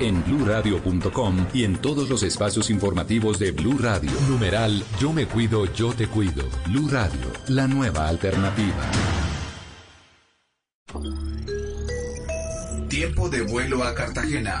en bluradio.com y en todos los espacios informativos de Blue Radio. Numeral Yo me cuido, yo te cuido. Blue Radio, la nueva alternativa. Tiempo de vuelo a Cartagena.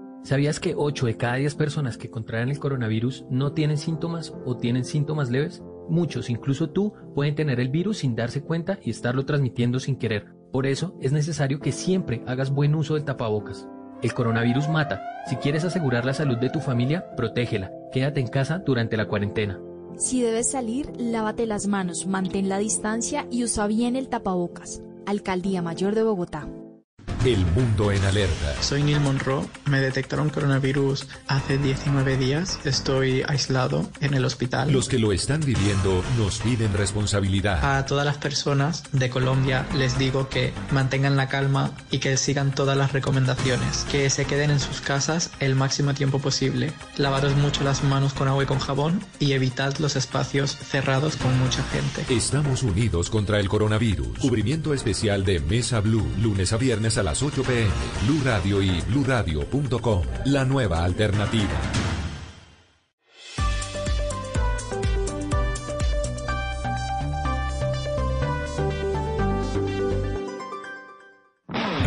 ¿Sabías que 8 de cada 10 personas que contraen el coronavirus no tienen síntomas o tienen síntomas leves? Muchos, incluso tú, pueden tener el virus sin darse cuenta y estarlo transmitiendo sin querer. Por eso es necesario que siempre hagas buen uso del tapabocas. El coronavirus mata. Si quieres asegurar la salud de tu familia, protégela. Quédate en casa durante la cuarentena. Si debes salir, lávate las manos, mantén la distancia y usa bien el tapabocas. Alcaldía Mayor de Bogotá. El mundo en alerta. Soy Neil Monroe. Me detectaron coronavirus hace 19 días. Estoy aislado en el hospital. Los que lo están viviendo nos piden responsabilidad. A todas las personas de Colombia les digo que mantengan la calma y que sigan todas las recomendaciones. Que se queden en sus casas el máximo tiempo posible. Lavaros mucho las manos con agua y con jabón y evitad los espacios cerrados con mucha gente. Estamos unidos contra el coronavirus. Cubrimiento especial de Mesa Blue. Lunes a viernes a las 8 pm. Blue Radio y bluradio.com. La nueva alternativa.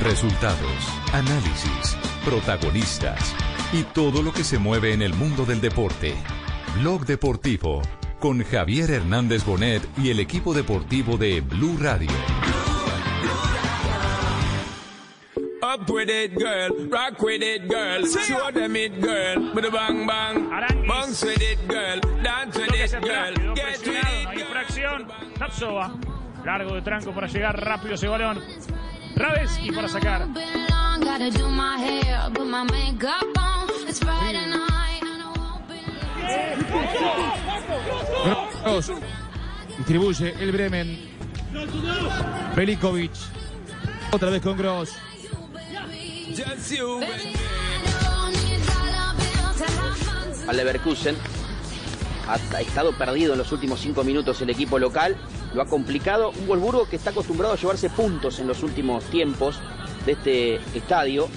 Resultados, análisis, protagonistas y todo lo que se mueve en el mundo del deporte. Blog Deportivo con Javier Hernández Bonet y el equipo deportivo de Blue Radio. Up with it, girl. Rock with it, girl. Show them it, girl. With a bang bang. Bounce with it, girl. Dance with it, girl. Get with it, Hay fracción. Tapsova. Largo de tranco para llegar rápido ese balón. Raves y para sacar. Gross. Distribuye el Bremen. Velikovic. Otra vez con Gross. Al Leverkusen. Ha, ha estado perdido en los últimos cinco minutos el equipo local. Lo ha complicado. Un Wolfsburgo que está acostumbrado a llevarse puntos en los últimos tiempos de este estadio.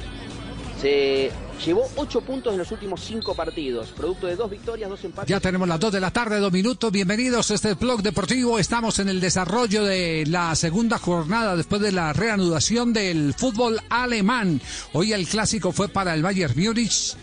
Se llevó ocho puntos en los últimos cinco partidos. Producto de dos victorias, dos empates. Ya tenemos las dos de la tarde, dos minutos. Bienvenidos a este blog deportivo. Estamos en el desarrollo de la segunda jornada después de la reanudación del fútbol alemán. Hoy el clásico fue para el Bayern Múnich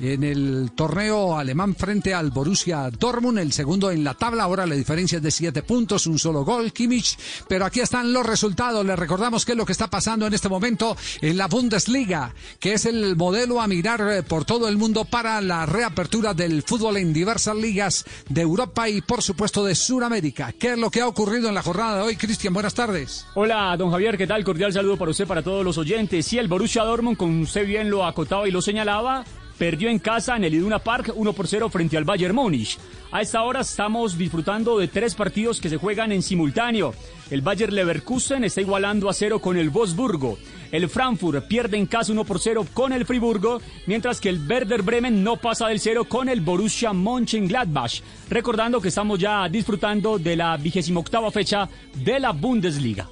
en el torneo alemán frente al Borussia Dortmund, el segundo en la tabla. Ahora la diferencia es de siete puntos, un solo gol, Kimmich. Pero aquí están los resultados. Les recordamos qué es lo que está pasando en este momento en la Bundesliga, que es el modelo a mirar eh, por todo el mundo para la reapertura del fútbol en diversas ligas de Europa y, por supuesto, de Sudamérica. ¿Qué es lo que ha ocurrido en la jornada de hoy? Cristian, buenas tardes. Hola, don Javier, ¿qué tal? Cordial saludo para usted, para todos los oyentes. Sí, el Borussia Dortmund, como usted bien lo acotaba y lo señalaba, perdió en casa en el Iduna Park 1 por 0 frente al Bayern Múnich. A esta hora estamos disfrutando de tres partidos que se juegan en simultáneo. El Bayern Leverkusen está igualando a cero con el Wolfsburgo. El Frankfurt pierde en casa 1 por 0 con el Friburgo, mientras que el Werder Bremen no pasa del cero con el Borussia Mönchengladbach. Recordando que estamos ya disfrutando de la vigésima octava fecha de la Bundesliga.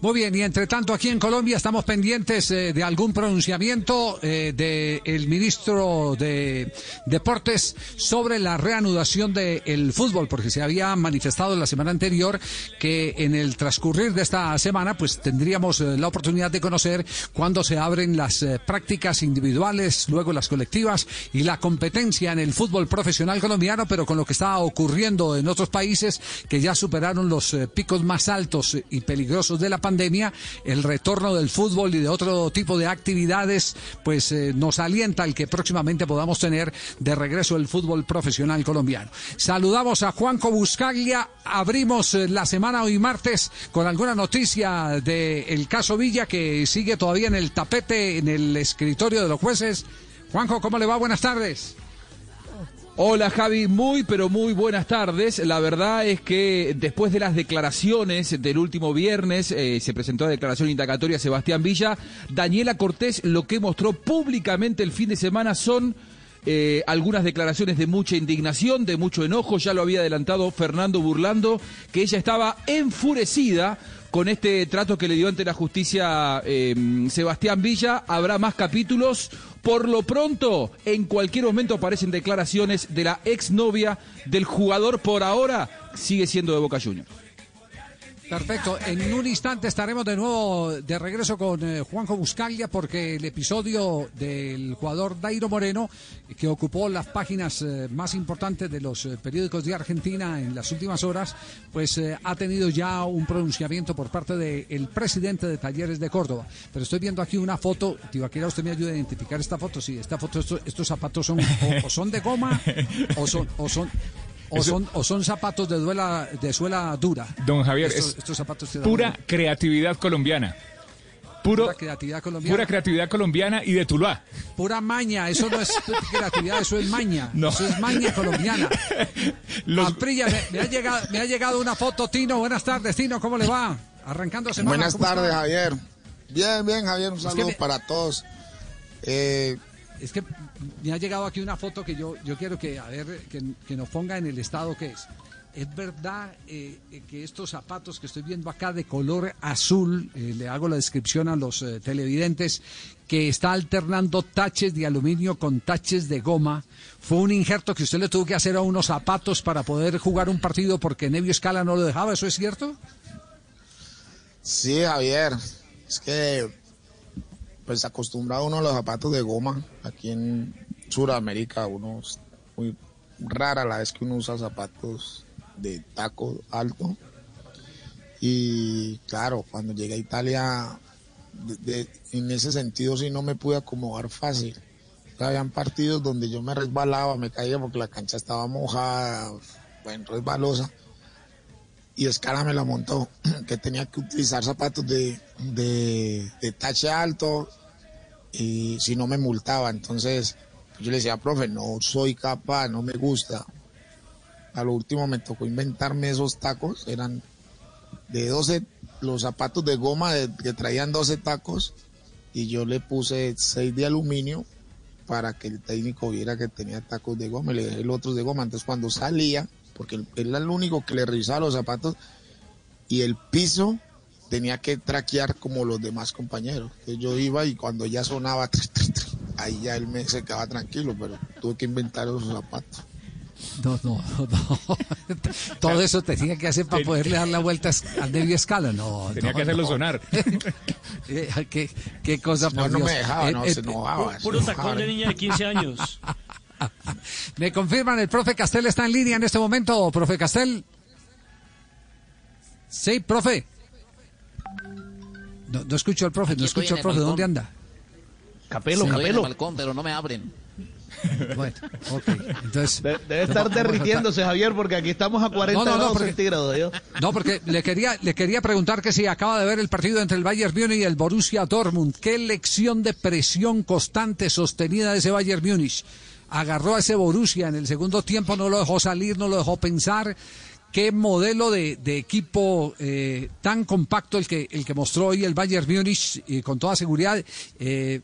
Muy bien, y entre tanto aquí en Colombia estamos pendientes eh, de algún pronunciamiento eh, del ministro de Deportes sobre la reanudación del fútbol, porque se había manifestado la semana anterior que en el transcurrir de esta semana pues tendríamos eh, la oportunidad de conocer cuándo se abren las eh, prácticas individuales, luego las colectivas y la competencia en el fútbol profesional colombiano, pero con lo que está ocurriendo en otros países que ya superaron los picos más altos y peligrosos de la pandemia, el retorno del fútbol y de otro tipo de actividades, pues eh, nos alienta el que próximamente podamos tener de regreso el fútbol profesional colombiano. Saludamos a Juanco Buscaglia, abrimos eh, la semana hoy martes con alguna noticia del caso Villa que sigue todavía en el tapete, en el escritorio de los jueces. Juanjo, ¿cómo le va? Buenas tardes. Hola Javi, muy pero muy buenas tardes. La verdad es que después de las declaraciones del último viernes, eh, se presentó la declaración indagatoria Sebastián Villa, Daniela Cortés lo que mostró públicamente el fin de semana son eh, algunas declaraciones de mucha indignación, de mucho enojo, ya lo había adelantado Fernando Burlando, que ella estaba enfurecida con este trato que le dio ante la justicia eh, Sebastián Villa. Habrá más capítulos. Por lo pronto, en cualquier momento aparecen declaraciones de la exnovia del jugador. Por ahora, sigue siendo de Boca Juniors. Perfecto. En un instante estaremos de nuevo de regreso con eh, Juanjo Buscaglia porque el episodio del jugador Dairo Moreno, que ocupó las páginas eh, más importantes de los eh, periódicos de Argentina en las últimas horas, pues ha tenido ya un pronunciamiento por parte del presidente de Talleres de Córdoba. Pero estoy viendo aquí una foto, Tibaquera, usted me ayuda a identificar esta foto. Sí, esta foto, estos, estos zapatos son o, o son de goma o son... O son o Eso- son, o son zapatos de, duela, de suela dura. Don Javier, Estos, es estos zapatos te dan pura una- creatividad colombiana. Puro, pura creatividad colombiana. pura creatividad colombiana y de Tuluá. Pura maña, eso no es creatividad, eso es maña. No. Eso es maña colombiana. Los- Amprilla, me, me ha llegado, me ha llegado una foto, Tino. Buenas tardes, Tino, ¿cómo le va? Arrancando semana. Buenas tardes, Javier. Bien, bien, Javier. Un Es que saludo me- para todos. Eh, Es que me ha llegado aquí una foto que yo, yo quiero que, a ver, que, nos ponga en el estado que es. Es verdad eh, eh, que estos zapatos que estoy viendo acá de color azul, eh, le hago la descripción a los televidentes, que está alternando taches de aluminio con taches de goma. Fue un injerto que usted le tuvo que hacer a unos zapatos para poder jugar un partido porque Nevio Escala no lo dejaba, ¿eso es cierto? sí, Javier. Es que, pues, acostumbrado uno a los zapatos de goma. Aquí en Sudamérica, uno es muy rara la vez que uno usa zapatos de taco alto. Y claro, cuando llegué a Italia, en ese sentido sí no me pude acomodar fácil. Habían partidos donde yo me resbalaba, me caía porque la cancha estaba mojada, bueno, resbalosa. Y Escala me la montó, que tenía que utilizar zapatos de, de tache alto y si no me multaba. Entonces yo le decía, profe, no soy capaz, no me gusta. A lo último me tocó inventarme esos tacos, eran de 12, los zapatos de goma que traían 12 tacos y yo le puse 6 de aluminio para que el técnico viera que tenía tacos de goma y le dejé los otros de goma. Entonces cuando salía, porque él era el único que le revisaba los zapatos y el piso tenía que traquear como los demás compañeros. Entonces yo iba y cuando ya sonaba, ahí ya él me se quedaba tranquilo, pero tuve que inventar esos zapatos. No, no, no. Todo eso tenía que hacer para poderle dar la vuelta al Nevio Escala. No, Tenía no, que hacerlo no. sonar. Eh, qué, qué cosa No, por no Dios. me dejaba, Eh, no, eh, se enojaba. se Puro tacón de niña de 15 años. Me confirman, el profe Castel está en línea en este momento, profe Castel. Sí, profe. No, no escucho al profe, no estoy escucho al profe. ¿Dónde anda? Capelo, Sí. Estoy en el balcón, pero no me abren. Bueno, ok. Entonces, De- debe estar derritiéndose, Javier, porque aquí estamos a 40 No, no, no, grados porque- centígrados. ¿yo? No, porque le quería, le quería preguntar que si acaba de ver el partido entre el Bayern Múnich y el Borussia Dortmund. ¿Qué lección de presión constante sostenida de ese Bayern Múnich? Agarró a ese Borussia en el segundo tiempo, no lo dejó salir, no lo dejó pensar. ¿Qué modelo de, equipo eh, tan compacto el que, el que mostró hoy el Bayern Múnich, con toda seguridad, eh,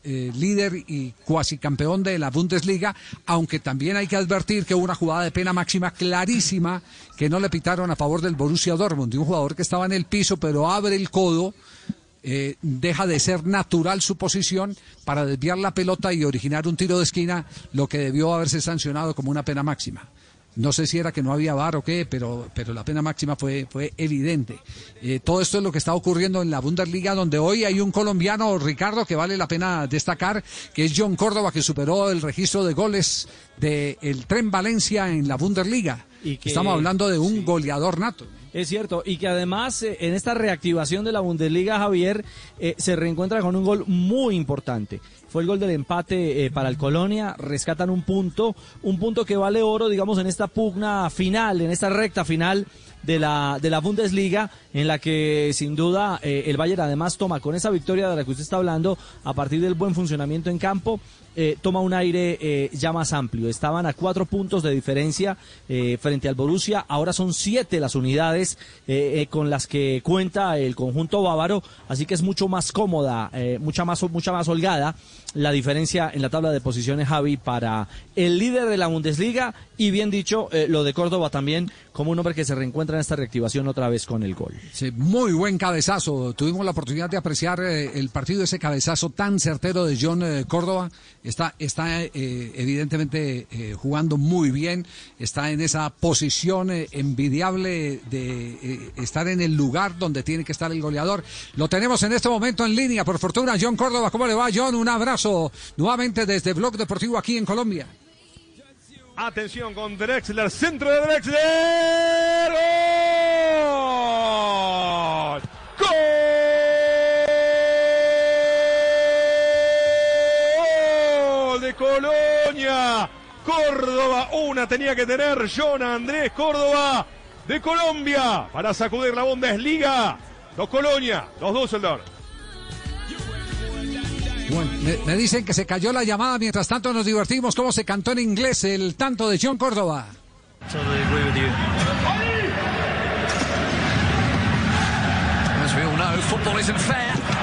eh, líder y cuasi campeón de la Bundesliga, aunque también hay que advertir que hubo una jugada de pena máxima clarísima que no le pitaron a favor del Borussia Dortmund, de un jugador que estaba en el piso pero abre el codo, deja de ser natural su posición para desviar la pelota y originar un tiro de esquina, lo que debió haberse sancionado como una pena máxima. No sé si era que no había VAR o qué, pero, pero la pena máxima fue, fue evidente. Eh, todo esto es lo que está ocurriendo en la Bundesliga, donde hoy hay un colombiano, Ricardo, que vale la pena destacar, que es John Córdoba, que superó el registro de goles del el Tren Valencia en la Bundesliga. Y que- Estamos hablando de un goleador nato. Es cierto, y que además eh, en esta reactivación de la Bundesliga, Javier, eh, se reencuentra con un gol muy importante. Fue el gol del empate eh, para el Colonia, rescatan un punto, un punto que vale oro, digamos, en esta pugna final, en esta recta final de la, de la Bundesliga, en la que sin duda el Bayern además toma con esa victoria de la que usted está hablando, a partir del buen funcionamiento en campo, eh, toma un aire eh, ya más amplio. Estaban a cuatro puntos de diferencia eh, frente al Borussia. Ahora son siete las unidades con las que cuenta el conjunto bávaro. Así que es mucho más cómoda, mucha más mucha más holgada la diferencia en la tabla de posiciones Javi para el líder de la Bundesliga y bien dicho lo de Córdoba también como un hombre que se reencuentra en esta reactivación otra vez con el gol. Sí, muy buen cabezazo. Tuvimos la oportunidad de apreciar el partido, ese cabezazo tan certero de John Córdoba. Está, está eh, evidentemente eh, jugando muy bien. Está en esa posición eh, envidiable de estar en el lugar donde tiene que estar el goleador. Lo tenemos en este momento en línea, por fortuna. John Córdoba, ¿cómo le va, John? Un abrazo nuevamente desde Blog Deportivo aquí en Colombia. Atención con Drexler, centro de Drexler. ¡Gol! Córdoba, una tenía que tener John Andrés Córdoba de Colombia para sacudir la Bundesliga. Dos Colonia, dos Düsseldorf. Bueno, me, me dicen que se cayó la llamada, mientras tanto nos divertimos. ¿Cómo se cantó en inglés el tanto de John Córdoba? Totally agree with you. As we all know, football isn't fair.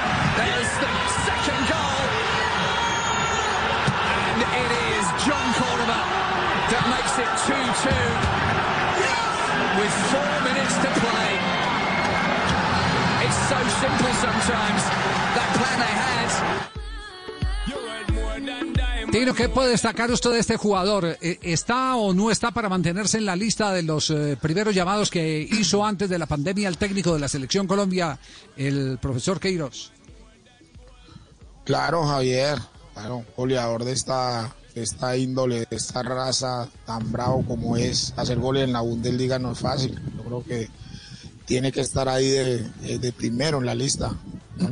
Makes it 2-2 with four minutes to play. It's so simple sometimes, that plan they had. Tino, ¿qué puede destacar usted de este jugador? Eh, ¿Está o no está para mantenerse en la lista de los eh, primeros llamados que hizo antes de la pandemia el técnico de la Selección Colombia, el profesor Queiroz? Claro, Javier, claro, goleador de esta, esta índole, de esta raza tan bravo como es, hacer goles en la Bundesliga no es fácil. Yo creo que tiene que estar ahí de, de- de primero en la lista.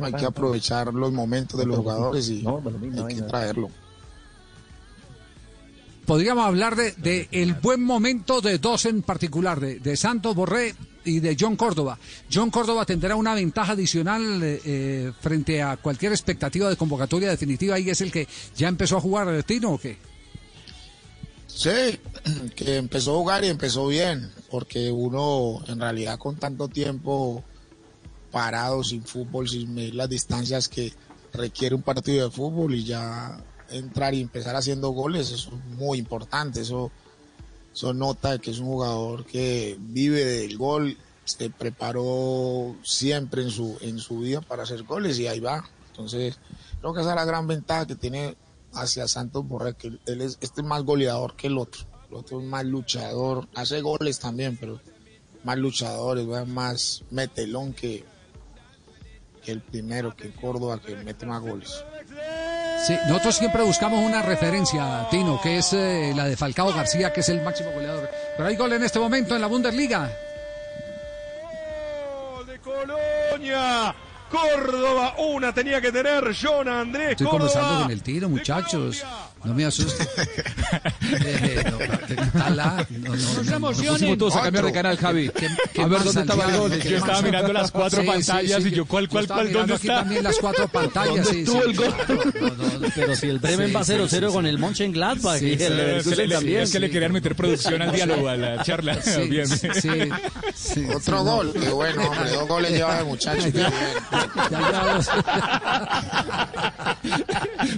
Hay que aprovechar los momentos de los jugadores y hay que traerlo. Podríamos hablar de, de el buen momento de dos en particular, de, de Santos Borré y de John Córdoba. John Córdoba tendrá una ventaja adicional eh, eh, frente a cualquier expectativa de convocatoria definitiva y es el que ya empezó a jugar eh, Tino o qué? Sí, que empezó a jugar y empezó bien, porque uno en realidad con tanto tiempo parado, sin fútbol, sin medir las distancias que requiere un partido de fútbol y ya entrar y empezar haciendo goles, eso es muy importante, eso, eso nota que es un jugador que vive del gol, se preparó siempre en su, en su vida para hacer goles y ahí va. Entonces, creo que esa es la gran ventaja que tiene hacia Santos Borré, que él es, este es más goleador que el otro. El otro es más luchador, hace goles también, pero más luchador, es más metelón que, que el primero, que Córdoba, que mete más goles. Sí, nosotros siempre buscamos una referencia, Tino, que es eh, la de Falcao García, que es el máximo goleador. Pero hay gol en este momento en la Bundesliga. de Colonia. Córdoba, una tenía que tener John Andrés Estoy Córdoba. conversando con el tiro, muchachos. No me asusten. Eh, no, pusimos todos a cambiar de canal, Javi. qué a ver dónde estaba el gol. Yo estaba mirando las cuatro Sí, pantallas sí. y yo, ¿cuál, cuál, cuál, dónde aquí está? también las cuatro pantallas. ¿Dónde estuvo el gol? Pero si el Bremen va sí, 0-0 sí, con el Mönchengladbach y el Leverkusen también. es que le querían meter producción al diálogo, a la charla. Sí, Bien. Otro gol, qué bueno, hombre, dos goles lleva el muchacho.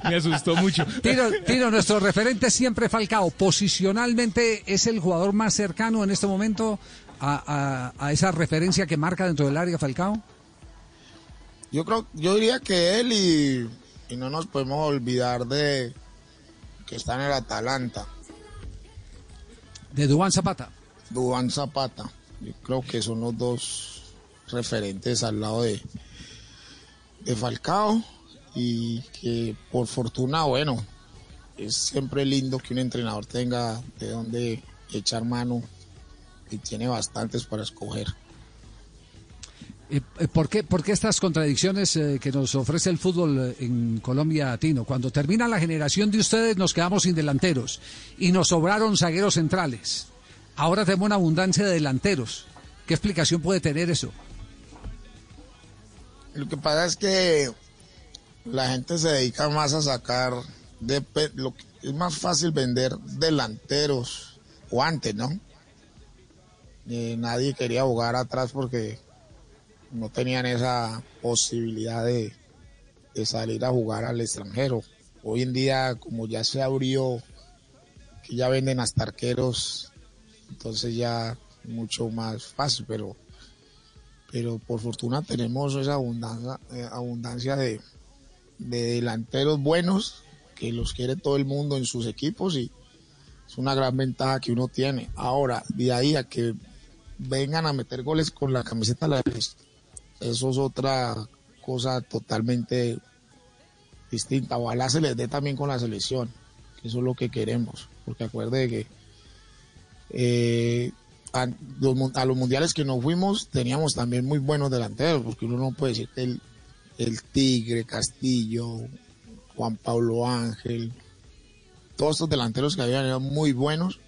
Me asustó mucho. Tino, Tino, nuestro referente siempre Falcao. Posicionalmente es el jugador más cercano en este momento a, a- a esa referencia que marca dentro del área Falcao. Yo creo, yo diría que él y, y no nos podemos olvidar de que está en el Atalanta, De Dubán Zapata. Dubán Zapata. Yo creo que son los dos referentes al lado de, de Falcao y que por fortuna, bueno, es siempre lindo que un entrenador tenga de dónde echar mano y tiene bastantes para escoger. Eh, eh, ¿Por qué, por qué estas contradicciones eh, que nos ofrece el fútbol en Colombia, Tino? Cuando termina la generación de ustedes nos quedamos sin delanteros y nos sobraron zagueros centrales. Ahora tenemos una abundancia de delanteros. ¿Qué explicación puede tener eso? Lo que pasa es que la gente se dedica más a sacar lo que- es más fácil vender delanteros o antes, ¿no? Eh, nadie quería jugar atrás porque no tenían esa posibilidad de, salir a jugar al extranjero. Hoy en día, como ya se abrió, que ya venden hasta arqueros, entonces ya mucho más fácil, pero pero por fortuna tenemos esa abundancia, eh, abundancia de delanteros buenos que los quiere todo el mundo en sus equipos y es una gran ventaja que uno tiene. Ahora, de ahí a que vengan a meter goles con la camiseta, la eso es otra cosa totalmente distinta. Ojalá se les dé también con la selección, que eso es lo que queremos, porque acuerde que eh, a los, mun- a los mundiales que nos fuimos teníamos también muy buenos delanteros, porque uno no puede decir que el, el Tigre, Castillo, Juan Pablo Ángel, todos estos delanteros que habían eran muy buenos,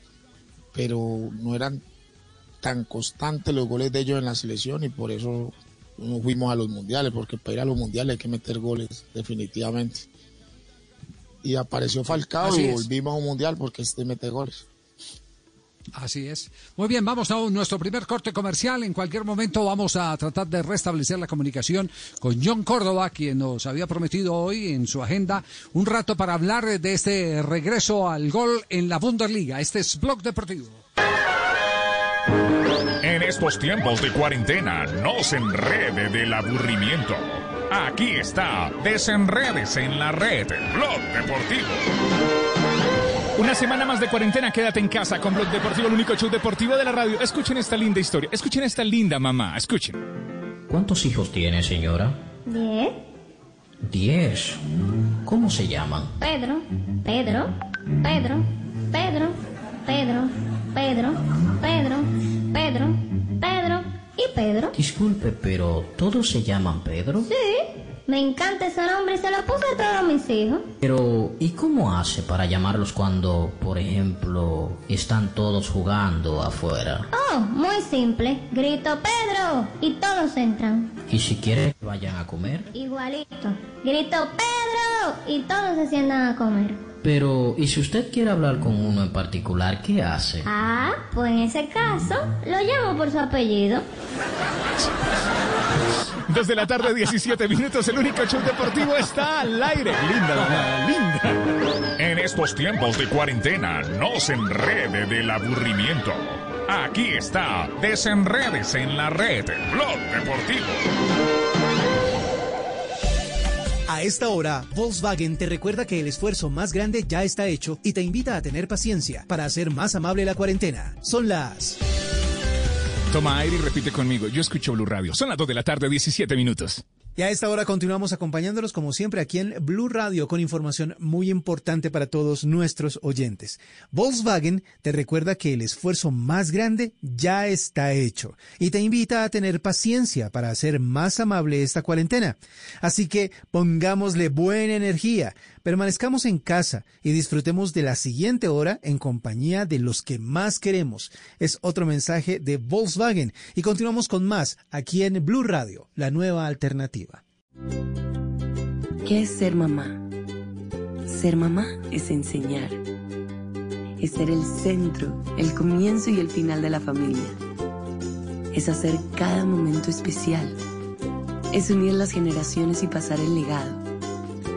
pero no eran tan constantes los goles de ellos en la selección y por eso no fuimos a los mundiales, porque para ir a los mundiales hay que meter goles definitivamente. Y apareció Falcao Así y es. volvimos a un mundial porque este mete goles. Así es. Muy bien, vamos a nuestro primer corte comercial. En cualquier momento vamos a tratar de restablecer la comunicación con John Córdoba, quien nos había prometido hoy en su agenda un rato para hablar de este regreso al gol en la Bundesliga. Este es Blog Deportivo. En estos tiempos de cuarentena, no se enrede del aburrimiento. Aquí está, desenredes en la red, Blog Deportivo. Una semana más de cuarentena, quédate en casa con Blog Deportivo, el único show deportivo de la radio. Escuchen esta linda historia, escuchen esta linda mamá, escuchen. ¿Cuántos hijos tiene, señora? Diez. Diez. ¿Cómo se llaman? Pedro, Pedro, Pedro, Pedro, Pedro, Pedro, Pedro, Pedro, Pedro y Pedro. Disculpe, pero ¿todos se llaman Pedro? Sí, me encanta ese nombre y se lo puse a todos mis hijos. Pero, ¿y cómo hace para llamarlos cuando, por ejemplo, están todos jugando afuera? Oh, muy simple. Grito Pedro y todos entran. ¿Y si quiere que vayan a comer? Igualito. Grito Pedro y todos se sientan a comer. Pero, ¿y si usted quiere hablar con uno en particular, qué hace? Ah, pues en ese caso lo llamo por su apellido. Desde la tarde, 17 minutos, el único show deportivo está al aire. Linda mamá, linda. En estos tiempos de cuarentena, no se enrede del aburrimiento. Aquí está, desenredes en la red, Blog Deportivo. A esta hora, Volkswagen te recuerda que el esfuerzo más grande ya está hecho y te invita a tener paciencia para hacer más amable la cuarentena. Son las... Toma aire y repite conmigo. Yo escucho Blue Radio. Son las 2 de la tarde, 17 minutos. Y a esta hora continuamos acompañándolos como siempre aquí en Blue Radio con información muy importante para todos nuestros oyentes. Volkswagen te recuerda que el esfuerzo más grande ya está hecho y te invita a tener paciencia para hacer más amable esta cuarentena. Así que pongámosle buena energía, permanezcamos en casa y disfrutemos de la siguiente hora en compañía de los que más queremos. Es otro mensaje de Volkswagen y continuamos con más aquí en Blue Radio, la nueva alternativa. ¿Qué es ser mamá? Ser mamá es enseñar. Es ser el centro, el comienzo y el final de la familia. Es hacer cada momento especial. Es unir las generaciones y pasar el legado.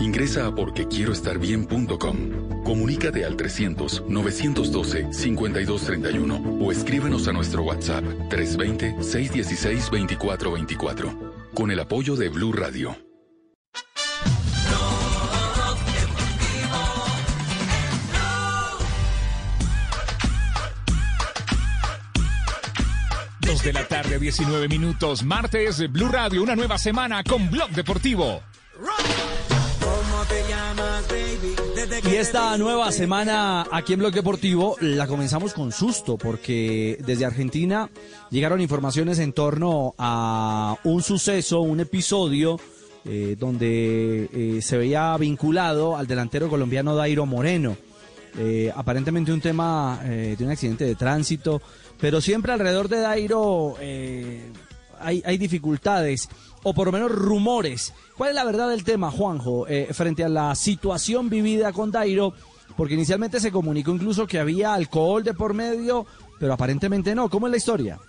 Ingresa a porquequieroestarbien.com. Comunícate al 300-912-5231 o escríbenos a nuestro WhatsApp 320-616-2424. Con el apoyo de Blue Radio. Dos de la tarde, 19 minutos, martes, de Blue Radio, una nueva semana con Blog Deportivo. Y esta nueva semana aquí en Blog Deportivo la comenzamos con susto porque desde Argentina llegaron informaciones en torno a un suceso, un episodio eh, donde eh, se veía vinculado al delantero colombiano Dairo Moreno. Eh, aparentemente un tema de un accidente de tránsito, pero siempre alrededor de Dairo hay dificultades o por lo menos rumores. ¿Cuál es la verdad del tema, Juanjo, eh, frente a la situación vivida con Dairo? Porque inicialmente se comunicó incluso que había alcohol de por medio, pero aparentemente no. ¿Cómo es la historia?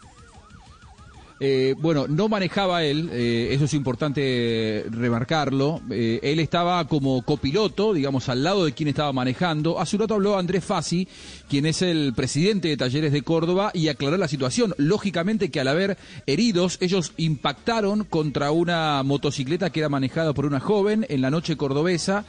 Eh, bueno, no manejaba él, eh, eso es importante remarcarlo. Eh, él estaba como copiloto, digamos, al lado de quien estaba manejando. Hace un rato habló Andrés Fassi, quien es el presidente de Talleres de Córdoba, y aclaró la situación. Lógicamente que al haber heridos, ellos impactaron contra una motocicleta que era manejada por una joven en la noche cordobesa.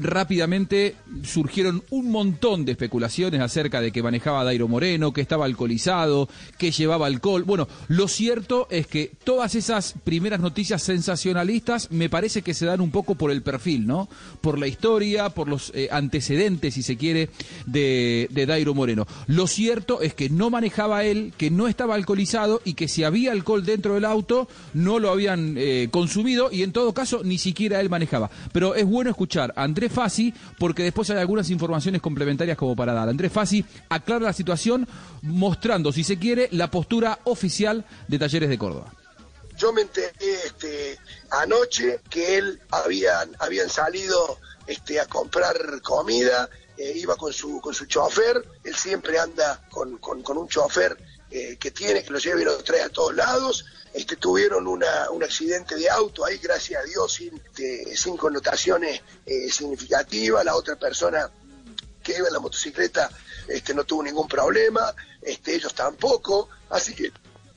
rápidamente surgieron un montón de especulaciones acerca de que manejaba Dairo Moreno, que estaba alcoholizado, que llevaba alcohol. Bueno, los cierto es que todas esas primeras noticias sensacionalistas me parece que se dan un poco por el perfil, ¿no? Por la historia, por los eh, antecedentes, si se quiere, de, Dairo Moreno. Lo cierto es que no manejaba él, que no estaba alcoholizado y que si había alcohol dentro del auto no lo habían eh, consumido y en todo caso ni siquiera él manejaba. Pero es bueno escuchar a Andrés Fassi porque después hay algunas informaciones complementarias como para dar. Andrés Fassi aclara la situación mostrando, si se quiere, la postura oficial de Talleres de Córdoba. Yo me enteré este, anoche que él habían, habían salido este, a comprar comida, eh, iba con su, con su chofer, él siempre anda con, un chofer eh, que tiene, que lo lleva y lo trae a todos lados. Este, tuvieron una, un accidente de auto ahí, gracias a Dios, sin, este, sin connotaciones eh, significativas. La otra persona que iba en la motocicleta este, no tuvo ningún problema, este, ellos tampoco. Así que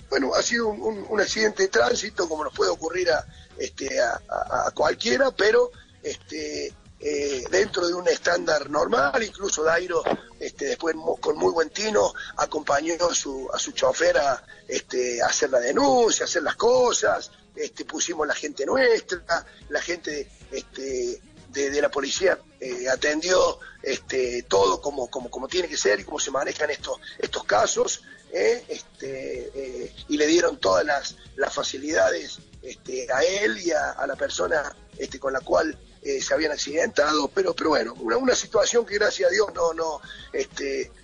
bueno, ha sido un, accidente de tránsito como nos puede ocurrir a, este, a, cualquiera, pero este, eh, dentro de un estándar normal, incluso Dairo este, después con muy buen tino acompañó a su, a su chofer a, este, hacer la denuncia, hacer las cosas, este, pusimos la gente nuestra, la gente este, de, la policía eh, atendió este, todo como, como, como tiene que ser y cómo se manejan estos, estos casos. ¿Eh? este, eh, y le dieron todas las, facilidades este, a él y a, la persona este, con la cual eh, se habían accidentado, pero, pero bueno, una, una, situación que gracias a Dios no, no,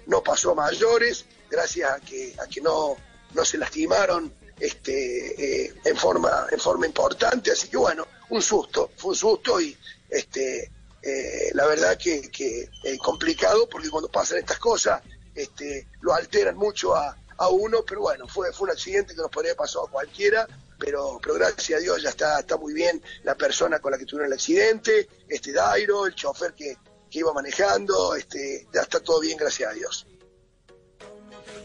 no pasó a mayores, gracias a que, a que no, no se lastimaron en, forma, en forma importante, así que bueno, un susto, fue un susto y la verdad que, complicado porque cuando pasan estas cosas lo alteran mucho a, uno, pero bueno, fue, fue un accidente que nos podría haber pasado a cualquiera, pero, pero gracias a Dios ya está, está muy bien la persona con la que tuvieron el accidente, este Dairo, el chofer que, que iba manejando, este, ya está todo bien, gracias a Dios.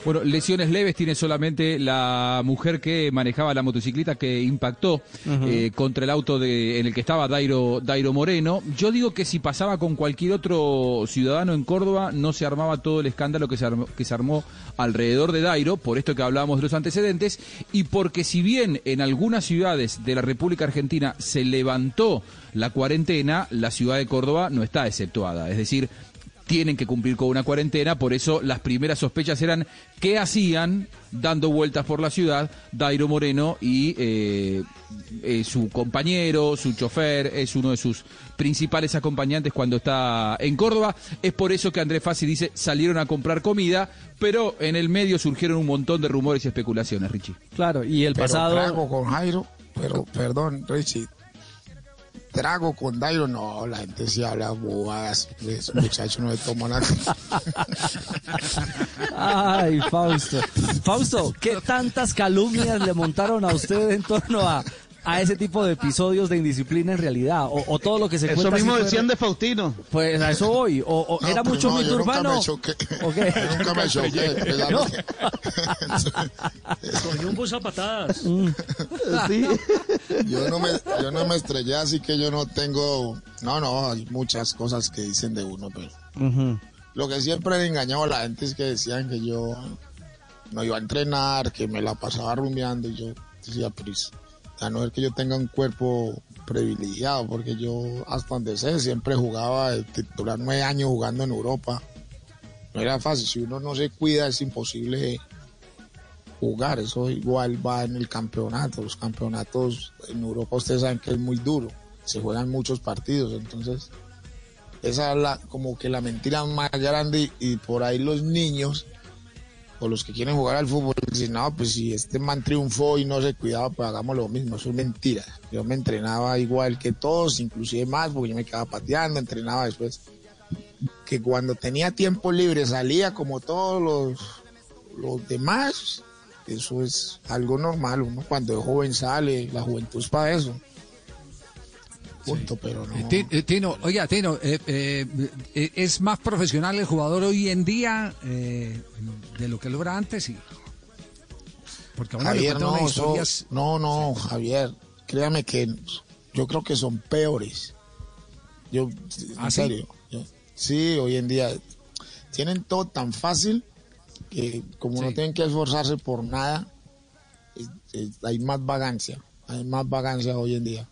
Bueno, lesiones leves tiene solamente la mujer que manejaba la motocicleta que impactó eh, contra el auto de, en el que estaba Dairo, Dairo Moreno. Yo digo que si pasaba con cualquier otro ciudadano en Córdoba, no se armaba todo el escándalo que se armó, que se armó alrededor de Dairo, por esto que hablábamos de los antecedentes, y porque si bien en algunas ciudades de la República Argentina se levantó la cuarentena, la ciudad de Córdoba no está exceptuada. Es decir, tienen que cumplir con una cuarentena, por eso las primeras sospechas eran qué hacían dando vueltas por la ciudad Dairo Moreno y eh, eh, su compañero, su chofer, es uno de sus principales acompañantes cuando está en Córdoba. Es por eso que Andrés Fassi dice salieron a comprar comida, pero en el medio surgieron un montón de rumores y especulaciones, Richie. Claro, y el pasado... Trago con Jairo, pero perdón, Richie, trago con Dairo, no, la gente sí habla bobadas, ese muchacho no le toma nada. Ay, Fausto. Fausto, ¿qué tantas calumnias le montaron a usted en torno a, a ese tipo de episodios de indisciplina en realidad? O, todo lo que se eso cuenta. Eso mismo decían de Faustino. Pues a eso voy. O, era mucho mito urbano. Nunca me nunca me choqué. No. Cogió un bus a patadas. Mm. ¿Sí? Yo, no me, yo no me estrellé, así que yo no tengo. No, no, hay muchas cosas que dicen de uno, pero. Lo que siempre he engañado a la gente es que decían que yo no iba a entrenar, que me la pasaba rumiando y yo decía, pues, a no ser que yo tenga un cuerpo privilegiado, porque yo hasta donde sé siempre jugaba, eh, titular nueve años jugando en Europa. No era fácil, si uno no se cuida es imposible jugar, eso igual va en el campeonato, los campeonatos en Europa ustedes saben que es muy duro, se juegan muchos partidos, entonces esa es la, como que la mentira más grande y por ahí los niños o los que quieren jugar al fútbol dicen, no, pues si este man triunfó y no se cuidaba, pues hagamos lo mismo, eso es mentira. Yo me entrenaba igual que todos, inclusive más, porque yo me quedaba pateando, entrenaba después. Que cuando tenía tiempo libre salía como todos los, los demás, eso es algo normal, uno cuando es joven sale, la juventud es para eso. Punto, pero no. Eh, eh, Tino, oiga, Tino, eh, eh, eh, ¿es más profesional el jugador hoy en día de lo que lo era antes? Y... Porque a uno le Javier, no, historias... no, no, Javier, créame que yo creo que son peores. Yo, en ¿Ah, sí? serio, yo- sí, hoy en día tienen todo tan fácil que como no tienen que esforzarse por nada, hay más vagancia, hay más vagancia hoy en día.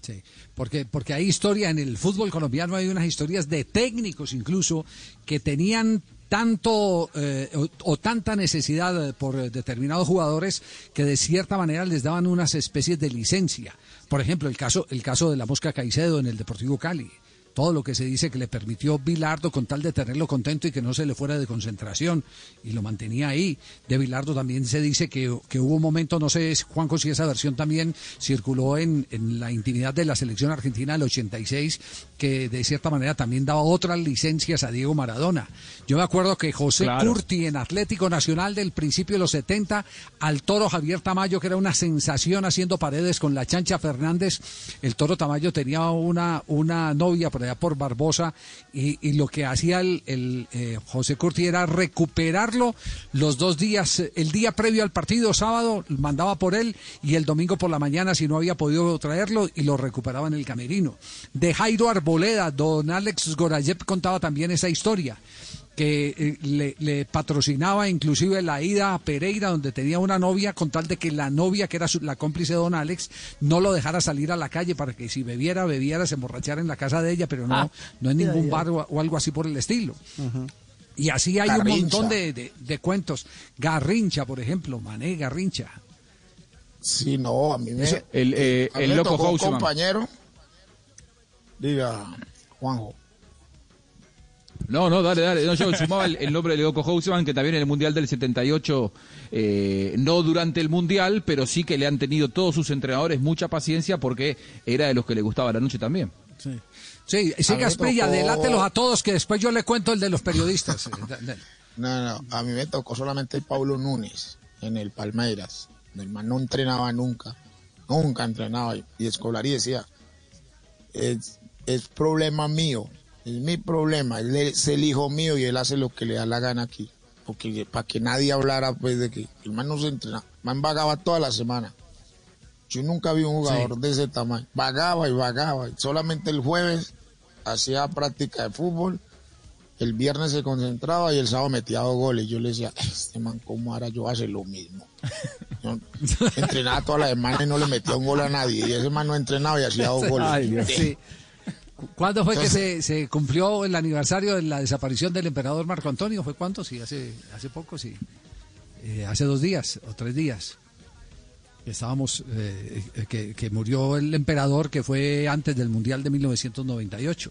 Sí, porque, porque hay historia en el fútbol colombiano, hay unas historias de técnicos incluso que tenían tanto eh, o, o tanta necesidad eh, por eh, determinados jugadores que de cierta manera les daban unas especies de licencia. Por ejemplo, el caso, el caso de la Mosca Caicedo en el Deportivo Cali. Todo lo que se dice que le permitió Bilardo con tal de tenerlo contento y que no se le fuera de concentración y lo mantenía ahí. De Bilardo también se dice que, que hubo un momento, no sé, Juanjo, si esa versión también circuló en, en la intimidad de la selección argentina del 86, que de cierta manera también daba otras licencias a Diego Maradona. Yo me acuerdo que José Claro. Curti en Atlético Nacional del principio de los 70, al toro Javier Tamayo, que era una sensación haciendo paredes con la chancha Fernández, el toro Tamayo tenía una, una novia por Barbosa y, y lo que hacía el, el, eh, José Curti era recuperarlo los dos días, el día previo al partido, sábado, mandaba por él y el domingo por la mañana, si no había podido traerlo, y lo recuperaba en el camerino. De Jairo Arboleda, don Alex Gorayev contaba también esa historia que eh, le, le patrocinaba inclusive la ida a Pereira donde tenía una novia con tal de que la novia que era su- la cómplice de don Alex no lo dejara salir a la calle para que si bebiera, bebiera, se emborrachara en la casa de ella, pero no, Ah, no en ningún bar o, o algo así por el estilo. Y así hay un montón de, de- de cuentos. Garrincha, por ejemplo, Mané Garrincha. Sí, no, a mí me, Eso, el, eh, a mí el me loco tocó un Houseman. compañero, diga, Juanjo. No, no, dale, dale. No, yo sumaba el, el nombre de Loco Houseman, que también en el Mundial del 78, eh, no durante el Mundial, pero sí que le han tenido todos sus entrenadores mucha paciencia porque era de los que le gustaba la noche también. Sí, sí A mí siga me Esprilla, tocó- adelátelos a todos que después yo le cuento el de los periodistas. No, no, a mí me tocó solamente el Pablo Núñez en el Palmeiras. El man no entrenaba nunca, nunca entrenaba. Y y Escolari decía, es, es problema mío, es mi problema, él es el hijo mío y él hace lo que le da la gana aquí. Porque para que nadie hablara pues de que el man no se entrenaba, el man vagaba toda la semana. Yo nunca vi un jugador de ese tamaño. Vagaba y vagaba. Solamente el jueves hacía práctica de fútbol el viernes se concentraba y el sábado metía dos goles. Yo le decía, este man, ¿cómo ahora yo hace lo mismo? Yo entrenaba toda la semana y no le metía un gol a nadie. Y ese man no entrenaba y hacía dos goles. Sí. Cu- ¿Cuándo fue que se, se cumplió el aniversario de la desaparición del emperador Marco Antonio? ¿Fue cuánto? Sí, hace, hace poco, sí. Eh, hace dos días o tres días. Estábamos, eh, eh, que, que murió el emperador que fue antes del Mundial de 1998.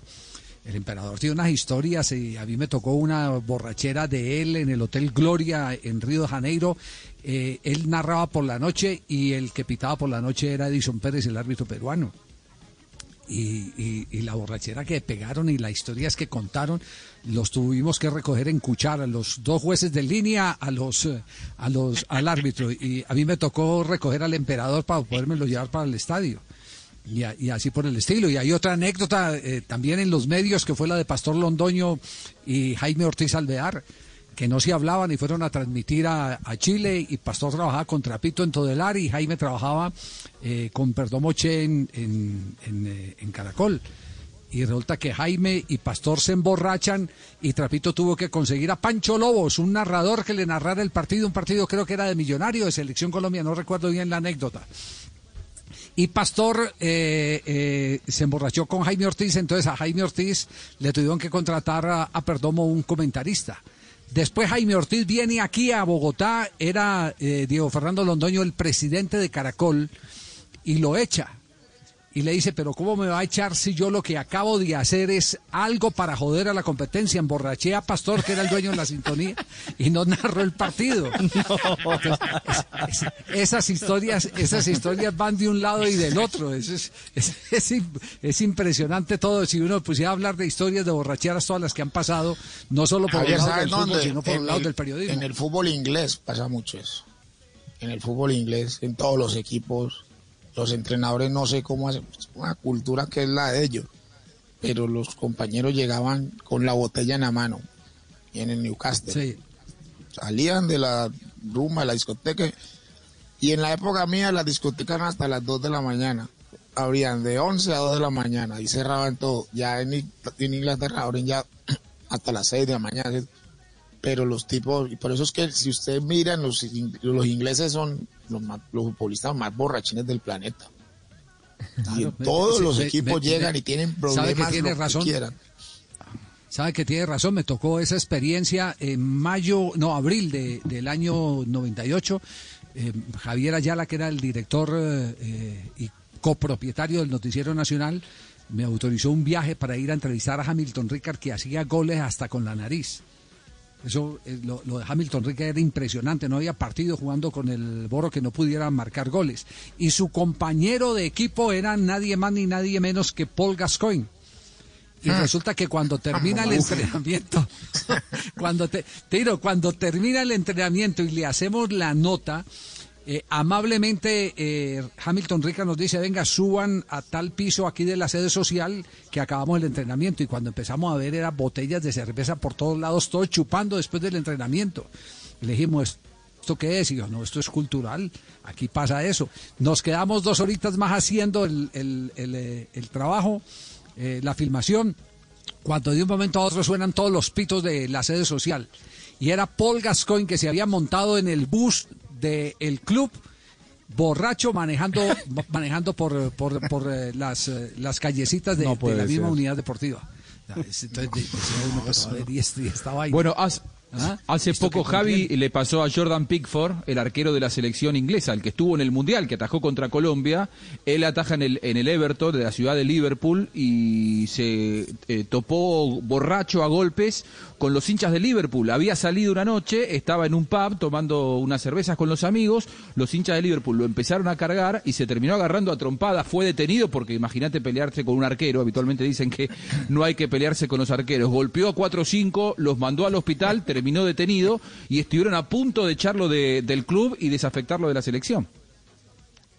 El emperador tiene unas historias y a mí me tocó una borrachera de él en el Hotel Gloria en Río de Janeiro. Eh, él narraba por la noche y el que pitaba por la noche era Edison Pérez, el árbitro peruano y, y- y la borrachera que pegaron y las historias que contaron los tuvimos que recoger en cuchara los dos jueces de línea a los eh, a los al árbitro. Y a mí me tocó recoger al emperador para podérmelo llevar para el estadio. Y, a- y así por el estilo. Y hay otra anécdota eh, también en los medios que fue la de Pastor Londoño y Jaime Ortiz Alvear que no se hablaban y fueron a transmitir a, Chile y Pastor trabajaba con Trapito en Todelar y Jaime trabajaba eh, con Perdomo Che en, eh, en Caracol. Y resulta que Jaime y Pastor se emborrachan y Trapito tuvo que conseguir a Pancho Lobos, un narrador que le narrara el partido, un partido creo que era de Millonario, de Selección Colombia, no recuerdo bien la anécdota. Y Pastor eh, se emborrachó con Jaime Ortiz, entonces a Jaime Ortiz le tuvieron que contratar a Perdomo un comentarista. Después Jaime Ortiz viene aquí a Bogotá, era eh, Diego Fernando Londoño el presidente de Caracol y lo echa. Y le dice, pero ¿cómo me va a echar si yo lo que acabo de hacer es algo para joder a la competencia? Emborraché a Pastor, que era el dueño de la sintonía, y no narró el partido. Entonces, es- es- esas historias, esas historias van de un lado y del otro. Eso es, es, es im- es impresionante todo. Si uno pusiera a hablar de historias de borracheras, todas las que han pasado, no solo por Javier, el lado ¿sabes del fútbol, sino por el lado el- del periodismo. En el fútbol inglés pasa mucho eso. En el fútbol inglés, en todos los equipos, los entrenadores no sé cómo hacen, una cultura que es la de ellos, pero los compañeros llegaban con la botella en la mano, y en el Newcastle. Salían de la rumba, de la discoteca, y en la época mía las discotecas eran hasta las 2 de la mañana. Abrían de 11 a 2 de la mañana y cerraban todo. Ya en, Inglaterra abren ya hasta las 6 de la mañana. Pero los tipos, y por eso es que si ustedes miran, los, los ingleses son los, más- los futbolistas más borrachines del planeta. y en me- todos los me- equipos me- llegan y tienen sabe problemas que tiene que quieran. Sabe que tiene razón, me tocó esa experiencia en mayo, no, abril de- del año 98. Eh, Javier Ayala, que era el director eh, y copropietario del Noticiero Nacional, me autorizó un viaje para ir a entrevistar a Hamilton Ricard, que hacía goles hasta con la nariz. Eso, eh, lo, lo de Hamilton Ricard era impresionante, no había partido jugando con el Boro que no pudiera marcar goles. Y su compañero de equipo era nadie más ni nadie menos que Paul Gascoigne. Y Ah. resulta que cuando termina el entrenamiento, cuando te, te digo, cuando termina el entrenamiento y le hacemos la nota, eh, amablemente eh, Hamilton Rica nos dice, venga, suban a tal piso aquí de la sede social que acabamos el entrenamiento. Y cuando empezamos a ver eran botellas de cerveza por todos lados, todos chupando después del entrenamiento. Le dijimos, ¿esto qué es? Y yo, no, esto es cultural, aquí pasa eso. Nos quedamos dos horitas más haciendo el, el- el, eh, trabajo, la filmación, cuando de un momento a otro suenan todos los pitos de la sede social. Y era Paul Gascoigne que se había montado en el bus del club, borracho, manejando, manejando por, por, por, eh, las, eh, las callecitas de, No de la misma ser. unidad deportiva. Entonces, de- este- y esta vaina. Bueno, ¿Ah? hace ¿Esto poco Javi le pasó a Jordan Pickford, el arquero de la selección inglesa, el que estuvo en el Mundial, que atajó contra Colombia. Él ataja en el, en el Everton de la ciudad de Liverpool y se eh, topó borracho a golpes con los hinchas de Liverpool. Había salido una noche, estaba en un pub tomando unas cervezas con los amigos. Los hinchas de Liverpool lo empezaron a cargar y se terminó agarrando a trompadas. Fue detenido porque imagínate pelearse con un arquero. Habitualmente dicen que no hay que pelearse con los arqueros. Golpeó a 4 o 5, los mandó al hospital, terminó detenido y estuvieron a punto de echarlo de- del club y desafectarlo de la selección.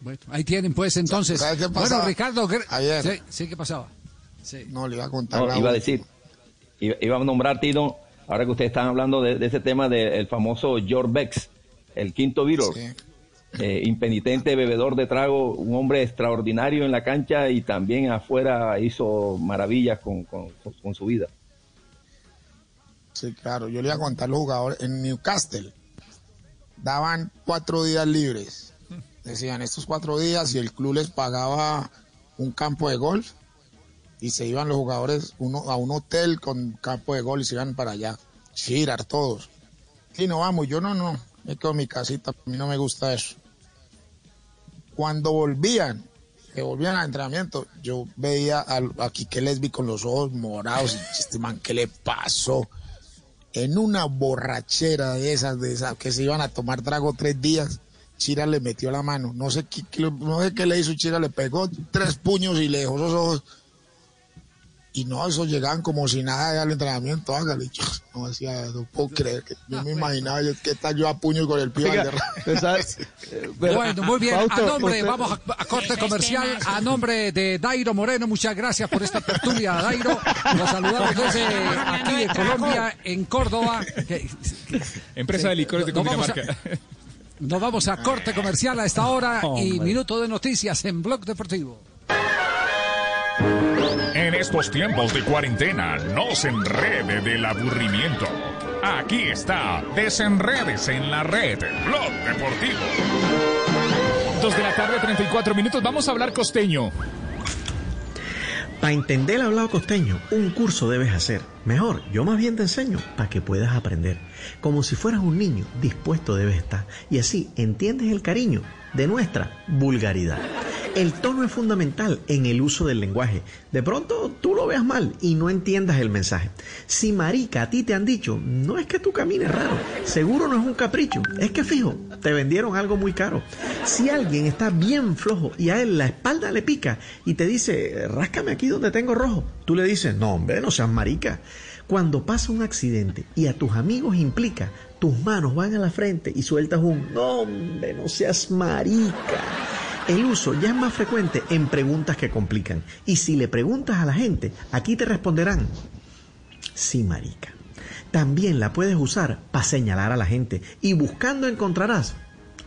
Bueno, ahí tienen pues entonces. ¿Sabes qué Bueno? Ricardo, ¿qué- Ayer. sí, sí, ¿qué pasaba? No, le iba a contar. No, iba a decir, iba, iba a nombrar, Tino, ahora que ustedes están hablando de, de ese tema del famoso George Bex, el quinto Beatle, eh, impenitente bebedor de trago, un hombre extraordinario en la cancha y también afuera hizo maravillas con, con- con- con su vida. Sí, claro. Yo le iba a contar los jugadores. En Newcastle daban cuatro días libres. Decían estos cuatro días y el club les pagaba un campo de golf y se iban los jugadores uno, a un hotel con campo de golf y se iban para allá. Girar todos. Y no vamos, yo no, no. Me quedo en mi casita, a mí no me gusta eso. Cuando volvían, que volvían al entrenamiento, yo veía al- a Quique Lesbi con los ojos morados. y, Este man, ¿qué le pasó? En una borrachera de esas, de esas, que se iban a tomar trago tres días, Chira le metió la mano. No sé qué, no sé qué le hizo Chira, le pegó tres puños y le dejó esos ojos. Y no, esos llegaban como si nada al entrenamiento, hágale. Yo no decía, no puedo creer que yo me imaginaba yo, qué tal yo a puño con el pie. Oiga, Bueno, muy bien. Fausto, a nombre, usted- vamos a, a corte comercial. A nombre de Dairo Moreno, muchas gracias por esta tertulia, Dairo. Los saludamos desde aquí en Colombia, en Córdoba. Que- Empresa de licores de Cundinamarca. Nos vamos a corte comercial a esta hora y Hombre. minuto de noticias en Blog Deportivo. En estos tiempos de cuarentena, no se enrede del aburrimiento. Aquí está, desenredes en la red, Blog Deportivo. Dos de la tarde, 34 minutos. Vamos a hablar costeño. Para entender el hablado costeño, un curso debes hacer. Mejor, yo más bien te enseño para que puedas aprender. Como si fueras un niño, dispuesto debes estar. Y así entiendes el cariño de nuestra vulgaridad. El tono es fundamental en el uso del lenguaje. De pronto tú lo veas mal y no entiendas el mensaje. Si marica a ti te han dicho, no es que tú camines raro, seguro no es un capricho, es que fijo, te vendieron algo muy caro. Si alguien está bien flojo y a él la espalda le pica y te dice, ráscame aquí donde tengo rojo, tú le dices, no hombre, no seas marica. Cuando pasa un accidente y a tus amigos implica, tus manos van a la frente y sueltas un, no hombre, no seas marica. El uso ya es más frecuente en preguntas que complican. Y si le preguntas a la gente, aquí te responderán, sí, marica. También la puedes usar para señalar a la gente y buscando encontrarás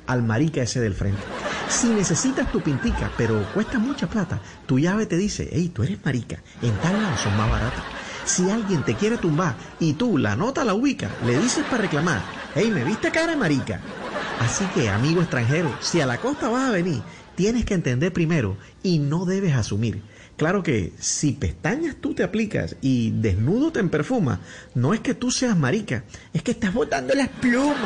al marica ese del frente. Si necesitas tu pintica, pero cuesta mucha plata, tu llave te dice, hey, tú eres marica, en tal lado son más baratas. Si alguien te quiere tumbar y tú la nota la ubicas, le dices para reclamar, hey, ¿me viste cara marica? Así que, amigo extranjero, si a la costa vas a venir, tienes que entender primero y no debes asumir. Claro que si pestañas tú te aplicas y desnudo te perfumas, no es que tú seas marica, es que estás botando las plumas.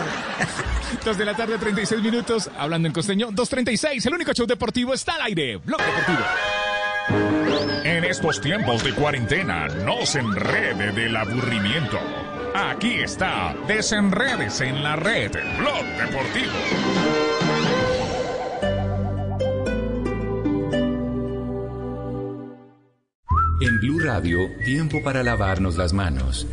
Dos de la tarde, 36 minutos. Hablando en costeño, 2.36. El único show deportivo está al aire. Blog Deportivo. En estos tiempos de cuarentena, no se enrede del aburrimiento. Aquí está, desenredes en la red, Blog Deportivo. En Blue Radio, tiempo para lavarnos las manos.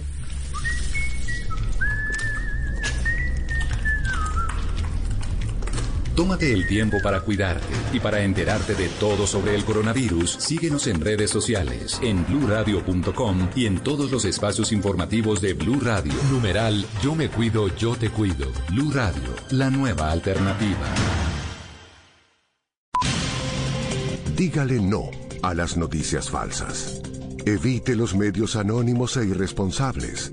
Tómate el tiempo para cuidarte y para enterarte de todo sobre el coronavirus, síguenos en redes sociales, en bluradio.com y en todos los espacios informativos de Blue Radio. Numeral Yo me cuido, yo te cuido. Blue Radio, la nueva alternativa. Dígale no a las noticias falsas. Evite los medios anónimos e irresponsables.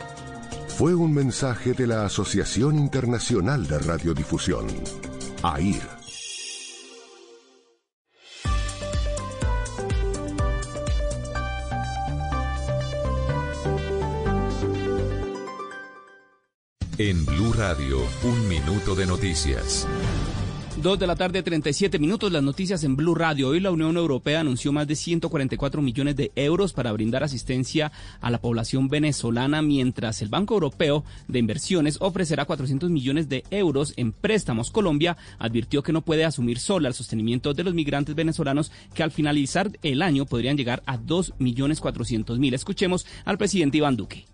Fue un mensaje de la Asociación Internacional de Radiodifusión, AIR. En Blue Radio, un minuto de noticias. Dos de la tarde, 37 minutos. Las noticias en Blue Radio. Hoy la Unión Europea anunció más de 144 millones de euros para brindar asistencia a la población venezolana, mientras el Banco Europeo de Inversiones ofrecerá 400 millones de euros en préstamos. Colombia advirtió que no puede asumir sola el sostenimiento de los migrantes venezolanos que al finalizar el año podrían llegar a 2 millones 400 mil. Escuchemos al presidente Iván Duque.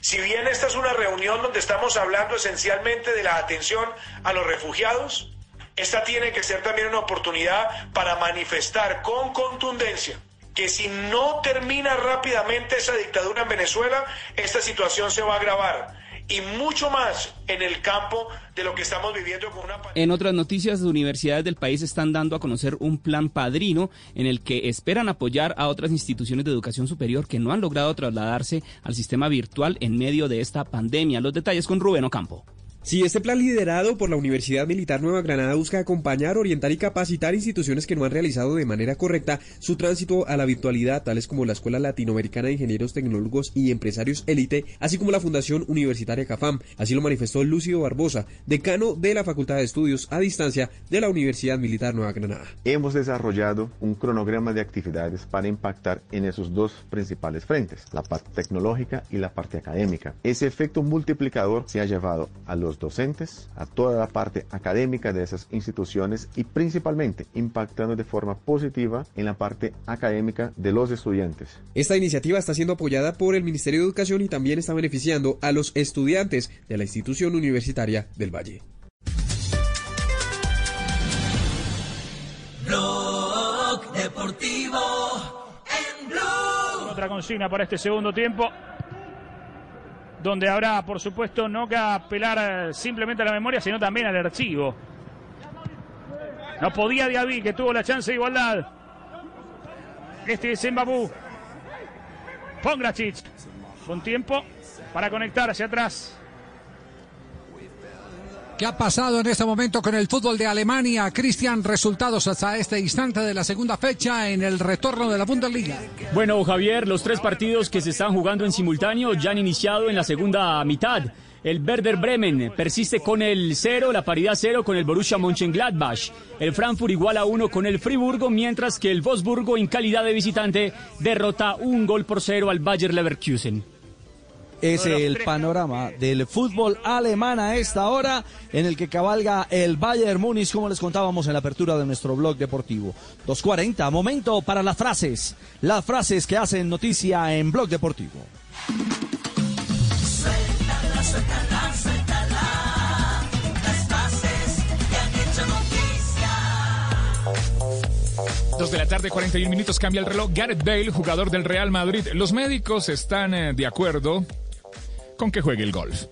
Si bien esta es una reunión donde estamos hablando esencialmente de la atención a los refugiados, esta tiene que ser también una oportunidad para manifestar con contundencia que si no termina rápidamente esa dictadura en Venezuela, esta situación se va a agravar. Y mucho más en el campo de lo que estamos viviendo con una En otras noticias, las universidades del país están dando a conocer un plan padrino en el que esperan apoyar a otras instituciones de educación superior que no han logrado trasladarse al sistema virtual en medio de esta pandemia. Los detalles con Rubén Ocampo. Sí, este plan liderado por la Universidad Militar Nueva Granada busca acompañar, orientar y capacitar instituciones que no han realizado de manera correcta su tránsito a la virtualidad, tales como la Escuela Latinoamericana de Ingenieros Tecnólogos y Empresarios Élite, así como la Fundación Universitaria CAFAM. Así lo manifestó Lucio Barbosa, decano de la Facultad de Estudios a Distancia de la Universidad Militar Nueva Granada. Hemos desarrollado un cronograma de actividades para impactar en esos dos principales frentes, la parte tecnológica y la parte académica. Ese efecto multiplicador se ha llevado a los los docentes, a toda la parte académica de esas instituciones y principalmente impactando de forma positiva en la parte académica de los estudiantes. Esta iniciativa está siendo apoyada por el Ministerio de Educación y también está beneficiando a los estudiantes de la institución universitaria del Valle. Blog Deportivo en Blue. Otra consigna para este segundo tiempo, donde habrá, por supuesto, no que apelar eh, simplemente a la memoria, sino también al archivo. No podía Diaby, que tuvo la chance de igualdad. Este es Mbabú. Pongracic. Con tiempo para conectar hacia atrás. ¿Qué ha pasado en este momento con el fútbol de Alemania? Cristian, resultados hasta este instante de la segunda fecha en el retorno de la Bundesliga. Bueno, Javier, los tres partidos que se están jugando en simultáneo ya han iniciado en la segunda mitad. El Werder Bremen persiste con el cero, la paridad cero con el Borussia Mönchengladbach. El Frankfurt igual a uno con el Friburgo, mientras que el Wolfsburgo en calidad de visitante derrota un gol por cero al Bayer Leverkusen. Es el panorama del fútbol alemán a esta hora en el que cabalga el Bayern Múnich, como les contábamos en la apertura de nuestro blog deportivo. 2.40, momento para las frases. Las frases que hacen noticia en blog deportivo. Suéltala, suéltala, suéltala. Las frases que han hecho noticia. Dos de la tarde, 41 minutos, cambia el reloj. Gareth Bale, jugador del Real Madrid. Los médicos están eh, de acuerdo con que juegue el golf.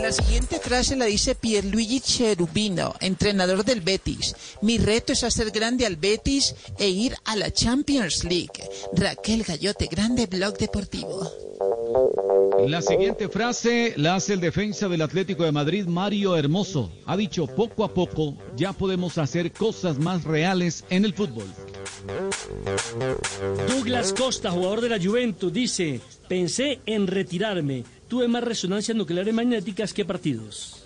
La siguiente frase la dice Pierluigi Cherubino, entrenador del Betis. Mi reto es hacer grande al Betis e ir a la Champions League. Raquel Gallote, grande blog deportivo. La siguiente frase la hace el defensa del Atlético de Madrid, Mario Hermoso. Ha dicho, poco a poco ya podemos hacer cosas más reales en el fútbol. Douglas Costa, jugador de la Juventus, dice, pensé en retirarme. Tuve más resonancias nucleares magnéticas que partidos.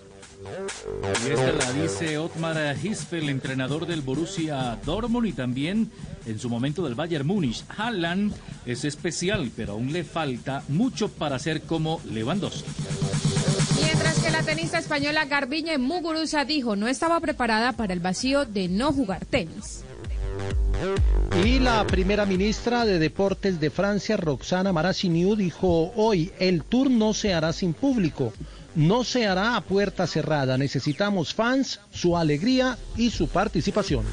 Y esta la dice Otmar Hispel, entrenador del Borussia Dortmund y también en su momento del Bayern Múnich. Haaland es especial, pero aún le falta mucho para ser como Lewandowski. Mientras que la tenista española Garbiñe Muguruza dijo no estaba preparada para el vacío de no jugar tenis. Y la primera ministra de Deportes de Francia, Roxana Maracineau, dijo hoy, el tour no se hará sin público, no se hará a puerta cerrada, necesitamos fans, su alegría y su participación.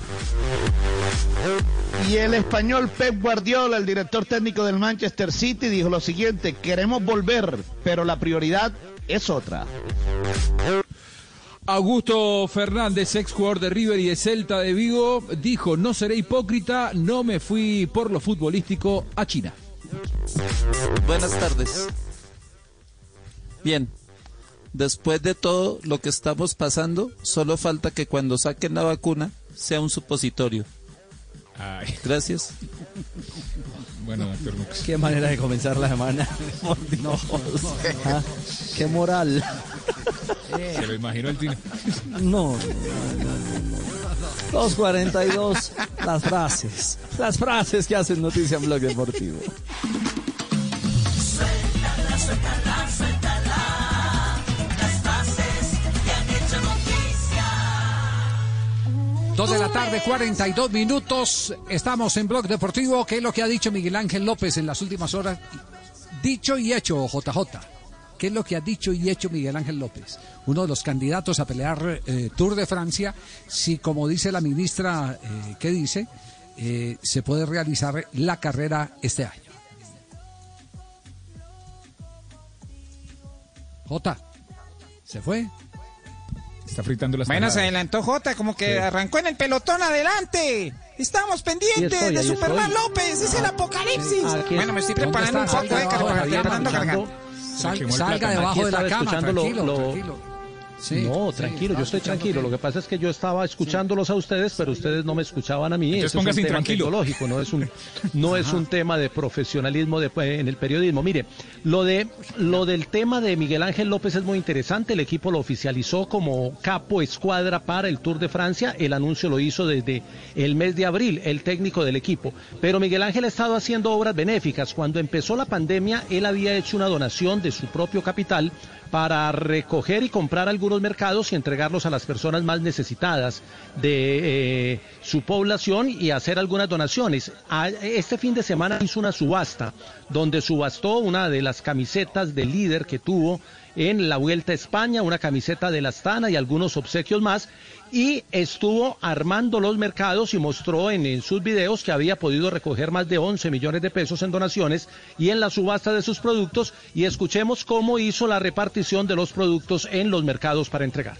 Y el español Pep Guardiola, el director técnico del Manchester City, dijo lo siguiente, queremos volver, pero la prioridad es otra. Augusto Fernández, ex jugador de River y de Celta de Vigo, dijo, no seré hipócrita, no me fui por lo futbolístico a China. Buenas tardes. Bien, después de todo lo que estamos pasando, solo falta que cuando saquen la vacuna sea un supositorio. Ay. Gracias. Bueno, doctor Lux. Qué manera de comenzar la semana. Por Dios. Ah, Qué moral. Se lo imagino el tino. No. 2.42. Las frases. Las frases que hacen noticia en Blog Deportivo. Suéltala, suéltala, suéltala. Dos de la tarde, 42 minutos. Estamos en Blog Deportivo. ¿Qué es lo que ha dicho Miguel Ángel López en las últimas horas? Dicho y hecho, JJ. ¿Qué es lo que ha dicho y hecho Miguel Ángel López? Uno de los candidatos a pelear eh, Tour de Francia, si como dice la ministra, eh, ¿qué dice? Eh, se puede realizar la carrera este año. J. ¿Se fue? Está fritando las Bueno, se adelantó Jota, como que Sí. arrancó en el pelotón adelante. Estamos pendientes estoy, de Superman estoy. López, es el apocalipsis. Bueno, me estoy ¿Dónde preparando un poco de Salga carga. Sal- salga debajo de la cama, lo- tranquilo, lo- tranquilo. No, tranquilo, yo estoy tranquilo. Lo que pasa es que yo estaba escuchándolos a ustedes, pero ustedes no me escuchaban a mí. Entonces es un tema tecnológico, no es un, no es un tema de profesionalismo de- en el periodismo. Mire, lo de lo del tema de Miguel Ángel López es muy interesante. El equipo lo oficializó como capo escuadra para el Tour de Francia. El anuncio lo hizo desde el mes de abril, el técnico del equipo. Pero Miguel Ángel ha estado haciendo obras benéficas. Cuando empezó la pandemia, él había hecho una donación de su propio capital para recoger y comprar algunos mercados y entregarlos a las personas más necesitadas de eh, su población y hacer algunas donaciones. A- Este fin de semana hizo una subasta donde subastó una de las camisetas del líder que tuvo en la Vuelta a España, una camiseta de la Astana y algunos obsequios más, y estuvo armando los mercados y mostró en, sus videos que había podido recoger más de 11 millones de pesos en donaciones y en la subasta de sus productos, y escuchemos cómo hizo la repartición de los productos en los mercados para entregar.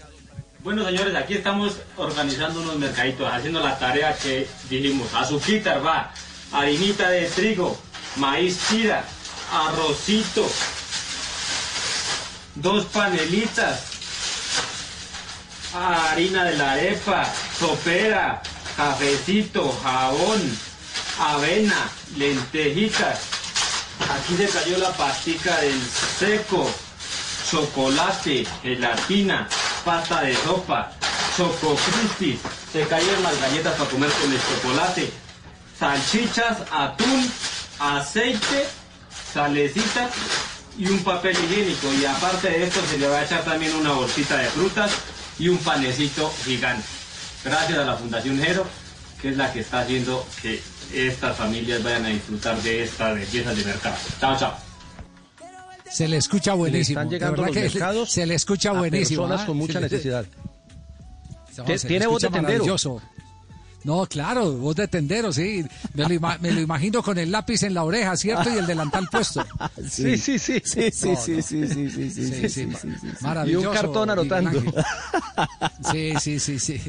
Bueno, señores, aquí estamos organizando unos mercaditos, haciendo la tarea que dijimos. Azuquita va, harinita de trigo, maíz chira, arrocito, dos panelitas, harina de la arepa, sopera, cafecito, jabón, avena, lentejitas. Aquí se cayó la pastica del seco, chocolate, gelatina, pasta de sopa, choco crispy, se cayeron las galletas para comer con el chocolate, salchichas, atún, aceite, salecita y un papel higiénico. Y aparte de esto se le va a echar también una bolsita de frutas y un panecito gigante. Gracias a la Fundación Jero, que es la que está haciendo que estas familias vayan a disfrutar de esta belleza de mercado. Chao, chao. Se le escucha buenísimo. están llegando los mercados se le escucha a buenísimo. personas ¿ah? con mucha necesidad. No, tiene voz de tendero. No, claro, voz de tendero, sí. Me lo, ima- me lo imagino con el lápiz en la oreja, ¿cierto? Y el delantal puesto. Sí, sí, sí. Sí, sí, sí, sí, sí, sí, sí, sí, sí, sí, sí. Maravilloso. Y un cartón anotando. Sí, sí, sí, sí.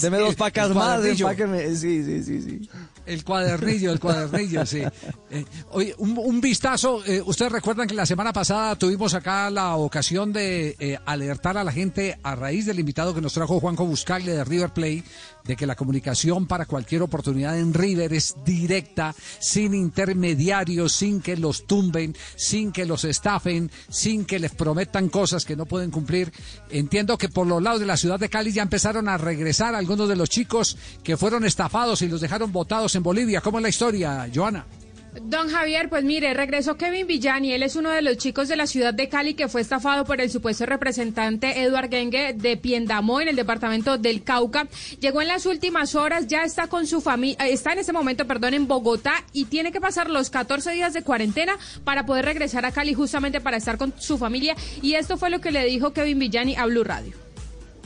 Deme, dos pacas el más, empáqueme. Sí, sí, sí, sí. El cuadernillo, el cuadernillo, sí. Eh, oye, un, un vistazo. eh, Ustedes recuerdan que la semana pasada tuvimos acá la ocasión de eh, alertar a la gente a raíz del invitado que nos trajo Juanjo Buscagle de River Plate de que la comunicación para cualquier oportunidad en River es directa, sin intermediarios, sin que los tumben, sin que los estafen, sin que les prometan cosas que no pueden cumplir. Entiendo que por los lados de la ciudad de Cali ya empezaron a regresar algunos de los chicos que fueron estafados y los dejaron botados en Bolivia. ¿Cómo es la historia, Joana? Don Javier, pues mire, regresó Kevin Villani, él es uno de los chicos de la ciudad de Cali que fue estafado por el supuesto representante Eduard Gengue de Piendamó en el departamento del Cauca. Llegó en las últimas horas, ya está con su familia, está en ese momento, perdón, en Bogotá y tiene que pasar los 14 días de cuarentena para poder regresar a Cali justamente para estar con su familia y esto fue lo que le dijo Kevin Villani a Blue Radio.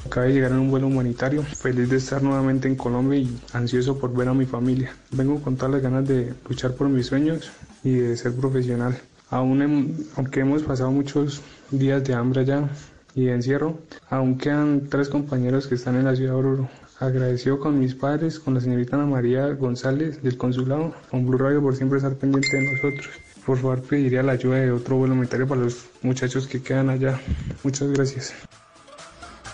Acabé de llegar en un vuelo humanitario, feliz de estar nuevamente en Colombia y ansioso por ver a mi familia. Vengo con todas las ganas de luchar por mis sueños y de ser profesional. Aún aunque hemos pasado muchos días de hambre allá y de encierro, aún quedan tres compañeros que están en la ciudad de Oruro. Agradecido con mis padres, con la señorita Ana María González del consulado, con Blue Radio por siempre estar pendiente de nosotros. Por favor, pediría la ayuda de otro vuelo humanitario para los muchachos que quedan allá. Muchas gracias.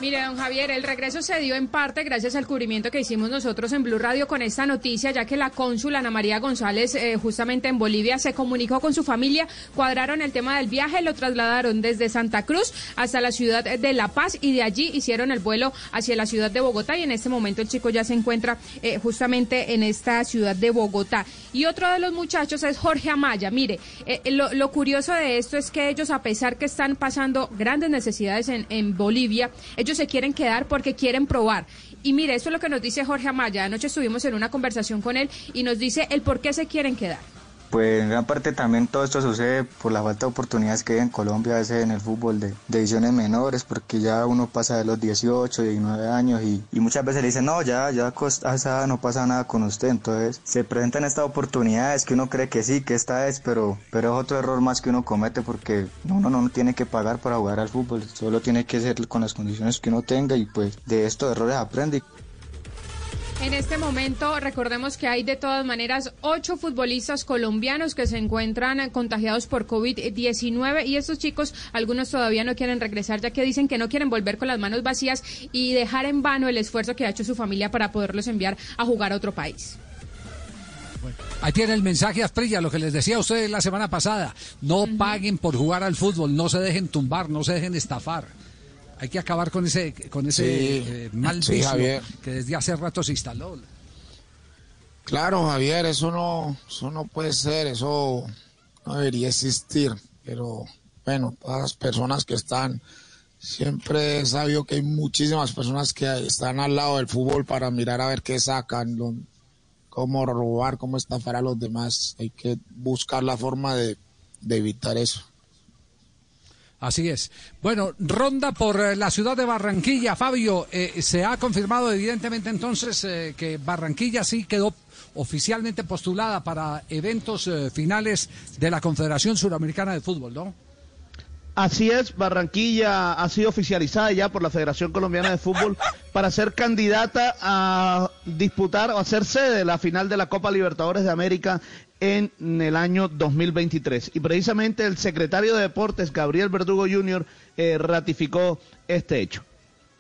Mire, don Javier, el regreso se dio en parte gracias al cubrimiento que hicimos nosotros en Blue Radio con esta noticia, ya que la cónsula Ana María González, eh, justamente en Bolivia, se comunicó con su familia, cuadraron el tema del viaje, lo trasladaron desde Santa Cruz hasta la ciudad de La Paz y de allí hicieron el vuelo hacia la ciudad de Bogotá y en este momento el chico ya se encuentra eh, justamente en esta ciudad de Bogotá. Y otro de los muchachos es Jorge Amaya. Mire, eh, lo, curioso de esto es que ellos, a pesar que están pasando grandes necesidades en Bolivia, ellos se quieren quedar porque quieren probar. Y mire, esto es lo que nos dice Jorge Amaya. Anoche estuvimos en una conversación con él y nos dice el por qué se quieren quedar. Pues en gran parte también todo esto sucede por la falta de oportunidades que hay en Colombia, a veces en el fútbol de, de divisiones menores, porque ya uno pasa de los 18, 19 años y, muchas veces le dicen, no, ya, ya no pasa nada con usted. Entonces se presentan estas oportunidades que uno cree que sí, que esta es, pero, pero es otro error más que uno comete porque uno no, no tiene que pagar para jugar al fútbol, solo tiene que ser con las condiciones que uno tenga y pues de estos errores aprende. En este momento, recordemos que hay de todas maneras ocho futbolistas colombianos que se encuentran contagiados por COVID-19 y estos chicos, algunos todavía no quieren regresar ya que dicen que no quieren volver con las manos vacías y dejar en vano el esfuerzo que ha hecho su familia para poderlos enviar a jugar a otro país. Ahí tiene el mensaje Asprilla, lo que les decía a ustedes la semana pasada. No paguen por jugar al fútbol, no se dejen tumbar, no se dejen estafar. Hay que acabar con ese, con ese Sí, eh, mal sí, vicio Javier. que desde hace rato se instaló. Claro, Javier, eso no, eso no puede ser, eso no debería existir. Pero bueno, todas las personas que están, siempre he sabido que hay muchísimas personas que están al lado del fútbol para mirar a ver qué sacan, lo- cómo robar, cómo estafar a los demás. Hay que buscar la forma de, de evitar eso. Así es. Bueno, ronda por eh, la ciudad de Barranquilla. Fabio, eh, se ha confirmado evidentemente entonces eh, que Barranquilla sí quedó oficialmente postulada para eventos finales de la Confederación Suramericana de Fútbol, ¿no? Así es, Barranquilla ha sido oficializada ya por la Federación Colombiana de Fútbol para ser candidata a disputar o a ser sede de la final de la Copa Libertadores de América en el año 2023. Y precisamente el secretario de Deportes, Gabriel Verdugo Jr., eh, ratificó este hecho.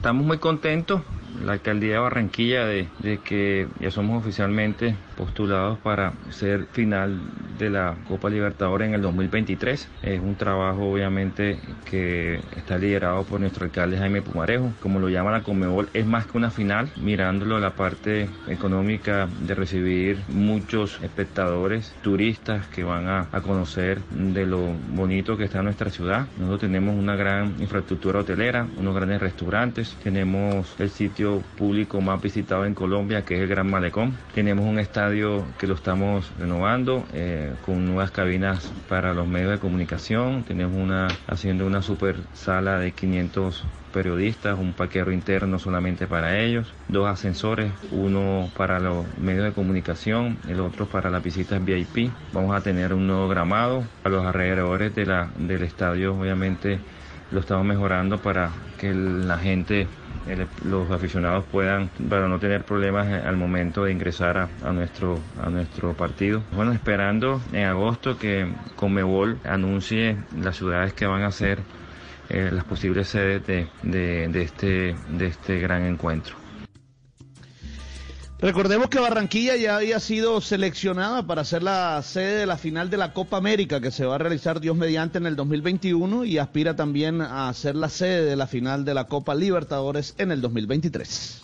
Estamos muy contentos, la alcaldía de Barranquilla, de, que ya somos oficialmente postulados para ser final de la Copa Libertadores en el 2023. Es un trabajo obviamente que está liderado por nuestro alcalde Jaime Pumarejo. Como lo llama la Conmebol, es más que una final, mirándolo la parte económica de recibir muchos espectadores, turistas que van a, a conocer de lo bonito que está nuestra ciudad. Nosotros tenemos una gran infraestructura hotelera, unos grandes restaurantes, tenemos el sitio público más visitado en Colombia que es el Gran Malecón, tenemos un estadio que lo estamos renovando eh, con nuevas cabinas para los medios de comunicación, tenemos una haciendo una super sala de 500 periodistas, un paquero interno solamente para ellos, dos ascensores, uno para los medios de comunicación, el otro para las visitas VIP. Vamos a tener un nuevo gramado. A los alrededores del estadio, obviamente, lo estamos mejorando para que la gente, los aficionados puedan, para no tener problemas al momento de ingresar a, nuestro, a nuestro partido. Bueno, esperando en agosto que Conmebol anuncie las ciudades que van a ser eh, las posibles sedes de, de- de este, de este gran encuentro. Recordemos que Barranquilla ya había sido seleccionada para ser la sede de la final de la Copa América que se va a realizar Dios mediante en el 2021 y aspira también a ser la sede de la final de la Copa Libertadores en el 2023.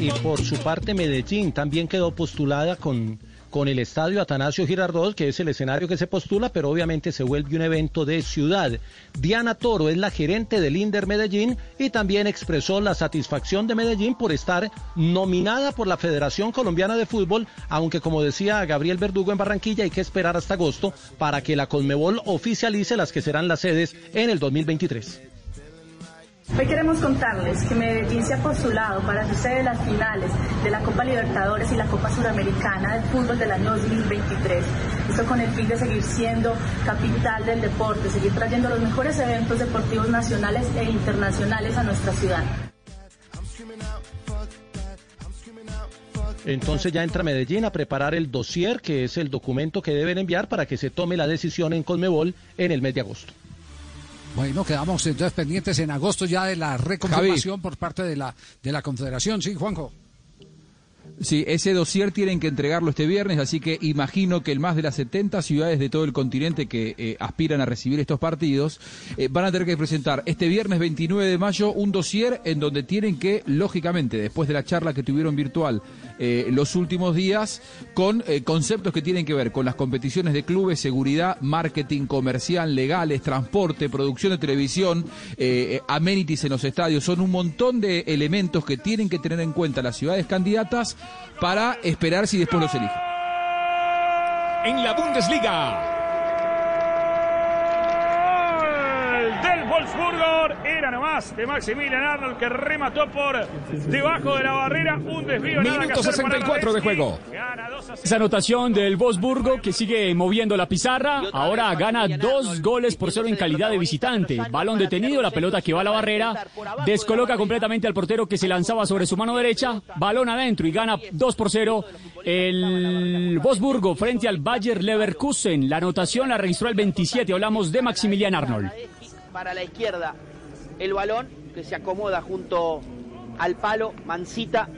Y por su parte, Medellín también quedó postulada con, con el estadio Atanasio Girardot, que es el escenario que se postula, pero obviamente se vuelve un evento de ciudad. Diana Toro es la gerente del Inder Medellín y también expresó la satisfacción de Medellín por estar nominada por la Federación Colombiana de Fútbol, aunque como decía Gabriel Verdugo en Barranquilla, hay que esperar hasta agosto para que la Conmebol oficialice las que serán las sedes en el 2023. Hoy queremos contarles que Medellín se ha postulado para su sede de las finales de la Copa Libertadores y la Copa Suramericana de Fútbol del año 2023. Esto con el fin de seguir siendo capital del deporte, seguir trayendo los mejores eventos deportivos nacionales e internacionales a nuestra ciudad. Entonces ya entra Medellín a preparar el dossier, que es el documento que deben enviar para que se tome la decisión en Conmebol en el mes de agosto. Bueno, quedamos entonces pendientes en agosto ya de la reconfirmación por parte de la, de la Confederación. Sí, Juanjo. Sí, ese dossier tienen que entregarlo este viernes, así que imagino que el más de las 70 ciudades de todo el continente que eh, aspiran a recibir estos partidos eh, van a tener que presentar este viernes 29 de mayo un dossier en donde tienen que, lógicamente, después de la charla que tuvieron virtual eh, los últimos días, con eh, conceptos que tienen que ver con las competiciones de clubes, seguridad, marketing comercial, legales, transporte, producción de televisión, eh, amenities en los estadios, son un montón de elementos que tienen que tener en cuenta las ciudades candidatas para esperar si después los eligen. En la Bundesliga. Gol del Wolfsburgo. Nomás de Maximilian Arnold que remató por debajo de la barrera. Un desvío. Minuto hacer para 64 de juego. Gana 2 a 0. Esa anotación del Wolfsburgo que sigue moviendo la pizarra. Ahora gana dos goles por cero en calidad de visitante. Balón detenido, la pelota que va a la barrera. Descoloca completamente al portero que se lanzaba sobre su mano derecha. Balón adentro y gana 2 por 0 el Wolfsburgo frente al Bayer Leverkusen. La anotación la registró el 27. Hablamos de Maximilian Arnold. Para la izquierda, el balón que se acomoda junto al palo, Mancita.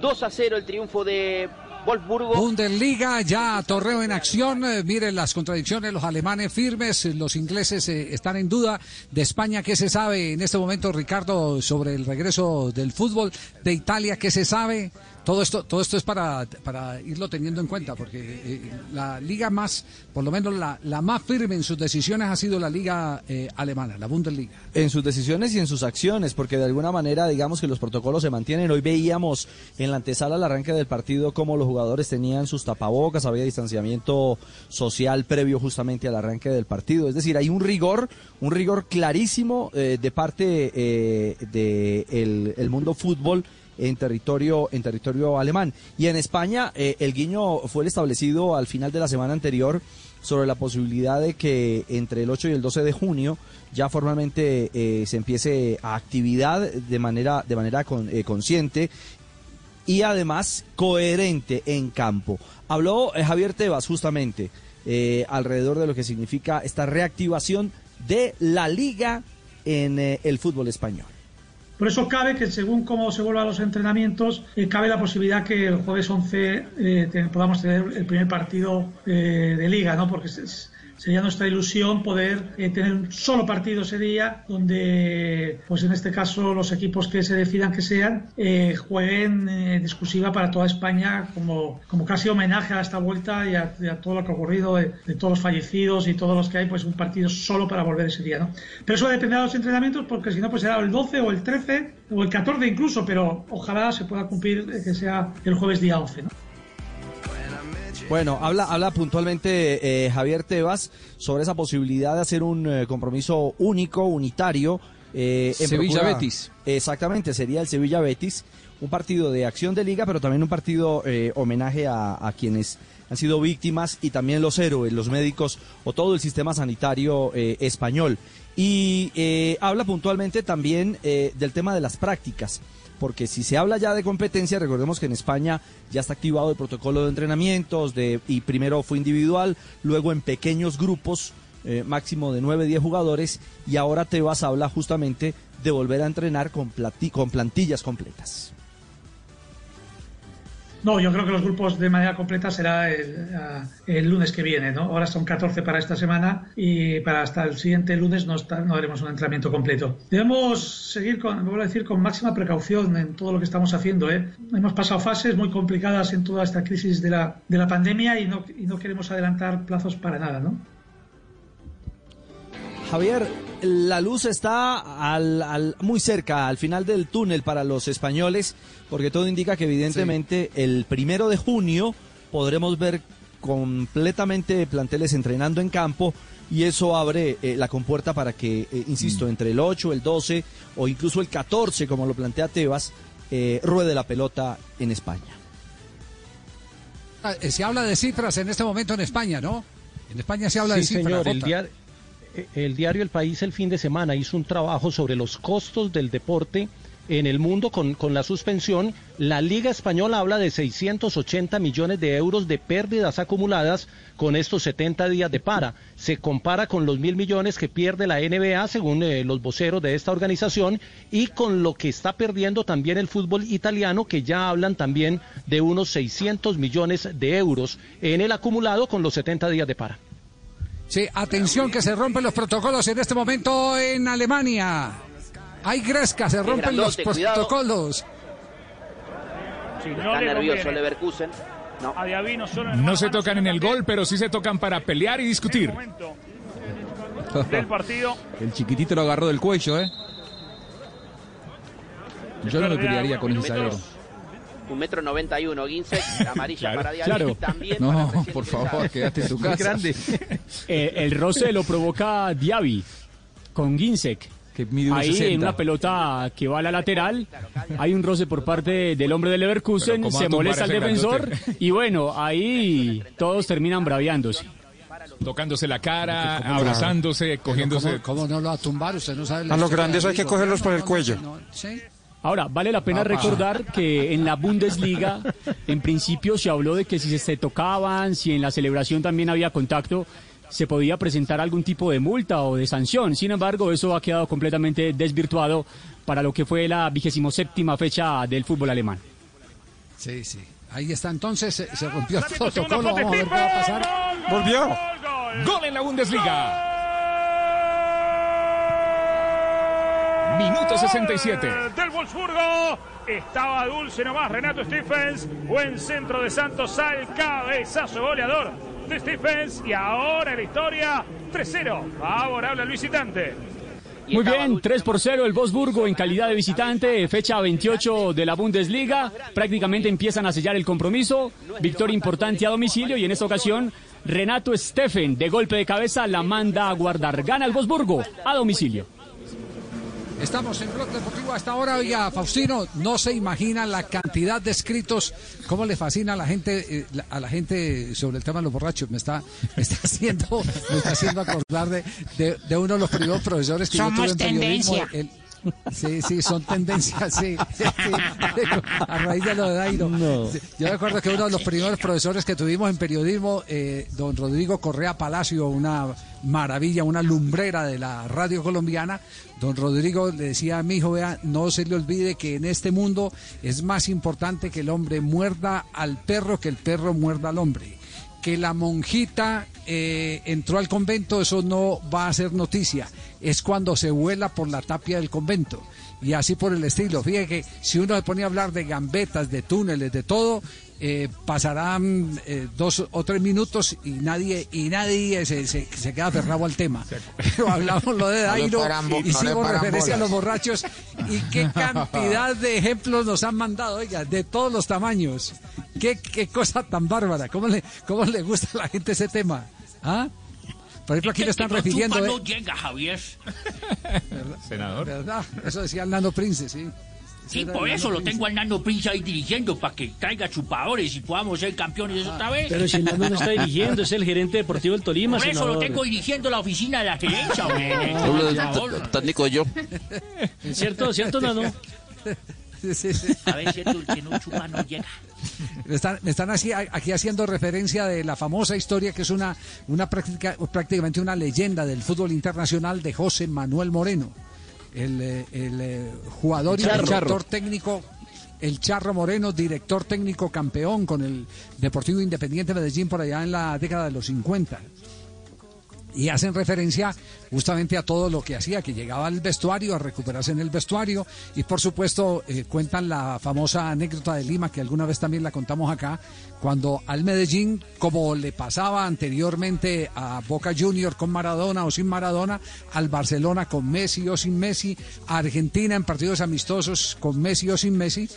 2 a 0 el triunfo de Wolfsburgo. Bundesliga, ya torneo en acción. eh, miren las contradicciones, los alemanes firmes, los ingleses eh, están en duda. De España, ¿qué se sabe en este momento, Ricardo, sobre el regreso del fútbol? De Italia, ¿qué se sabe? Todo esto, todo esto es para, para irlo teniendo en cuenta, porque eh, la liga más, por lo menos la, la más firme en sus decisiones ha sido la liga eh, alemana, la Bundesliga. en sus decisiones y en sus acciones, porque de alguna manera digamos que los protocolos se mantienen. Hoy veíamos en la antesala al arranque del partido cómo los jugadores tenían sus tapabocas, había distanciamiento social previo justamente al arranque del partido. Es decir, hay un rigor, un rigor clarísimo eh, de parte eh, de el mundo fútbol en territorio en territorio alemán y en España eh, el guiño fue el establecido al final de la semana anterior sobre la posibilidad de que entre el 8 y el 12 de junio ya formalmente eh, se empiece a actividad de manera de manera con- eh, consciente y además coherente en campo. Habló eh, Javier Tebas justamente alrededor de lo que significa esta reactivación de la liga en el fútbol español. Por eso cabe que según cómo se vuelvan los entrenamientos, eh, cabe la posibilidad que el jueves 11 eh, podamos tener el primer partido eh, de liga, ¿no? Porque es- sería nuestra ilusión poder eh, tener un solo partido ese día donde, pues en este caso, los equipos que se decidan que sean eh, jueguen eh, en exclusiva para toda España como, como casi homenaje a esta vuelta y a, todo lo que ha ocurrido, de, todos los fallecidos y todos los que hay, pues un partido solo para volver ese día, ¿no? Pero eso dependerá de los entrenamientos porque si no, pues será el 12 o el 13 o el 14 incluso, pero ojalá se pueda cumplir eh, que sea el jueves día 11, ¿no? Bueno, habla, habla puntualmente eh, Javier Tebas sobre esa posibilidad de hacer un eh, compromiso único, unitario. eh, en Sevilla procura- Betis. Exactamente, sería el Sevilla Betis, un partido de acción de liga, pero también un partido eh, homenaje a, a quienes han sido víctimas y también los héroes, los médicos o todo el sistema sanitario eh, español. Y eh, habla puntualmente también eh, del tema de las prácticas porque si se habla ya de competencia, recordemos que en España ya está activado el protocolo de entrenamientos, y primero fue individual, luego en pequeños grupos, eh, máximo de 9, 10 jugadores, y ahora Tebas habla justamente de volver a entrenar con plantillas completas. No, yo creo que los grupos de manera completa será el, el lunes que viene, ¿no? Ahora son 14 para esta semana y para hasta el siguiente lunes no, está- haremos un entrenamiento completo. Debemos seguir, con, vuelvo a decir, con máxima precaución en todo lo que estamos haciendo, ¿eh? Hemos pasado fases muy complicadas en toda esta crisis de la, de la pandemia y no, y no queremos adelantar plazos para nada, ¿no? Javier, la luz está al, al- muy cerca, al final del túnel para los españoles, porque todo indica que evidentemente el primero de junio podremos ver completamente planteles entrenando en campo y eso abre eh, la compuerta para que, eh, insisto, entre el 8, el 12 o incluso el 14, como lo plantea Tebas, eh, ruede la pelota en España. Ah, Se habla de cifras en este momento en España, ¿no? En España se habla de Sí, cifras. señor. El, Jota. Eh, el diario El País el fin de semana hizo un trabajo sobre los costos del deporte en el mundo con, con la suspensión. La Liga Española habla de 680 millones de euros de pérdidas acumuladas con estos 70 días de para. Se compara con los mil millones que pierde la NBA, según eh, los voceros de esta organización, y con lo que está perdiendo también el fútbol italiano, que ya hablan también de unos 600 millones de euros en el acumulado con los 70 días de para. Sí, atención que se rompen los protocolos en este momento en Alemania. Hay gresca, se rompen los grandote, protocolos. Si no Está le nervioso conviene. Leverkusen. No. A Diaby no se tocan en el gol, pero sí se tocan para pelear y discutir. el momento del partido. El chiquitito lo agarró del cuello, ¿eh? Yo no me pelearía con ese zaguero. Un metro noventa y uno, Ginzek, amarilla Claro, para Diaby. claro. También No, para por favor, quédate en tu casa. grande. Eh, el roce lo provoca Diaby. con Ginsek. Que mide unos Ahí 60. en una pelota que va a la lateral, hay un roce por parte del hombre del Leverkusen, Pero ¿cómo va se molesta el ese defensor grandote? y bueno, ahí todos terminan braviándose. Tocándose la cara, ¿Cómo- abrazándose, cogiéndose. ¿Cómo, cómo no lo va a tumbar? Usted no sabe la A los grandes de hay que cogerlos por el cuello. no, ¿sí? Ahora, vale la pena Papá. recordar que en la Bundesliga, en principio se habló de que si se tocaban, si en la celebración también había contacto, se podía presentar algún tipo de multa o de sanción. Sin embargo, eso ha quedado completamente desvirtuado para lo que fue la vigésimo séptima fecha del fútbol alemán. Sí, sí. Ahí está, entonces se, se rompió el protocolo. Vamos a ver qué va a pasar. Volvió. Gol en la Bundesliga. Minuto 67. Del Wolfsburgo. Estaba dulce nomás Renato Stephens. Buen centro de Santos al cabezazo goleador de Stephens. Y ahora en la historia 3-0. Favorable al visitante. Muy bien, 3 por 0 el Wolfsburgo en calidad de visitante, fecha 28 de la Bundesliga. Prácticamente empiezan a sellar el compromiso. Victoria importante a domicilio y en esta ocasión Renato Steffen de golpe de cabeza la manda a guardar. Gana el Wolfsburgo a domicilio. Estamos en Blog Deportivo hasta ahora. Oiga, Faustino, no se imagina la cantidad de escritos, cómo le fascina a la gente, eh, a la gente sobre el tema de los borrachos. Me está, me está haciendo, me está haciendo acordar de, de, de uno de los primeros profesores que Somos yo tuve en periodismo. tendencia. el- Sí, sí, son tendencias, sí. sí, a raíz de lo de Dairo. Yo recuerdo que uno de los primeros profesores que tuvimos en periodismo, eh, don Rodrigo Correa Palacio, una maravilla, una lumbrera de la radio colombiana, don Rodrigo le decía a mi hijo, vea, no se le olvide que en este mundo es más importante que el hombre muerda al perro que el perro muerda al hombre que la monjita eh, entró al convento, eso no va a ser noticia. Es cuando se vuela por la tapia del convento. Y así por el estilo. Fíjate que si uno se pone a hablar de gambetas, de túneles, de todo, eh, pasarán eh, dos o tres minutos y nadie y nadie se, se- se queda aferrado al tema. Pero hablamos lo de Dairo, no hicimos referencia a los borrachos y qué cantidad de ejemplos nos han mandado, oiga, de todos los tamaños. Qué, qué cosa tan bárbara. ¿Cómo le, ¿Cómo le gusta a la gente ese tema? ¿Ah? Por ejemplo, aquí le están refiriendo. no eh, llega, Javier. Senador. ¿Verdad? Eso decía el Nando Prince, sí. Sí, por el eso lo tengo al Nando Prince ahí dirigiendo para que traiga chupadores y podamos ser campeones otra vez. Pero si Nando no está dirigiendo, es el gerente deportivo del Tolima, Por eso lo tengo dirigiendo la oficina de la gerencia, hombre. Ah. Técnico yo. ¿Cierto, cierto, sí. A ver, cierto, el que no chupa no llega. Me están, me están así, aquí haciendo referencia de la famosa historia que es una, una práctica, prácticamente una leyenda del fútbol internacional de José Manuel Moreno, el, eh, el, eh, jugador y director técnico, el Charro Moreno, director técnico campeón con el Deportivo Independiente Medellín por allá en la década de los 50. Y hacen referencia justamente a todo lo que hacía, que llegaba al vestuario a recuperarse en el vestuario. Y por supuesto eh, cuentan la famosa anécdota de Lima, que alguna vez también la contamos acá, cuando al Medellín, como le pasaba anteriormente a Boca Junior con Maradona o sin Maradona, al Barcelona con Messi o sin Messi, a Argentina en partidos amistosos con Messi o sin Messi,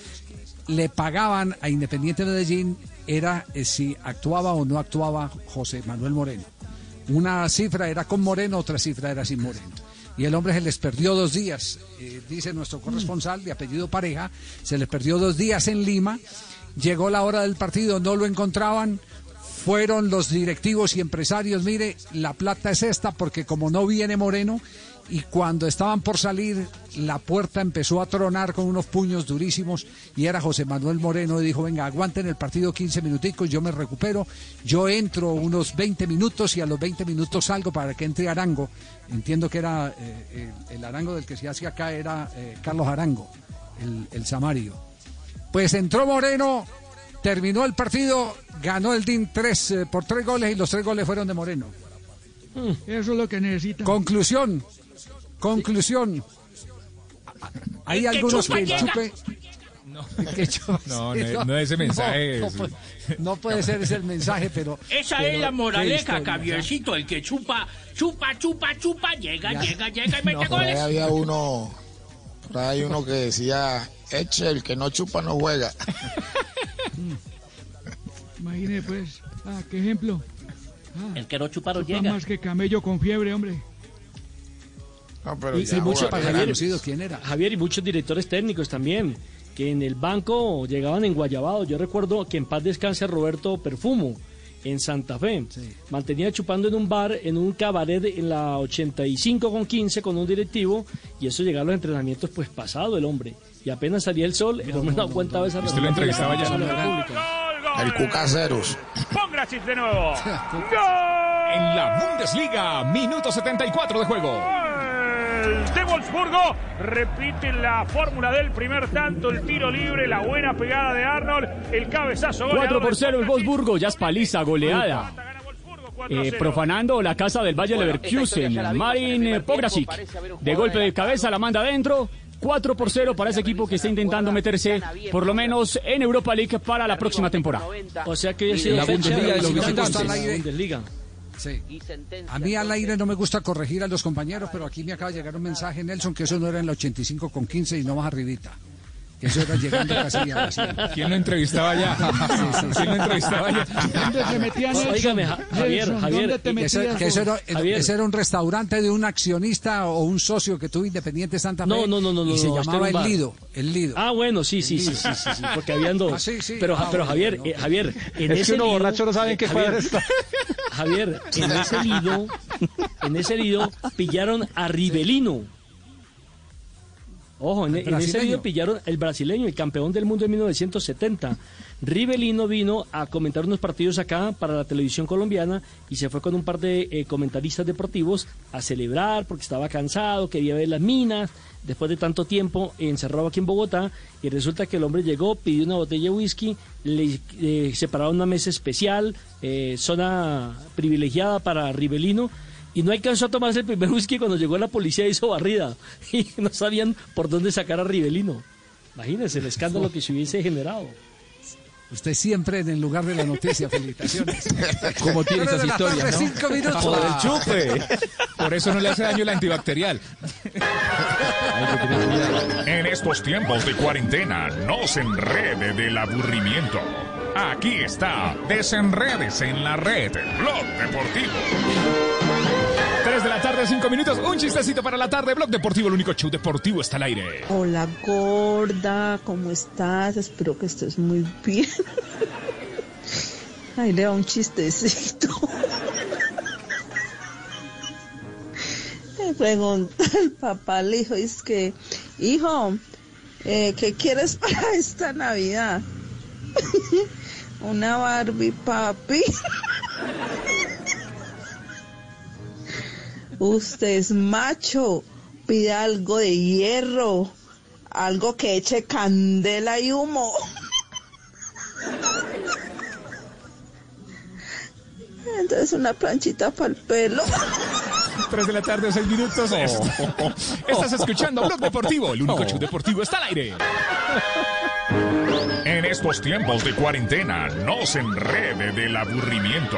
le pagaban a Independiente Medellín era eh, si actuaba o no actuaba José Manuel Moreno. Una cifra era con Moreno, otra cifra era sin Moreno. Y el hombre se les perdió dos días, eh, dice nuestro corresponsal de apellido pareja, se les perdió dos días en Lima, llegó la hora del partido, no lo encontraban, fueron los directivos y empresarios, mire, la plata es esta porque como no viene Moreno, y cuando estaban por salir, la puerta empezó a tronar con unos puños durísimos y era José Manuel Moreno y dijo, venga, aguanten el partido 15 minuticos, yo me recupero, yo entro unos 20 minutos y a los 20 minutos salgo para que entre Arango. Entiendo que era eh, el, Arango del que se hace acá era eh, Carlos Arango, el, el Samario. Pues entró Moreno, terminó el partido, ganó el DIN tres, eh, por tres goles y los tres goles fueron de Moreno. Eso es lo que necesitan. Conclusión, conclusión. Hay El algunos chupa que chupe... el que chupa- No, sí, no, no ese mensaje No, es- no puede, no puede ser ese el mensaje, pero... Esa pero es la moraleja, Javiercito. El que chupa, chupa, chupa, chupa, llega, Ya. llega, llega y mete Por ahí goles. había uno, por ahí hay uno que decía, eche, el que no chupa no juega. Imagine pues. Ah, qué ejemplo. Ah, El que no chupa no llega. más que camello con fiebre, hombre. Pero y, ya y muchos, Javier, conocido quién era. Javier, y muchos directores técnicos también, que en el banco llegaban en Guayabado. Yo recuerdo que en paz descanse Roberto Perfumo, en Santa Fe. Mantenía chupando en un bar, en un cabaret en la 85 con 15 con un directivo, y eso llegaba a los entrenamientos pues pasado el hombre. Y apenas salía el sol, el hombre no, aguantaba esa ¿Usted lo entrevistaba ya? en la República. El Cucaseros. Pongracic de nuevo. En la Bundesliga, minuto 74 de juego. De Wolfsburgo repite la fórmula del primer tanto, el tiro libre, la buena pegada de Arnold, el cabezazo 4 goleador por del 0 el Wolfsburgo, ya es paliza, goleada. Eh, profanando la casa del Valle Leverkusen. Marin Pograsic. De golpe de cabeza la manda adentro. 4 por 0 para ese equipo que está intentando meterse por lo menos en Europa League para la próxima temporada. O sea que sido La Bundesliga de los la A mí al aire no me gusta corregir a los compañeros, pero aquí me acaba de llegar un mensaje, Nelson, que eso no era en el 85 con 15 y no más arribita. Que eso era llegando casi a Brasil. ¿Quién lo entrevistaba ya? ¿Quién lo entrevistaba ya? ¿Dónde se metía Nelson? Óigame, Ja- Javier, Javier, ¿dónde te Que ese, metías que ese vos? era, Javier. ese era un restaurante de un accionista o un socio que tuvo Independiente Santa Fe. No, no, no, no, Y no, se no, este llamaba El. Lido. El Lido. Ah, bueno, sí, sí, sí, sí, sí, sí, porque habían dos. Ah, sí, sí. Pero, Ah, pero bueno, Javier, eh, Javier, en Es que ese uno lido- borracho no sabe en qué cuadra Javier, está. Javier, en ese lido, en ese lido pillaron a Rivelino. Ojo, en, ¿El en ese lido pillaron el brasileño, el campeón del mundo en 1970. Rivelino vino a comentar unos partidos acá para la televisión colombiana y se fue con un par de eh, comentaristas deportivos a celebrar porque estaba cansado, quería ver las minas, después de tanto tiempo encerrado aquí en Bogotá y resulta que el hombre llegó, pidió una botella de whisky, le eh, separaron una mesa especial, eh, zona privilegiada para Rivelino y no alcanzó a tomarse el primer whisky cuando llegó la policía hizo barrida y no sabían por dónde sacar a Rivelino. Imagínense el escándalo que se hubiese generado. Usted siempre en el lugar de la noticia. Felicitaciones. ¿Cómo tiene esas historias, no? cinco minutos. Por el chupe. Por eso no le hace daño el antibacterial. En estos tiempos de cuarentena, no se enrede del aburrimiento. Aquí está, desenredes en la red, Blog Deportivo. 3 de la tarde, 5 minutos. Un chistecito para la tarde. Blog Deportivo, el único show deportivo está al aire. Hola gorda, ¿cómo estás? Espero que estés muy bien. Ahí le da un chistecito. Le pregunta el papá al hijo, es que, hijo, eh, ¿qué quieres para esta Navidad? Una Barbie, papi. Usted es macho, pide algo de hierro, algo que eche candela y humo. Entonces una planchita para el pelo. 3 de la tarde, 6 minutos. Estás escuchando Blog Deportivo, el único show deportivo está al aire. En estos tiempos de cuarentena, no se enrede del aburrimiento.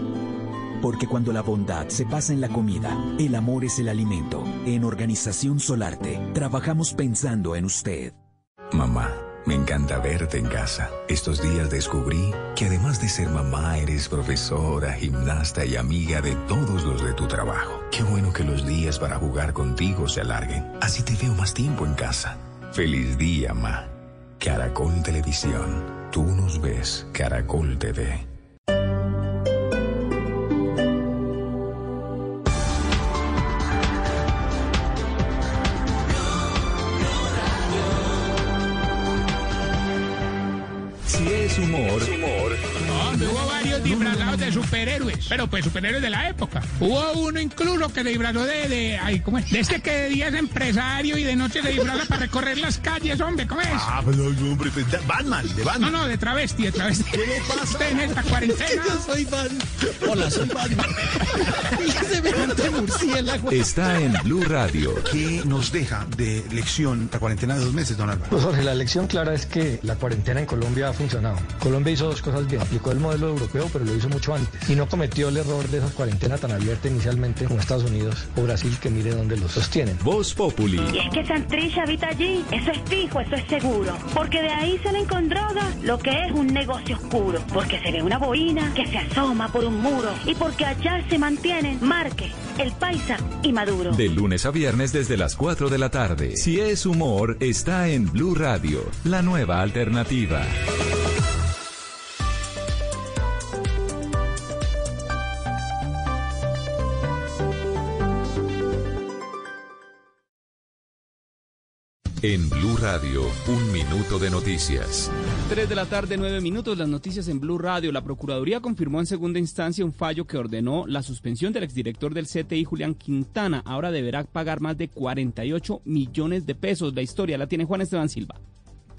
Porque cuando la bondad se pasa en la comida, el amor es el alimento. En Organización Solarte, trabajamos pensando en usted. Mamá, me encanta verte en casa. Estos días descubrí que además de ser mamá, eres profesora, gimnasta y amiga de todos los de tu trabajo. Qué bueno que los días para jugar contigo se alarguen. Así te veo más tiempo en casa. Feliz día, ma. Caracol Televisión. Tú nos ves, Caracol TV. Superhéroes, pero pues superhéroes de la época. Hubo uno incluso que se disfrazó de, de, ay, ¿cómo es? De este que de día es empresario y de noche se disfraza para recorrer las calles, hombre, ¿cómo es? Ah, pero hombre, pues, de Batman, de Batman. No, no, de travesti, de travesti. ¿Qué le pasa? Usted en esta cuarentena. Yo soy fan. Hola, soy Batman. semejante murciélago. Está en Blue Radio. ¿Qué nos deja de lección la cuarentena de dos meses, don Álvaro? Pues Jorge, la lección clara es que la cuarentena en Colombia ha funcionado. Colombia hizo dos cosas bien. Aplicó el modelo europeo, pero lo hizo mucho antes. Y no cometió el error de esa cuarentena tan abierta inicialmente como Estados Unidos o Brasil, que mire dónde lo sostienen. Voz Populi. Y es que Santrich habita allí. Eso es fijo, eso es seguro. Porque de ahí salen con droga lo que es un negocio oscuro. Porque se ve una boina que se asoma por un muro. Y porque allá se mantienen Marque, El Paisa y Maduro. De lunes a viernes desde las 4 de la tarde. Si es humor, está en Blue Radio, la nueva alternativa. En Blue Radio, un minuto de noticias. 3 de la tarde, 9 minutos, las noticias en Blue Radio. La Procuraduría confirmó en segunda instancia un fallo que ordenó la suspensión del exdirector del CTI, Julián Quintana. Ahora deberá pagar más de 48 millones de pesos. La historia la tiene Juan Esteban Silva.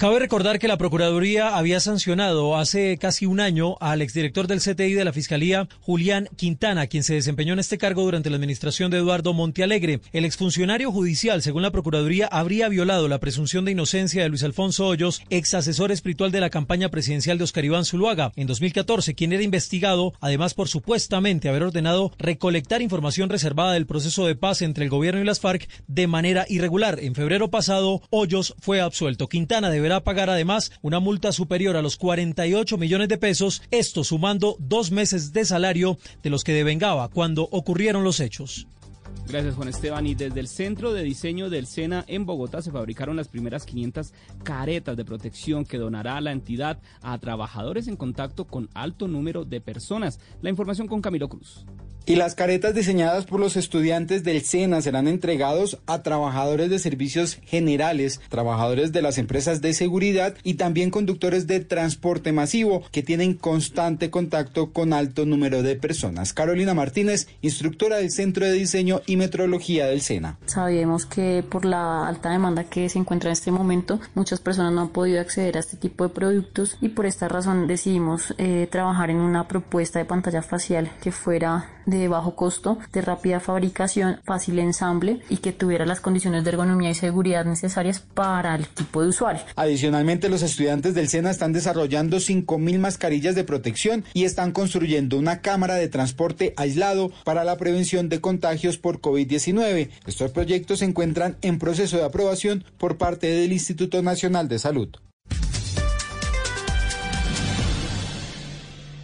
Cabe recordar que la Procuraduría había sancionado hace casi un año al exdirector del CTI de la Fiscalía, Julián Quintana, quien se desempeñó en este cargo durante la administración de Eduardo Montealegre. El exfuncionario judicial, según la Procuraduría, habría violado la presunción de inocencia de Luis Alfonso Hoyos, ex asesor espiritual de la campaña presidencial de Oscar Iván Zuluaga, en 2014, quien era investigado, además por supuestamente haber ordenado recolectar información reservada del proceso de paz entre el gobierno y las FARC de manera irregular. En febrero pasado, Hoyos fue absuelto. Quintana deberá pagar además una multa superior a los 48 millones de pesos, esto sumando dos meses de salario de los que devengaba cuando ocurrieron los hechos. Gracias Juan Esteban. Y desde el Centro de Diseño del SENA en Bogotá se fabricaron las primeras 500 caretas de protección que donará la entidad a trabajadores en contacto con alto número de personas. La información con Camilo Cruz. Y las caretas diseñadas por los estudiantes del SENA serán entregados a trabajadores de servicios generales, trabajadores de las empresas de seguridad y también conductores de transporte masivo que tienen constante contacto con alto número de personas. Carolina Martínez, instructora del Centro de Diseño y Metrología del SENA. Sabemos que por la alta demanda que se encuentra en este momento, muchas personas no han podido acceder a este tipo de productos y por esta razón decidimos eh, trabajar en una propuesta de pantalla facial que fuera de bajo costo, de rápida fabricación, fácil ensamble y que tuviera las condiciones de ergonomía y seguridad necesarias para el tipo de usuario. Adicionalmente, los estudiantes del SENA están desarrollando 5.000 mascarillas de protección y están construyendo una cámara de transporte aislado para la prevención de contagios por COVID-19. Estos proyectos se encuentran en proceso de aprobación por parte del Instituto Nacional de Salud.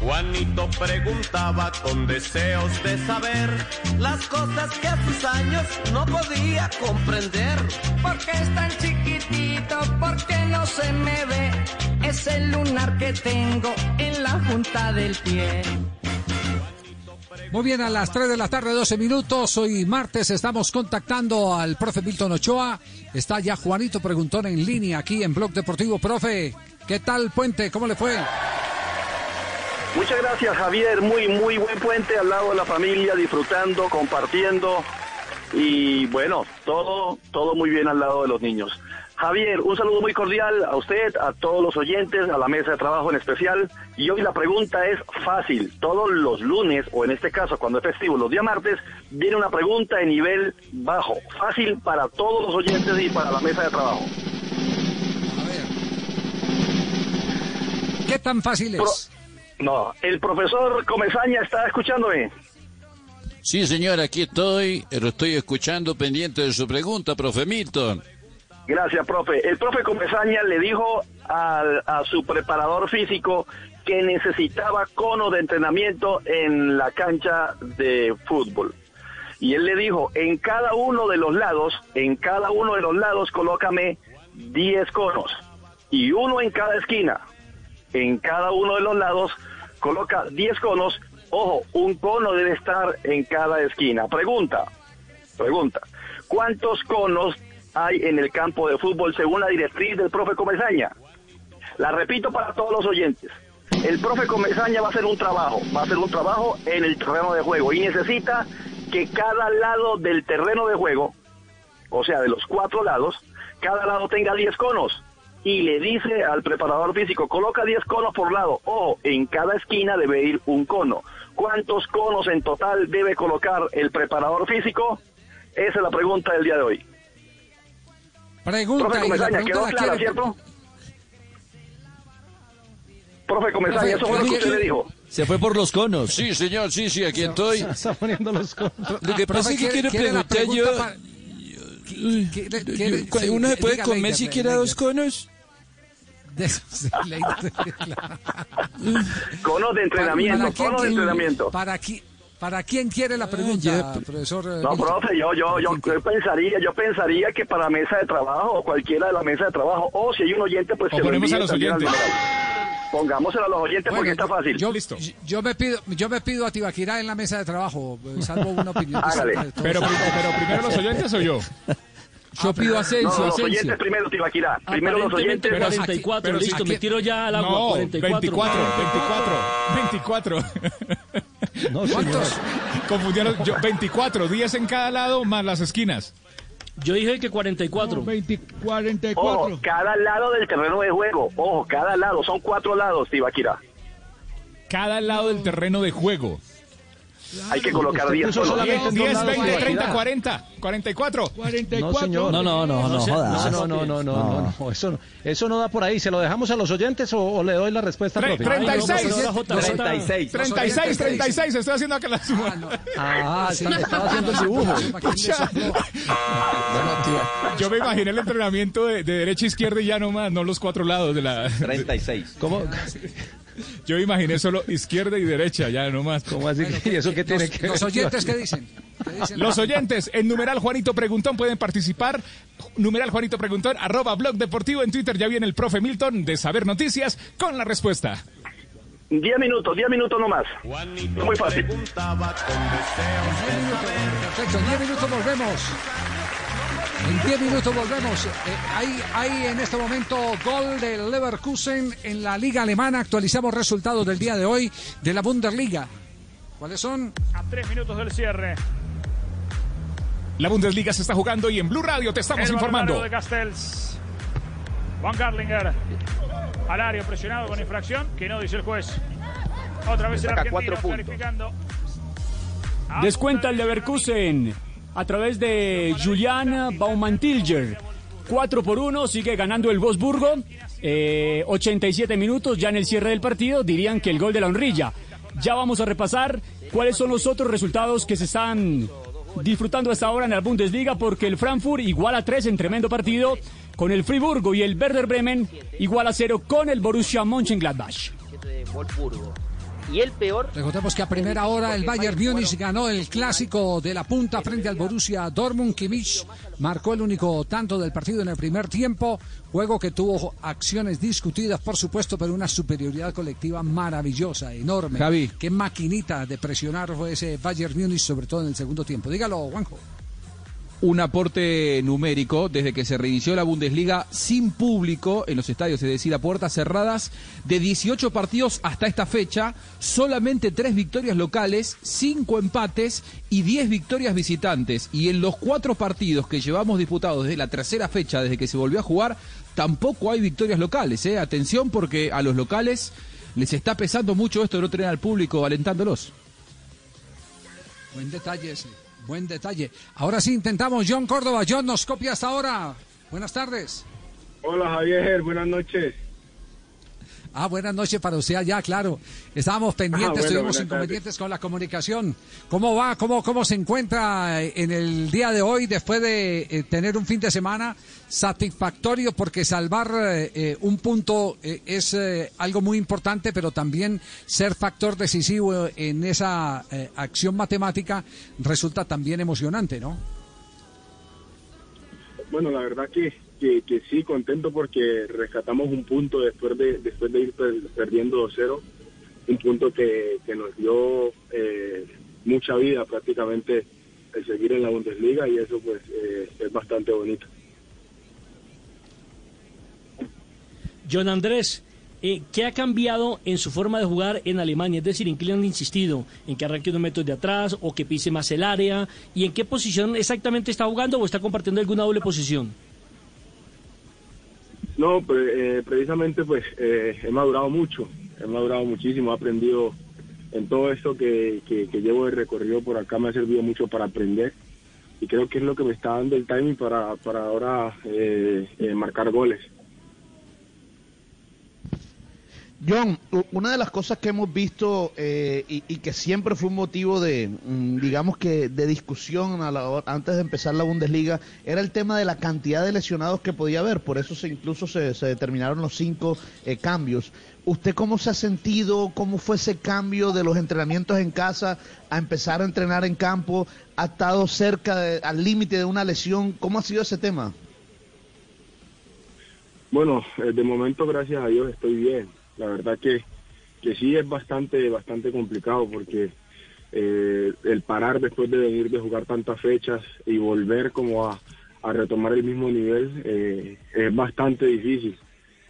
Juanito preguntaba con deseos de saber las cosas que a sus años no podía comprender. ¿Por qué es tan chiquitito? ¿Por qué no se me ve? Es el lunar que tengo en la junta del pie. Muy bien, a las 3 de la tarde, 12 minutos. Hoy martes estamos contactando al profe Milton Ochoa. Está ya Juanito Preguntón en línea aquí en Blog Deportivo. Profe, ¿qué tal Puente? ¿Cómo le fue? Muchas gracias Javier, muy muy buen puente al lado de la familia, disfrutando, compartiendo y bueno, todo todo muy bien al lado de los niños. Javier, un saludo muy cordial a usted, a todos los oyentes, a la mesa de trabajo en especial. Y hoy la pregunta es fácil. Todos los lunes, o en este caso cuando es festivo, los días martes, viene una pregunta de nivel bajo. Fácil para todos los oyentes y para la mesa de trabajo. ¿Qué tan fácil es? No, el profesor Comesaña está escuchándome. Sí, señor, aquí estoy. Lo estoy escuchando pendiente de su pregunta, profe Milton. Gracias, profe. El profe Comesaña le dijo al- a su preparador físico que necesitaba cono de entrenamiento en la cancha de fútbol. Y él le dijo, en cada uno de los lados, en cada uno de los lados, colócame 10 conos. Y uno en cada esquina. En cada uno de los lados, coloca 10 conos. Ojo, un cono debe estar en cada esquina. Pregunta, pregunta. ¿Cuántos conos hay en el campo de fútbol según la directriz del profe Comesaña? La repito para todos los oyentes. El profe Comesaña va a hacer un trabajo, va a hacer un trabajo en el terreno de juego y necesita que cada lado del terreno de juego, o sea, de los cuatro lados, cada lado tenga 10 conos. Y le dice al preparador físico, coloca 10 conos por lado. Ojo, en cada esquina debe ir un cono. ¿Cuántos conos en total debe colocar el preparador físico? Esa es la pregunta del día de hoy. Pregunta Profe Comesaña, pregunta ¿quedó la clara, quiere- cierto? Profe Comesaña, eso fue lo que usted le dijo. Se fue por los conos. Sí, señor, sí, sí, aquí estoy. Está poniendo los conos. Lo que pasa es que ¿quiere- quiero preguntar yo... pregunta pa- ¿Quiere- quiere- yo- sí, ¿Uno se puede comer Leider, siquiera Leider. dos conos? De esos, sí, Leider, claro. Conos de entrenamiento, ¿Para quién conos de quiere- entrenamiento. ¿Para, qui- ¿Para quién quiere la pregunta, profesor? eh, No, Milton? profe, yo, yo, yo, yo pensaría, yo pensaría que para mesa de trabajo o cualquiera de la mesa de trabajo, o si hay un oyente, pues O lo ponemos a envíe los oyentes. Pongámoselo a los oyentes porque está fácil. Yo, yo me pido, yo me pido a Tibaquirá en la mesa de trabajo, eh, salvo una opinión. Hágale. Pero, pero primero los oyentes o yo. Yo pido No, Asensio, los oyentes primero, Tibaquirá. Primero los oyentes. 44, pero si listo, me tiro ya al agua. No, 44. 24, 24, 24. No, ¿Cuántos? Confundieron, yo, 24, 10 en cada lado más las esquinas. Yo dije que 44. 44. Ojo, cada lado del terreno de juego. Ojo, cada lado. Son cuatro lados, Tibaquirá. Cada lado del terreno de juego. Hay que colocar Usted 10 puso conos. solamente en dos 10, lados, 20, Tibaquirá. 30, 40, 44. 44. No, señor. No, no, no, no, jodas. no, no, no, no, no, no, eso, no, eso no da por ahí. ¿Se lo dejamos a los oyentes o, o le doy la respuesta Tre- propia? 36. Ay, no, pero ahora J, J. 36. 36, 36, estoy haciendo acá la suma. Ah, sí, está- estaba haciendo el dibujo. Yo me imaginé el entrenamiento de, de derecha a izquierda y ya nomás, no los cuatro lados de la... 36. ¿Cómo, Yo imaginé solo izquierda y derecha, ya nomás. cómo así? ¿Y eso qué tiene Los, que los ver? oyentes, ¿qué dicen? ¿Qué dicen? Los oyentes, en numeral Juanito Preguntón pueden participar. Numeral Juanito Preguntón, arroba blog deportivo en Twitter. Ya viene el profe Milton de Saber Noticias con la respuesta. 10 minutos, 10 minutos nomás. Muy fácil. Perfecto, 10 minutos volvemos. En 10 minutos volvemos. Eh, hay, hay en este momento gol del Leverkusen en la Liga Alemana. Actualizamos resultados del día de hoy de la Bundesliga. ¿Cuáles son? A tres minutos del cierre. La Bundesliga se está jugando y en Blue Radio te estamos El informando. de Castells. Juan Garlinger. Al área presionado con infracción. Que no dice el juez. Otra vez el argentino cuatro puntos. clarificando. Descuenta el Leverkusen a través de Julian Baumantilger. 4 por 1, sigue ganando el Wolfsburgo. Eh, 87 minutos ya en el cierre del partido. Dirían que el gol de la honrilla. Ya vamos a repasar cuáles son los otros resultados que se están disfrutando hasta ahora en la Bundesliga porque el Frankfurt igual a 3 en tremendo partido con el Friburgo y el Werder Bremen igual a 0 con el Borussia Mönchengladbach. Y el peor. Recordemos que a primera hora el Bayern Múnich ganó el clásico de la punta frente al Borussia Dortmund. Kimmich marcó el único tanto del partido en el primer tiempo. Juego que tuvo acciones discutidas, por supuesto, pero una superioridad colectiva maravillosa, enorme. Javi. Qué maquinita de presionar fue ese Bayern Múnich, sobre todo en el segundo tiempo. Dígalo, Juanjo. Un aporte numérico desde que se reinició la Bundesliga sin público en los estadios, es decir, a puertas cerradas, de 18 partidos hasta esta fecha, solamente 3 victorias locales, 5 empates y 10 victorias visitantes. Y en los 4 partidos que llevamos disputados desde la tercera fecha, desde que se volvió a jugar, tampoco hay victorias locales. ¿eh? Atención porque a los locales les está pesando mucho esto de no tener al público alentándolos. Buen detalle buen detalle. Ahora sí intentamos, John Córdoba. John nos copia hasta ahora. Buenas tardes. Hola Javier, buenas noches. Ah, buenas noches para usted allá, claro. Estábamos pendientes, Ah, bueno, tuvimos inconvenientes con la comunicación. ¿Cómo va? ¿Cómo, ¿Cómo se encuentra en el día de hoy después de eh, tener un fin de semana satisfactorio? Porque salvar eh, eh, un punto eh, es algo muy importante, pero también ser factor decisivo en esa acción matemática resulta también emocionante, ¿no? Bueno, la verdad que, que, que sí, contento porque rescatamos un punto después de después de ir per- perdiendo 2-0, un punto que, que nos dio eh, mucha vida prácticamente el seguir en la Bundesliga y eso pues eh, es bastante bonito. John Andrés, eh, ¿qué ha cambiado en su forma de jugar en Alemania? Es decir, ¿en qué le han insistido? ¿En que arranque unos metros de atrás o que pise más el área? ¿Y en qué posición exactamente está jugando o está compartiendo alguna doble posición? No, pre- eh, precisamente pues eh, he madurado mucho, he madurado muchísimo, he aprendido en todo esto que, que, llevo de recorrido por acá, me ha servido mucho para aprender y creo que es lo que me está dando el timing para, para ahora eh, eh, marcar goles. John, una de las cosas que hemos visto eh, y, que siempre fue un motivo de, mm, digamos que, de discusión a la antes de empezar la Bundesliga, era el tema de la cantidad de lesionados que podía haber. Por eso se incluso se, se determinaron los cinco eh, cambios. ¿Usted cómo se ha sentido? ¿Cómo fue ese cambio de los entrenamientos en casa a empezar a entrenar en campo? ¿Ha estado cerca, al límite de una lesión? ¿Cómo ha sido ese tema? Bueno, eh, de momento gracias a Dios estoy bien. La verdad que, que sí es bastante, bastante complicado porque eh, el parar después de venir de jugar tantas fechas y volver como a, a retomar el mismo nivel eh, es bastante difícil.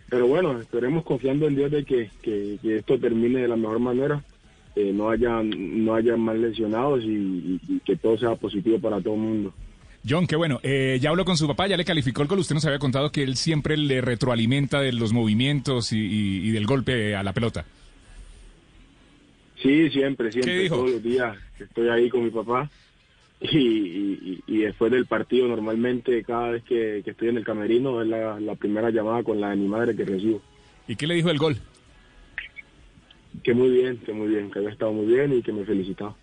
Pero bueno, esperemos confiando en Dios de que, que- esto termine de la mejor manera, eh, no haya no haya más lesionados y que todo sea positivo para todo el mundo. John, qué bueno. Eh, ya habló con su papá, ya le calificó el gol. Usted nos había contado que él siempre le retroalimenta de los movimientos y, y- y del golpe a la pelota. Sí, siempre, siempre, ¿Qué dijo? todos los días estoy ahí con mi papá y, después del partido normalmente cada vez que, que estoy en el camerino es la, la primera llamada con la de mi madre que recibo. ¿Y qué le dijo el gol? Que muy bien, que muy bien, que había estado muy bien y que me felicitaba.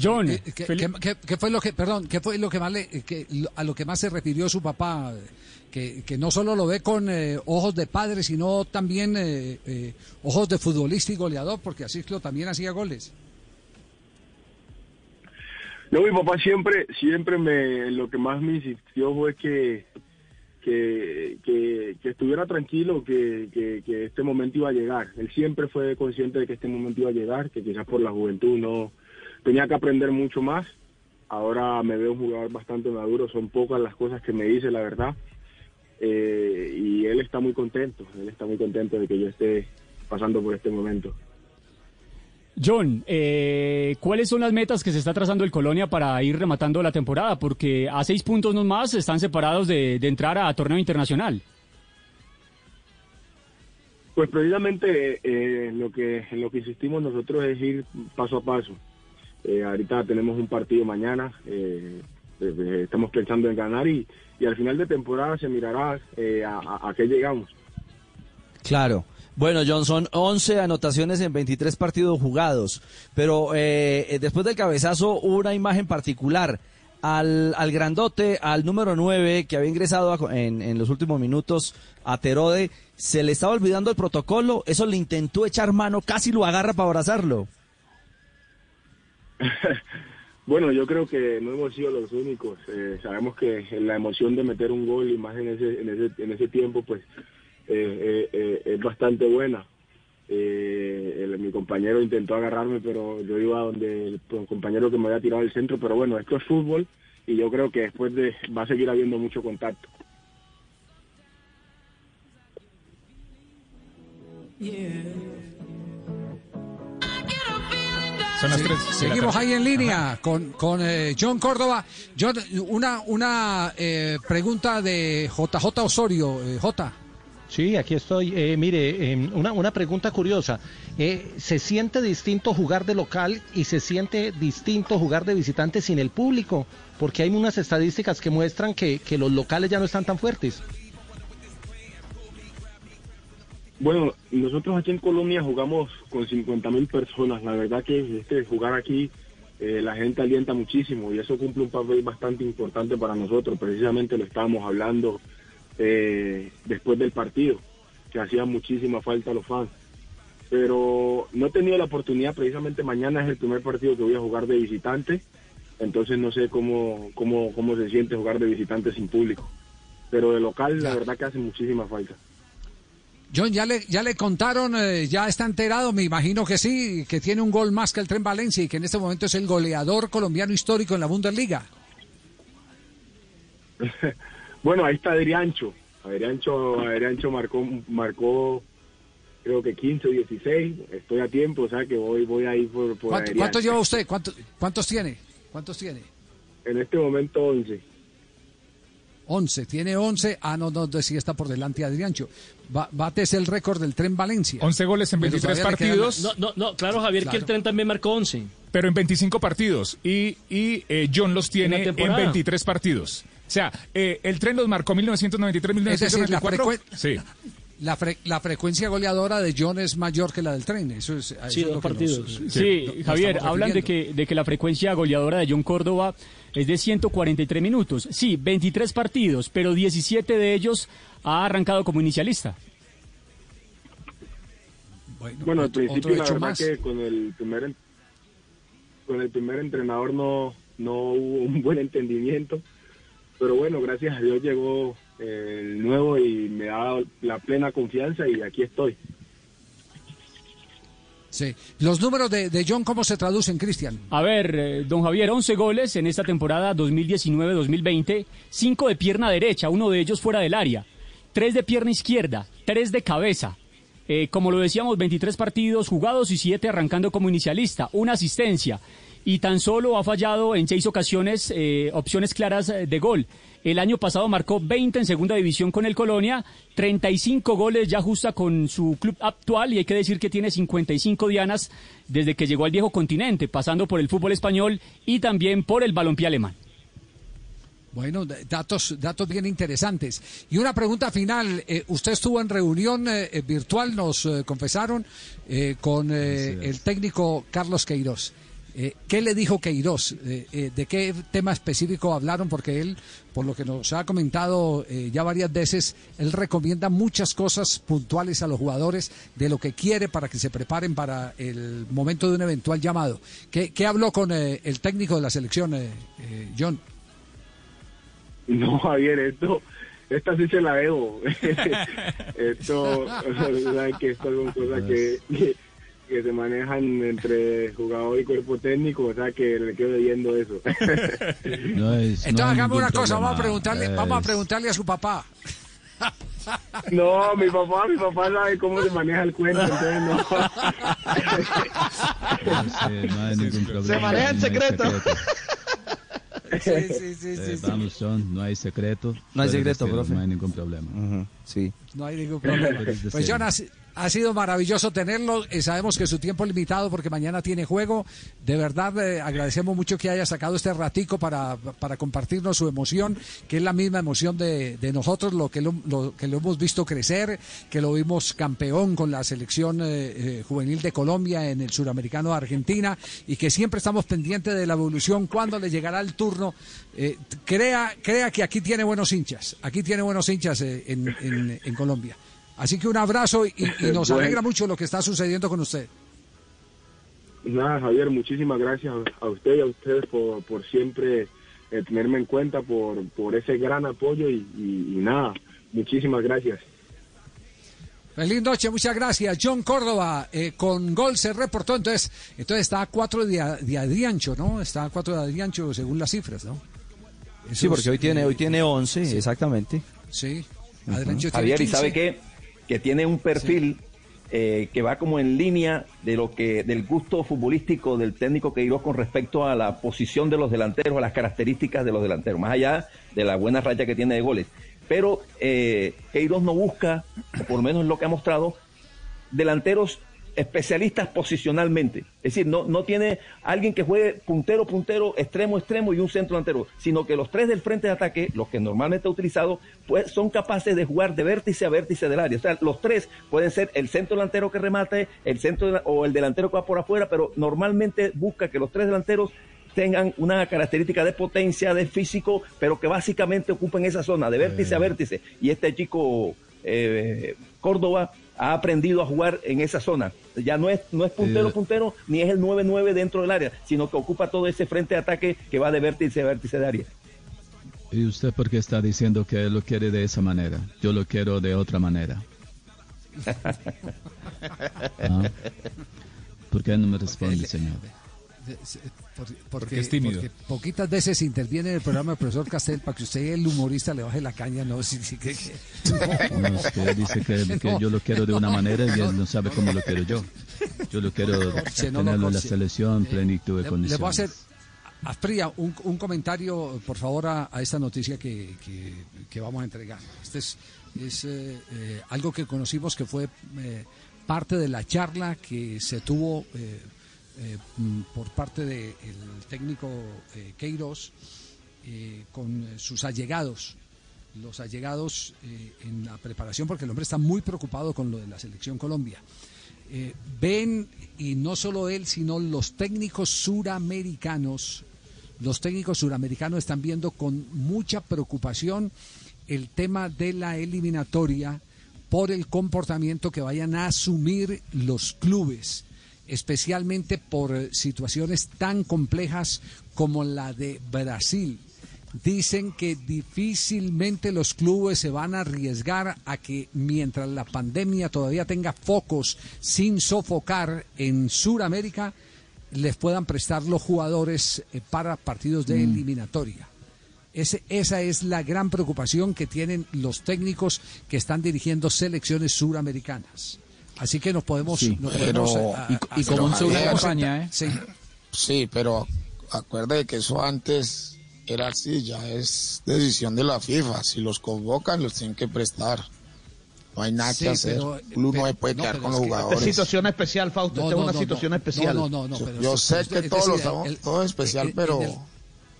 John, ¿Qué, qué- qué- qué fue lo que, perdón, qué fue lo que más le, que, a lo que más se refirió su papá? Que, que no solo lo ve con eh, ojos de padre, sino también eh, eh, ojos de futbolista y goleador, porque así también hacía goles. No, mi papá siempre, siempre me, lo que más me insistió fue que, que, que, que estuviera tranquilo, que, que, que este momento iba a llegar. Él siempre fue consciente de que este momento iba a llegar, que quizás por la juventud no tenía que aprender mucho más. Ahora me veo un jugador bastante maduro, son pocas las cosas que me dice, la verdad. Eh, y él está muy contento, él está muy contento de que yo esté pasando por este momento. John, eh, ¿cuáles son las metas que se está trazando el Colonia para ir rematando la temporada? Porque a seis puntos no más están separados de, de entrar a torneo internacional. Pues precisamente eh, lo que en lo que insistimos nosotros es ir paso a paso. Eh, ahorita tenemos un partido mañana, eh, eh, estamos pensando en ganar y, y al final de temporada se mirará a, a- qué llegamos. Claro. Bueno, John, son 11 anotaciones en 23 partidos jugados, pero eh, después del cabezazo una imagen particular. Al, al grandote, al número 9 que había ingresado a- en, en los últimos minutos a Terode, se le estaba olvidando el protocolo, eso le intentó echar mano, casi lo agarra para abrazarlo. Bueno, yo creo que no hemos sido los únicos. Eh, sabemos que la emoción de meter un gol y más en ese, en ese, en ese tiempo, pues eh, eh, es bastante buena. Mi compañero intentó agarrarme, pero yo iba donde el compañero que me había tirado el centro. Pero bueno, esto es fútbol y yo creo que después de va a seguir habiendo mucho contacto. Son las tres. de la Seguimos ahí en línea con, con eh, John Córdoba. John, una, una eh, pregunta de JJ Osorio. eh, J. Sí, aquí estoy. Eh, mire, eh, una, una pregunta curiosa. Eh, ¿Se siente distinto jugar de local y se siente distinto jugar de visitante sin el público? Porque hay unas estadísticas que muestran que, que los locales ya no están tan fuertes. Bueno, nosotros aquí en Colombia jugamos con 50 mil personas. La verdad que este jugar aquí eh, la gente alienta muchísimo y eso cumple un papel bastante importante para nosotros. Precisamente lo estábamos hablando eh, después del partido, que hacía muchísima falta a los fans. Pero no he tenido la oportunidad, precisamente mañana es el primer partido que voy a jugar de visitante, entonces no sé cómo, cómo, cómo se siente jugar de visitante sin público. Pero de local la verdad que hace muchísima falta. John, ¿ya le, ya le contaron, eh, ya está enterado, me imagino que sí, que tiene un gol más que el Tren Valencia y que en este momento es el goleador colombiano histórico en la Bundesliga. Bueno, ahí está Adriancho. Adriancho, Adriancho marcó, marcó creo que 15 o 16. Estoy a tiempo, o sea que voy, voy a ir por, por ¿Cuánto-. ¿Cuántos lleva usted? ¿Cuánto- ¿Cuántos tiene? ¿Cuántos tiene? En este momento 11. 11, tiene 11. Ah, no, no, sí está por delante Adriancho. Ba- bates el récord del Tren Valencia. 11 goles en Pero 23 todavía le quedan- partidos. No, no, no, claro, Javier, que el tren también marcó 11. Pero en 25 partidos. Y, y eh, John los En tiene en, temporada. 23 partidos. O sea, eh, el tren los marcó 1993, Es decir, la, 1994. frecuen- sí. la, fre- la frecuencia goleadora de John es mayor que la del tren. Eso es, a eso es lo que nos- Sí, Javier, hablan de que, de que la frecuencia goleadora de John Córdoba es de 143 minutos. Sí, 23 partidos, pero 17 de ellos ha arrancado como inicialista. Bueno, al principio la verdad más. que con el primer con el primer entrenador no no hubo un buen entendimiento, pero bueno, gracias a Dios llegó eh, el nuevo y me ha dado la plena confianza y aquí estoy. Sí. Los números de, de John, ¿cómo se traducen, Cristian? A ver, eh, don Javier, 11 goles en esta temporada 2019-2020, 5 de pierna derecha, uno de ellos fuera del área, 3 de pierna izquierda, 3 de cabeza. Eh, como lo decíamos, 23 partidos jugados y 7 arrancando como inicialista, una asistencia. Y tan solo ha fallado en 6 ocasiones eh, opciones claras eh, de gol. El año pasado marcó 20 en segunda división con el Colonia, 35 goles ya justa con su club actual y hay que decir que tiene 55 dianas desde que llegó al viejo continente, pasando por el fútbol español y también por el balompié alemán. Bueno, datos, datos bien interesantes. Y una pregunta final. eh, usted estuvo en reunión eh, virtual, nos eh, confesaron, eh, con eh, el técnico Carlos Queiroz. Eh, ¿Qué le dijo Queiroz? Eh, eh, ¿De qué tema específico hablaron? Porque él, por lo que nos ha comentado eh, ya varias veces, él recomienda muchas cosas puntuales a los jugadores de lo que quiere para que se preparen para el momento de un eventual llamado. ¿Qué, habló con eh, el técnico de la selección, John? No, Javier, esto, esta sí se la debo. esto, ¿sabes que Estas son cosas que, que, que se manejan entre jugador y cuerpo técnico, o sea que le quedo debiendo eso. No es, Entonces hagamos una cosa, vamos a preguntarle, vamos a preguntarle a su papá. No, mi papá, mi papá sabe cómo se maneja el cuento, entonces no. no hay ningún problema. Se maneja en no secreto. Sí, sí, sí, Eh, sí, sí. vamos, John, no hay secreto. No hay secreto, profe. No hay ningún problema. Sí. No hay ningún problema. Pues. John, ha, si- ha sido maravilloso tenerlo. Eh, sabemos que su tiempo es limitado porque mañana tiene juego. De verdad, eh, agradecemos mucho que haya sacado este ratico para, para compartirnos su emoción, que es la misma emoción de, de nosotros, lo que lo, que lo hemos visto crecer, que lo vimos campeón con la selección eh, eh, juvenil de Colombia en el suramericano de Argentina y que siempre estamos pendientes de la evolución, cuando le llegará el turno. Crea, crea que aquí tiene buenos hinchas, aquí tiene buenos hinchas en- en Colombia. Así que un abrazo y, y nos Bueno. alegra mucho lo que está sucediendo con usted. Nada, Javier, muchísimas gracias a usted y a ustedes por, por siempre eh, tenerme en cuenta, por, por ese gran apoyo y, y- y nada, muchísimas gracias. Feliz noche, muchas gracias. John Córdoba, eh, con gol se reportó, entonces, entonces está a cuatro de, de Adriancho, ¿no? Está a cuatro de Adriancho según las cifras, ¿no? Sí, porque hoy tiene, hoy tiene 11, exactamente. Sí. Ujú. Adrencho tiene Javier, ¿y 15. sabe qué? Que tiene un perfil eh, que va como en línea de lo que del gusto futbolístico del técnico Queiroz con respecto a la posición de los delanteros, a las características de los delanteros, más allá de la buena raya que tiene de goles. Pero eh, Queiroz no busca, o por lo menos lo que ha mostrado, delanteros especialistas posicionalmente. Es decir, no, no tiene alguien que juegue puntero, puntero, extremo, extremo y un centro delantero, sino que los tres del frente de ataque, los que normalmente ha utilizado, pues son capaces de jugar de vértice a vértice del área. O sea, los tres pueden ser el centro delantero que remate, el centro o el delantero que va por afuera, pero normalmente busca que los tres delanteros tengan una característica de potencia, de físico, pero que básicamente ocupen esa zona de vértice a vértice. Y este chico eh, Córdoba ha aprendido a jugar en esa zona. Ya no es, no es puntero, puntero, ni es el 9-9 dentro del área, sino que ocupa todo ese frente de ataque que va de vértice a vértice de área. ¿Y usted por qué está diciendo que lo quiere de esa manera? Yo lo quiero de otra manera. Ah. ¿Por qué no me responde, señor? De- se- por- Porque es tímido. porque poquitas veces interviene en el programa el profesor Castel para que usted, el humorista, le baje la caña. No, sí, sí, que, que- No, es que dice que, que No. yo lo quiero de una manera y él no sabe cómo lo quiero yo. Yo lo quiero corche, no lo tenerlo en la selección, plenitud de Le, le condiciones. voy a hacer, a Fría, un, un comentario, por favor, a, a esta noticia que, que- que vamos a entregar. Este es, es eh, eh, algo que conocimos que fue eh, parte de la charla que se tuvo eh, mm, por parte del técnico eh, Queiroz eh, con eh, sus allegados los allegados en la preparación, porque el hombre está muy preocupado con lo de la selección Colombia. Ven, y no solo él, sino los técnicos suramericanos, los técnicos suramericanos están viendo con mucha preocupación el tema de la eliminatoria por el comportamiento que vayan a asumir los clubes, especialmente por eh, situaciones tan complejas como la de Brasil. Dicen que difícilmente los clubes se van a arriesgar a que mientras la pandemia todavía tenga focos sin sofocar en Sudamérica, les puedan prestar los jugadores eh, para partidos de eliminatoria. Ese- esa es la gran preocupación que tienen los técnicos que están dirigiendo selecciones suramericanas. Así que nos podemos... Sí, nos pero- podemos, ah, y- ah, y como ah, campaña, ¿eh? Sí. Sí, pero acuerde que eso antes era así, ya es decisión de la FIFA. Si los convocan, los tienen que prestar. No hay nada Sí, que hacer. pero- Uno no se puede no, quedar pero con es los que- jugadores. Esta situación especial, Fausto, No, esta es no, una no, situación no. especial. No, no, no, no, pero Yo sé que es todos los estamos- el- todo es especial, en pero- el-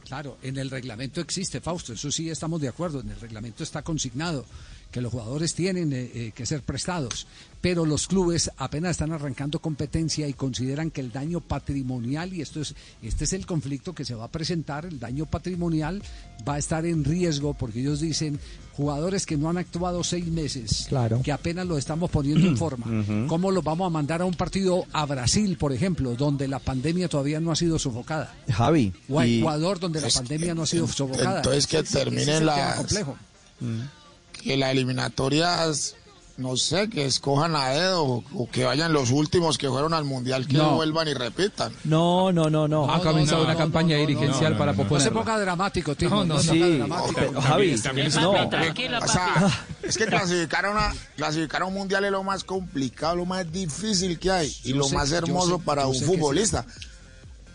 claro, en el reglamento existe, Fausto, eso sí estamos de acuerdo, en el reglamento está consignado que los jugadores tienen eh, eh, que ser prestados, pero los clubes apenas están arrancando competencia y consideran que el daño patrimonial, y esto es, este es el conflicto que se va a presentar, el daño patrimonial va a estar en riesgo porque ellos dicen jugadores que no han actuado seis meses, Claro. que apenas lo estamos poniendo en forma. ¿cómo los vamos a mandar a un partido a Brasil, por ejemplo, donde la pandemia todavía no ha sido sofocada? Javi. O a y- Ecuador, donde la pandemia no ha sido sofocada. Entonces que terminen las- complejo. que las eliminatorias, no sé, que escojan a dedo o, que vayan los últimos que fueron al mundial, que No. vuelvan y repitan. No, no, no, no. Ha comenzado una campaña dirigencial para No se ponga dramático, Timo. No, no, Sí, dramático. pero, Javi, no. no. O sea, es que clasificar a, una, clasificar a un mundial es lo más complicado, lo más difícil que hay y Yo lo sé- más hermoso sé- para un que sí. futbolista.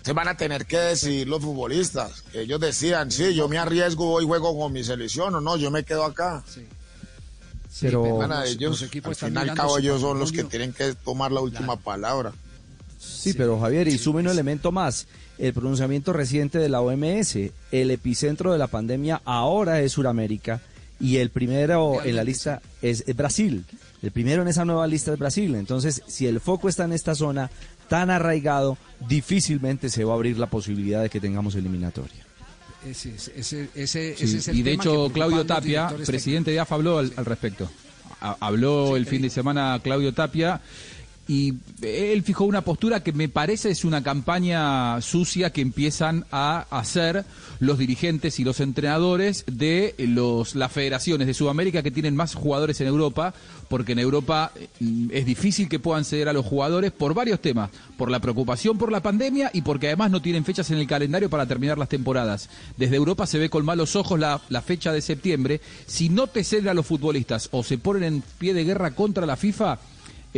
Se van a tener que decidir los futbolistas. Ellos decían, sí, yo me arriesgo, hoy juego con mi selección o no, yo me quedo acá. Pero- ellos, los equipos al están fin y al cabo ellos son los que tienen que tomar la última palabra. Sí, pero Javier, y sume un elemento más. El pronunciamiento reciente de la OMS, el epicentro de la pandemia ahora es Sudamérica y el primero en la lista es Brasil. El primero en esa nueva lista es Brasil. Entonces, si el foco está en esta zona tan arraigado, difícilmente se va a abrir la posibilidad de que tengamos eliminatoria. Ese, es- ese, ese, Sí, ese es el y de tema hecho, Claudio Tapia, presidente de AFA, habló al, al respecto. Ha- habló el fin de semana Claudio Tapia y él fijó una postura que me parece es una campaña sucia que empiezan a hacer los dirigentes y los entrenadores de los las federaciones de Sudamérica que tienen más jugadores en Europa, porque en Europa mm, es difícil que puedan ceder a los jugadores por varios temas, por la preocupación por la pandemia y porque además no tienen fechas en el calendario para terminar las temporadas. Desde Europa se ve con malos ojos la, la fecha de septiembre. Si no te ceden a los futbolistas o se ponen en pie de guerra contra la FIFA,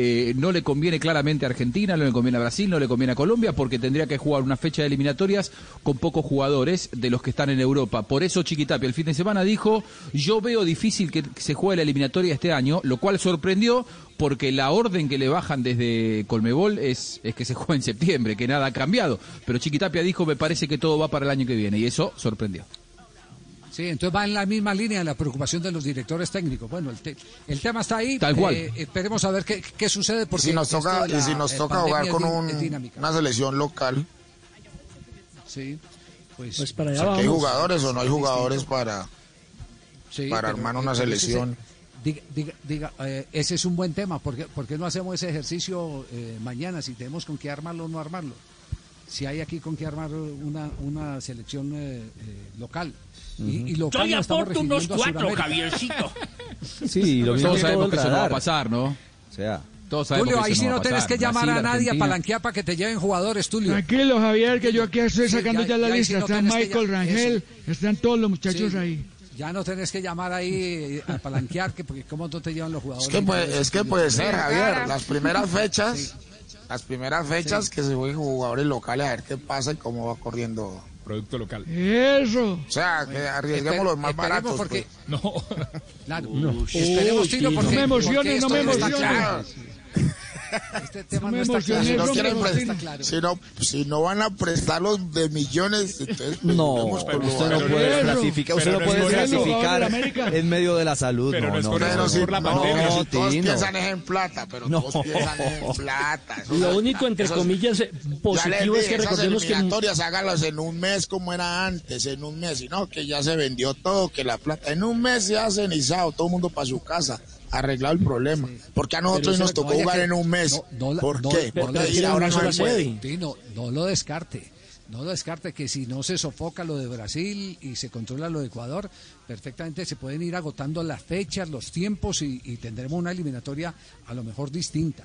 eh, no le conviene claramente a Argentina, no le conviene a Brasil, no le conviene a Colombia, porque tendría que jugar una fecha de eliminatorias con pocos jugadores de los que están en Europa. Por eso Chiquitapia el fin de semana dijo, yo veo difícil que se juegue la eliminatoria este año, lo cual sorprendió porque la orden que le bajan desde Colmebol es, es que se juegue en septiembre, que nada ha cambiado. Pero Chiquitapia dijo, me parece que todo va para el año que viene, y eso sorprendió. Sí, entonces va en la misma línea de la preocupación de los directores técnicos. Bueno, el, te- el tema está ahí. Tal cual. Eh, esperemos a ver qué, qué sucede. Y Porque si nos toca, la, y si nos toca jugar con un- una selección local, Sí, pues, Pues para o allá sea, hay jugadores o no hay jugadores para, Sí, para pero- armar una selección. se- Diga, diga, diga, eh, ese es un buen tema. ¿Por qué, por qué no hacemos ese ejercicio eh, mañana si tenemos con qué armarlo o no armarlo? Si hay aquí con qué armar una, una selección eh, eh, local. Y, y local Yo le aporto unos a cuatro. Javiercito. Sí, lo mismo Todos que sabemos que eso no va a pasar, ¿no? O sea, Todos sabemos Tulio, que ahí eso sí no a pasar. que llamar Brasil, a nadie a Argentina. palanquear para que te lleven jugadores, Tulio. Tranquilo, Javier, que yo aquí estoy Sí, sacando ya- ya, la ya lista. sí no Está tenés que Michael ya- Rangel, están todos los muchachos Sí. ahí. Ya no tenés que llamar ahí eh, a palanquear, que porque cómo no te llevan los jugadores. Es que puede, es que puede ser, Javier. Las primeras Sí. fechas, las primeras fechas que se jueguen jugadores locales a ver qué pasa y cómo va corriendo. Producto local. Eso. O sea, que arriesguemos los más baratos. porque- pues. No. Claro. No. Esperemos, Uy, Tino, sí, porque, no me emociones, porque no me emociones. claro. Este tema No no, está claro. Si no, no, quieren prestar- claro. si no, si no van a prestar los de millones, entonces pues, no, lo usted no puede clasificar, usted no no es puede clasificar en medio de la salud. Pero no, no es no, no, no. si, por la no, pandemia. pero si todos Tino. piensan es en plata, pero No. todos piensan es en plata. Lo es- único, entre eso es- comillas, positivo es dije, que esas recordemos que hágalas en un mes como era antes, en un mes, y no, que ya se vendió todo, que la plata, en un mes se ha cenizado, todo el mundo para su casa, arreglado el problema. Porque a nosotros nos tocó jugar que- en un mes. no, no ¿Por no- qué? Porque ahora no una se puede. no lo descarte. No lo descarte que si no se sofoca lo de Brasil y se controla lo de Ecuador, perfectamente se pueden ir agotando las fechas, los tiempos y, y tendremos una eliminatoria a lo mejor distinta.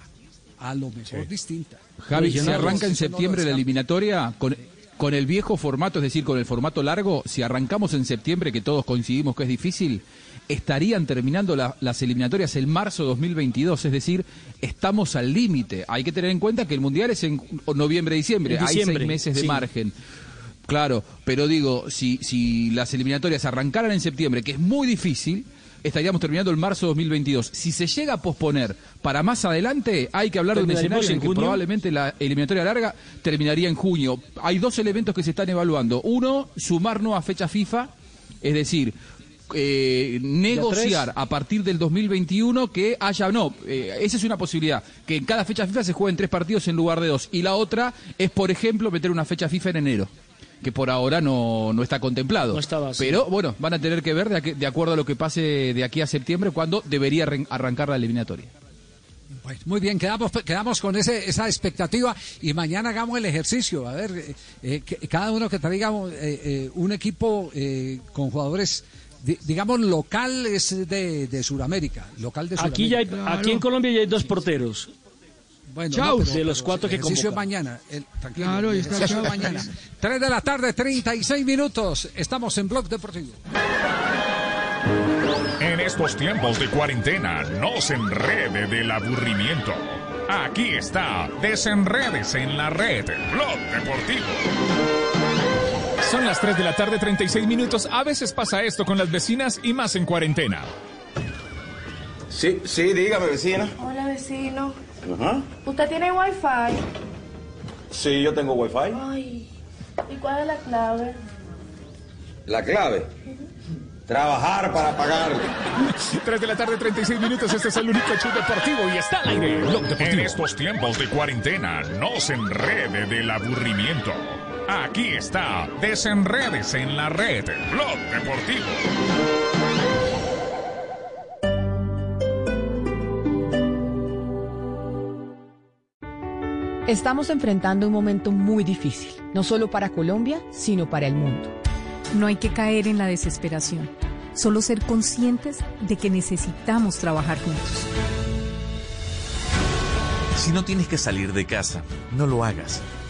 A lo mejor distinta. Javi, si Regional, arranca en no septiembre la eliminatoria con, con el viejo formato, es decir, con el formato largo, si arrancamos en septiembre, que todos coincidimos que es difícil, estarían terminando la- las eliminatorias el marzo 2022, es decir, estamos al límite. Hay que tener en cuenta que el Mundial es en noviembre-diciembre, En hay seis meses de sí. margen. Claro, pero digo, si, si las eliminatorias arrancaran en septiembre, que es muy difícil, estaríamos terminando el marzo 2022. Si se llega a posponer para más adelante, hay que hablar de un ¿Terminaremos escenario en en que probablemente la eliminatoria larga terminaría en junio. Hay dos elementos que se están evaluando. Uno, sumar nuevas fechas FIFA, es decir, eh, negociar a partir del 2021 que haya, no, eh, esa es una posibilidad, que en cada fecha FIFA se jueguen tres partidos en lugar de dos. Y la otra es, por ejemplo, meter una fecha FIFA en enero que por ahora no, no está contemplado. No estaba así. Pero bueno, van a tener que ver de, aquí- de acuerdo a lo que pase de aquí a septiembre cuando debería arran- arrancar la eliminatoria. Bueno, muy bien, quedamos, quedamos con ese, esa expectativa y mañana hagamos el ejercicio. A ver, eh, que- cada uno que traiga eh, eh, un equipo eh, con jugadores, di- digamos, locales de, de Sudamérica. Local de Aquí, ya hay- Sudamérica. aquí en Colombia ya hay dos porteros. Bueno, Chau. no, pero- De los cuatro que ejercicio es convocan. mañana. El, tranquilo, Claro, el está es mañana. 3 de la tarde, 36 minutos. Estamos en Blog Deportivo. En estos tiempos de cuarentena, no se enrede del aburrimiento. Aquí está, desenredes en la red, Blog Deportivo. Son las 3 de la tarde, 36 minutos. A veces pasa esto con las vecinas y más en cuarentena. Sí, sí, dígame, vecina. Hola vecino, Ajá. ¿usted tiene wifi? Sí, yo tengo wifi. Ay, ¿y cuál es la clave? La clave. Trabajar para pagar. 3 de la tarde, 36 minutos. Este es el único show deportivo y está al aire. En estos tiempos de cuarentena, no se enrede del aburrimiento. Aquí está, desenredes en la red, Blog Deportivo. Estamos enfrentando un momento muy difícil, no solo para Colombia, sino para el mundo. No hay que caer en la desesperación, solo ser conscientes de que necesitamos trabajar juntos. Si no tienes que salir de casa, no lo hagas.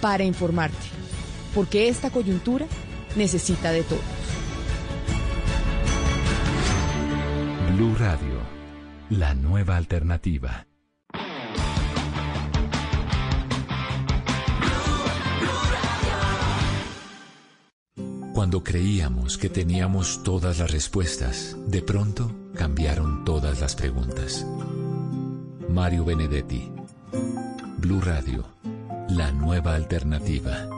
para informarte, porque esta coyuntura necesita de todos. Blue Radio, la nueva alternativa. Cuando creíamos que teníamos todas las respuestas, de pronto cambiaron todas las preguntas. Mario Benedetti, Blue Radio, la nueva alternativa.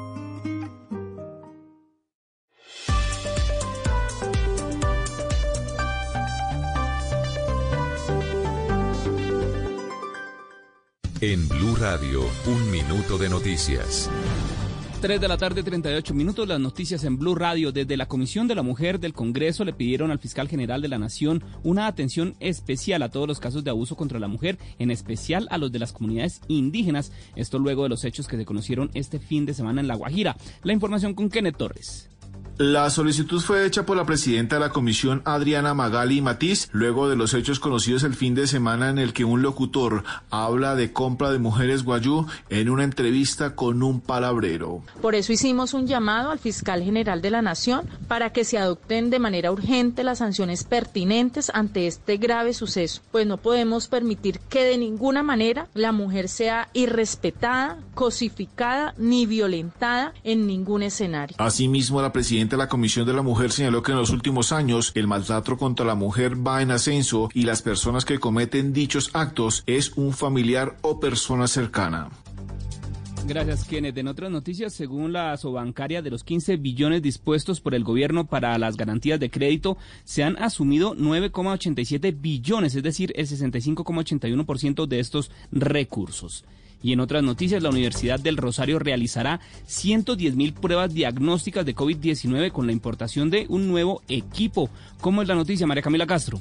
En Blue Radio, un minuto de noticias. 3 de la tarde, 38 minutos. Las noticias en Blue Radio. Desde la Comisión de la Mujer del Congreso le pidieron al fiscal general de la Nación una atención especial a todos los casos de abuso contra la mujer, en especial a los de las comunidades indígenas. Esto luego de los hechos que se conocieron este fin de semana en La Guajira. La información con Kenneth Torres. La solicitud fue hecha por la presidenta de la comisión Adriana Magali Matiz luego de los hechos conocidos el fin de semana en el que un locutor habla de compra de mujeres guayú en una entrevista con un palabrero. Por eso hicimos un llamado al fiscal general de la Nación para que se adopten de manera urgente las sanciones pertinentes ante este grave suceso, pues no podemos permitir que de ninguna manera la mujer sea irrespetada, cosificada ni violentada en ningún escenario. Asimismo, la presidenta la Comisión de la Mujer señaló que en los últimos años el maltrato contra la mujer va en ascenso y las personas que cometen dichos actos es un familiar o persona cercana. Gracias, Kenneth. En otras noticias, según la sobancaria, de los 15 billones dispuestos por el gobierno para las garantías de crédito, se han asumido 9,87 billones, es decir, el 65,81% de estos recursos. Y en otras noticias, la Universidad del Rosario realizará 110 mil pruebas diagnósticas de COVID-19 con la importación de un nuevo equipo. ¿Cómo es la noticia, María Camila Castro?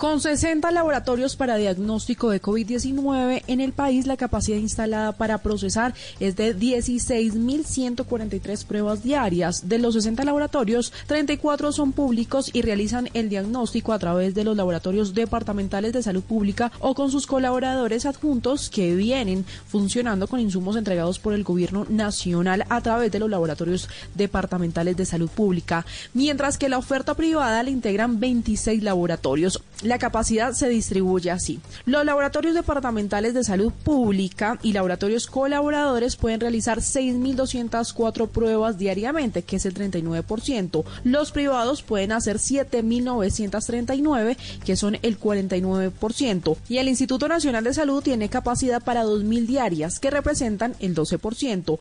Con 60 laboratorios para diagnóstico de COVID-19 en el país, la capacidad instalada para procesar es de 16.143 pruebas diarias. De los 60 laboratorios, 34 son públicos y realizan el diagnóstico a través de los laboratorios departamentales de salud pública o con sus colaboradores adjuntos que vienen funcionando con insumos entregados por el gobierno nacional a través de los laboratorios departamentales de salud pública, mientras que la oferta privada le integran 26 laboratorios. La capacidad se distribuye así. Los laboratorios departamentales de salud pública y laboratorios colaboradores pueden realizar 6.204 pruebas diariamente, que es el 39%. Los privados pueden hacer 7.939, que son el 49%. Y el Instituto Nacional de Salud tiene capacidad para 2.000 diarias, que representan el 12%.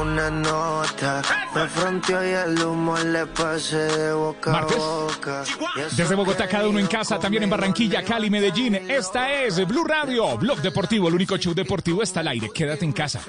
Una nota, me fronteó y el humo le pasé de boca a boca. Desde Bogotá, cada uno en casa, también en Barranquilla, Cali, Medellín. Esta es Blue Radio, Blog Deportivo, el único show deportivo está al aire. Quédate en casa.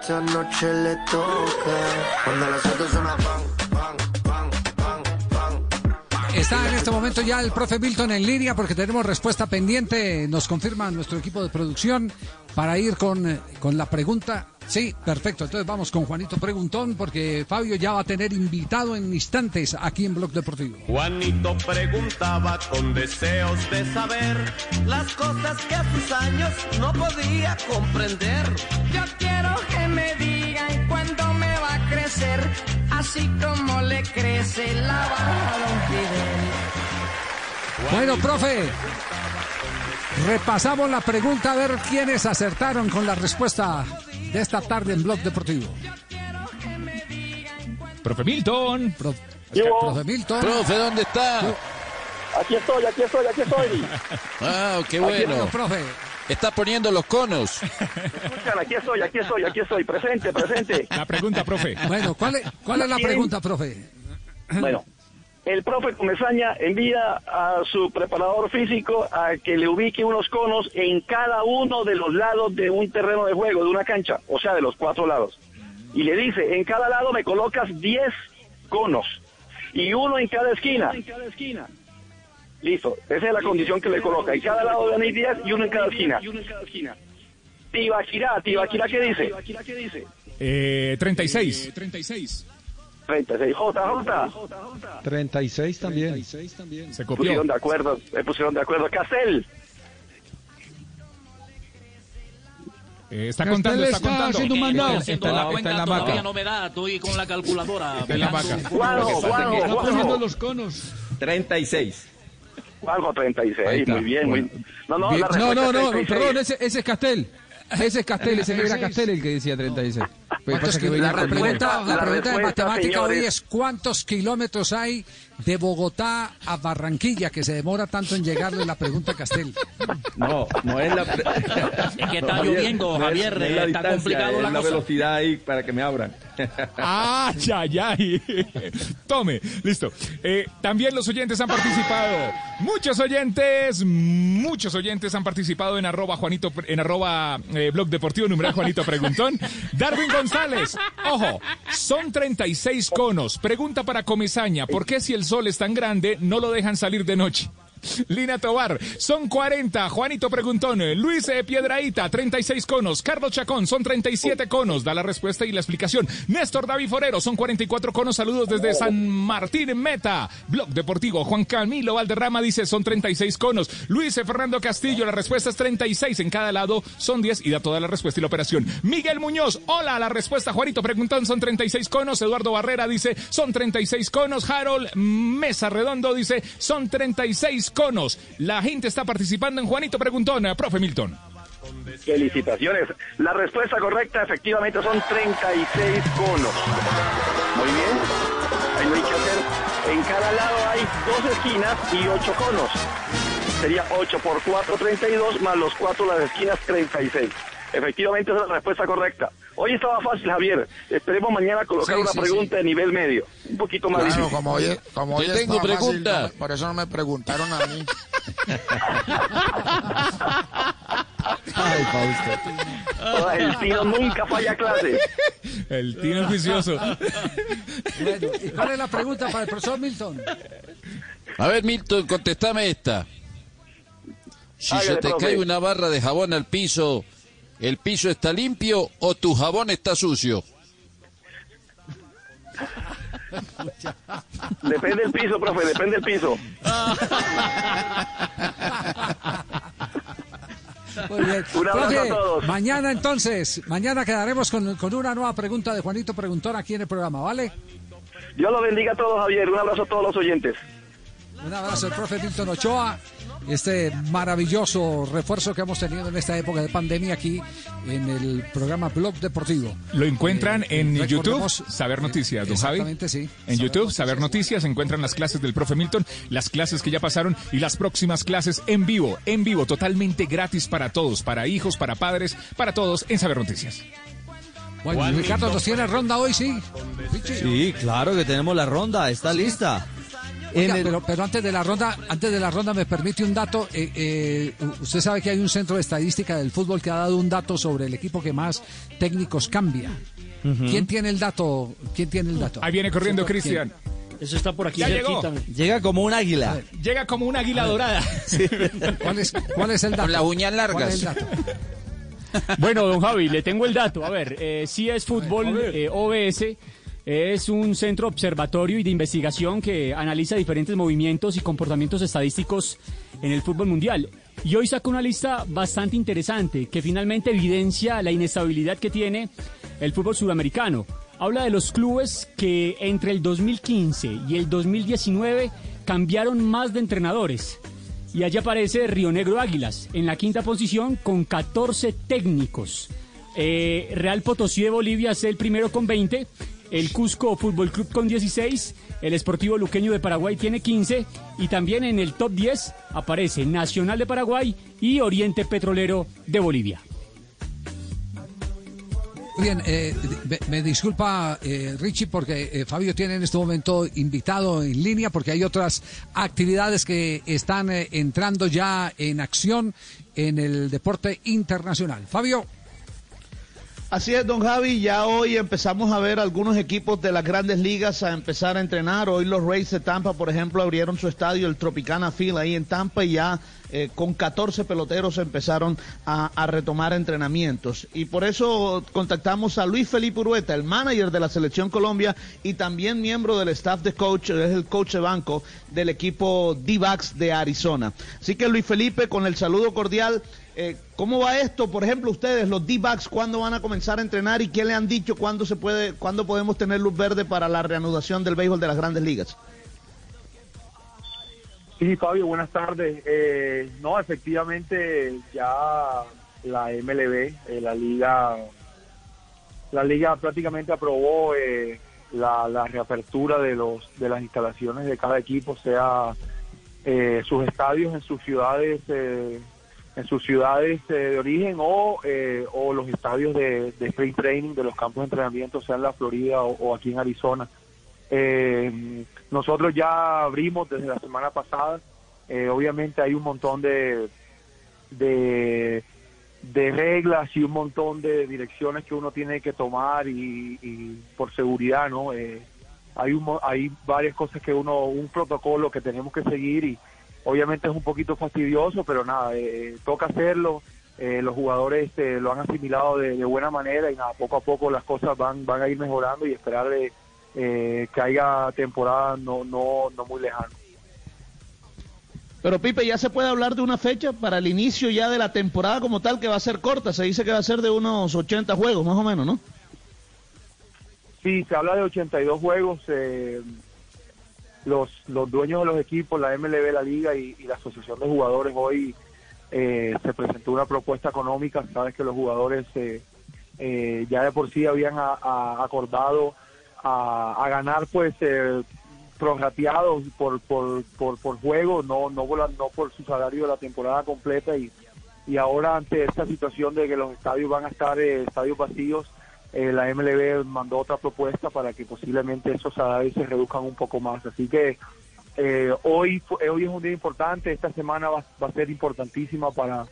Esta noche le toca. Cuando las autos suenan pan, pan, pan, pan, pan. Está en este momento ya el profe Milton en línea porque tenemos respuesta pendiente. Nos confirma nuestro equipo de producción para ir con, eh, con la pregunta. Sí, perfecto. Entonces vamos con Juanito Preguntón porque Fabio ya va a tener invitado en instantes aquí en Blog Deportivo. Juanito preguntaba con deseos de saber las cosas que a sus años no podía comprender. Yo quiero que me digan cuándo me va a crecer, así como le crece la barba a Don Fidel. Bueno, profe, repasamos la pregunta a ver quiénes acertaron con la respuesta de esta tarde en Blog Deportivo. Profe Milton. Profe Milton. Profe, ¿dónde está? Aquí estoy, aquí estoy, aquí estoy. Ah, qué bueno. estoy, profe. Está poniendo los conos. Escuchan, aquí estoy, aquí estoy, aquí estoy. Presente, presente. La pregunta, profe. Bueno, ¿cuál es, cuál es la pregunta, profe? Bueno, el profe Comesaña envía a su preparador físico a que le ubique unos conos en cada uno de los lados de un terreno de juego, de una cancha, o sea, de los cuatro lados. Y le dice, en cada lado me colocas 10 conos y uno en cada esquina. Listo, esa es la condición que le coloca. En cada lado ir 10 y uno en cada esquina. Tibaquirá, Tibaquirá, ¿qué dice? Eh, 36. 36. 36. JJ. 36 también. Se pusieron de acuerdo, se pusieron de acuerdo. Castel. Eh, está Castel contando, está está contando. haciendo un mandado. Está en Está la- está en la vaca. no me da, estoy con la calculadora. Está en la vaca. Guajo, guajo, Está poniendo los conos. 36. Algo 36, muy bien, muy No, no, Bien. la no, no, no, 36. perdón, ese, ese es Castel. Ese es Castel, ese era Castel el que decía 36. Pues pasa que venía la, pregunta, la la pregunta de matemática hoy es ¿cuántos kilómetros hay de Bogotá a Barranquilla que se demora tanto en llegarle la pregunta a Castel? No, no es la. Es que está lloviendo, no es- Javier, no es la está distancia, complicado es la la cosa. velocidad ahí para que me abran. Ah, ya, ya. Tome, listo. Eh, también los oyentes han participado. Muchos oyentes, muchos oyentes han participado en arroba Juanito, en arroba eh, blog deportivo numeral Juanito Preguntón. Darwin González, ojo, son 36 conos. Pregunta para Comesaña, ¿por qué si el sol es tan grande no lo dejan salir de noche? Lina Tobar, son 40. Juanito Preguntón, Luis eh, Piedraíta, 36 conos. Carlos Chacón, son 37 conos. Da la respuesta y la explicación. Néstor David Forero, son 44 conos. Saludos desde San Martín Meta. Blog Deportivo, Juan Camilo Valderrama dice, son 36 conos. Luis eh, Fernando Castillo, la respuesta es 36. En cada lado son 10 y da toda la respuesta y la operación. Miguel Muñoz, hola, la respuesta. Juanito Preguntón, son 36 conos. Eduardo Barrera dice, son 36 conos. Harold Mesa Redondo dice, son 36 conos. La gente está participando en Juanito Preguntón. Eh, Profe Milton. Felicitaciones. La respuesta correcta efectivamente son 36 conos. Muy bien. Ahí no hay que hacer. En cada lado hay dos esquinas y ocho conos. Sería 8 por 4, 32, más los 4 las esquinas, 36. Efectivamente es la respuesta correcta. Hoy estaba fácil, Javier. Esperemos mañana colocar Sí, una sí, pregunta de nivel medio. Un poquito más Claro, difícil. como hoy- como hoy Te tengo fácil, pregunta. no Por eso no me preguntaron a mí. Ay, Fausto. Ah, El tío nunca falla clase. El tío es juicioso. Bueno, ¿y cuál es la pregunta para el profesor Milton? A ver, Milton, contestame esta. Si Hágale, se te profe. cae una barra de jabón al piso, ¿el piso está limpio o tu jabón está sucio? Depende del piso, profe, depende del piso. Muy bien. Un abrazo Profe, a todos. Mañana entonces, mañana quedaremos con, con una nueva pregunta de Juanito Preguntón aquí en el programa, ¿vale? Dios lo bendiga a todos, Javier. Un abrazo a todos los oyentes. Un abrazo al profe Milton Ochoa, este maravilloso refuerzo que hemos tenido en esta época de pandemia aquí en el programa Blog Deportivo. Lo encuentran Eh, en YouTube, Saber Noticias, don Javi. Exactamente, sí. En YouTube, Saber Noticias, encuentran las clases del profe Milton, las clases que ya pasaron y las próximas clases en vivo, en vivo, totalmente gratis para todos, para hijos, para padres, para todos, en Saber Noticias. Bueno, Ricardo nos tiene ronda hoy, sí. Sí, claro que tenemos la ronda, está lista. Oiga, En el- pero, pero antes de la ronda, antes de la ronda me permite un dato. eh, eh, usted sabe que hay un centro de estadística del fútbol que ha dado un dato sobre el equipo que más técnicos cambia. ¿Quién tiene el dato? ¿Quién tiene el dato? Ahí viene corriendo. Cristian. Eso está por aquí Ya llegó. Llega como un águila. Llega como una águila dorada. ¿Cuál es, cuál es el dato? Con las uñas ¿Cuál es largas. Bueno, don Javi, le tengo el dato. A ver, eh, sí es fútbol eh, OBS. Es un centro observatorio y de investigación que analiza diferentes movimientos y comportamientos estadísticos en el fútbol mundial. Y hoy saca una lista bastante interesante que finalmente evidencia la inestabilidad que tiene el fútbol sudamericano. Habla de los clubes que entre el 2015 y el 2019 cambiaron más de entrenadores. Y allí aparece Río Negro Águilas en la quinta posición con 14 técnicos. Eh, Real Potosí de Bolivia es el primero con 20. El Cusco Fútbol Club con 16, el Esportivo Luqueño de Paraguay tiene 15 y también en el top 10 aparece Nacional de Paraguay y Oriente Petrolero de Bolivia. Bien, eh, me, disculpa eh, Richie porque eh, Fabio tiene en este momento invitado en línea porque hay otras actividades que están entrando ya en acción en el deporte internacional. Fabio. Así es, don Javi, ya hoy empezamos a ver algunos equipos de las grandes ligas a empezar a entrenar. Hoy los Rays de Tampa, por ejemplo, abrieron su estadio, el Tropicana Field, ahí en Tampa, y ya eh, con 14 peloteros empezaron a, retomar entrenamientos. Y por eso contactamos a Luis Felipe Urueta, el manager de la Selección Colombia y también miembro del staff de coach, es el coach de banco del equipo D-Backs de Arizona. Así que Luis Felipe, con el saludo cordial. Eh, ¿Cómo va esto? Por ejemplo, ustedes, los D-backs, ¿cuándo van a comenzar a entrenar y qué le han dicho? ¿Cuándo se puede, cuándo podemos tener luz verde para la reanudación del béisbol de las grandes ligas? Sí, Fabio, buenas tardes. Eh, no, efectivamente, ya la MLB, eh, la liga, la liga prácticamente aprobó eh, la, la, reapertura de los de las instalaciones de cada equipo, sea sus estadios en sus ciudades en sus ciudades eh, de origen o, eh, o los estadios de, spring training de los campos de entrenamiento, sea en la Florida o, aquí en Arizona. Eh, nosotros ya abrimos desde la semana pasada, obviamente hay un montón de, de, reglas y un montón de direcciones que uno tiene que tomar y, por seguridad, ¿no? hay, un, hay varias cosas que uno, un protocolo que tenemos que seguir y obviamente es un poquito fastidioso, pero nada, eh, toca hacerlo. Eh, los jugadores eh, lo han asimilado de, de, buena manera y nada, poco a poco las cosas van van a ir mejorando y esperar de, que haya temporada no, no, no muy lejana. Pero Pipe, ya se puede hablar de una fecha para el inicio ya de la temporada como tal, que va a ser corta. Se dice que va a ser de unos 80 juegos, más o menos, ¿no? Sí, se habla de 82 juegos. Eh, los, los dueños de los equipos, la MLB, la liga y, la asociación de jugadores hoy eh, se presentó una propuesta económica, sabes que los jugadores eh, eh, ya de por sí habían a, acordado a, a, ganar pues eh, prorrateados por, por, por, por juego, no, no, por, no por su salario de la temporada completa y, y ahora ante esta situación de que los estadios van a estar eh, estadios vacíos, eh, la MLB mandó otra propuesta para que posiblemente esos salarios se reduzcan un poco más. Así que eh, hoy, hoy es un día importante, esta semana va, a ser importantísima para,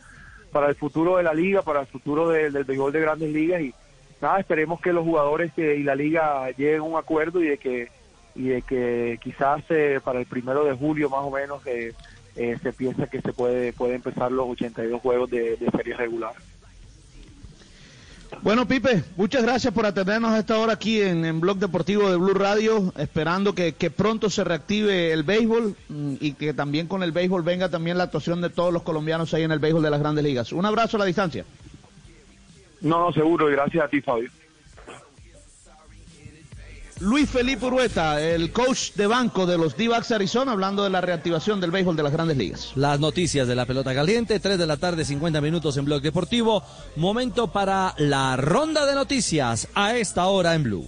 para el futuro de la liga, para el futuro de, del béisbol de grandes ligas y nada, esperemos que los jugadores eh, y la liga lleguen a un acuerdo y de que, y de que quizás eh, para el primero de julio más o menos eh, se piensa que se puede, puede empezar los 82 juegos de, de serie regular. Bueno, Pipe, muchas gracias por atendernos a esta hora aquí en, en Blog Deportivo de Blue Radio, esperando que, que, pronto se reactive el béisbol y que también con el béisbol venga también la actuación de todos los colombianos ahí en el béisbol de las grandes ligas. Un abrazo a la distancia. No, no, seguro, y gracias a ti, Fabio. Luis Felipe Urueta, el coach de banco de los D-Backs Arizona, hablando de la reactivación del béisbol de las grandes ligas. Las noticias de la pelota caliente, 3 de la tarde, 50 minutos en Blog Deportivo. Momento para la ronda de noticias a esta hora en Blue.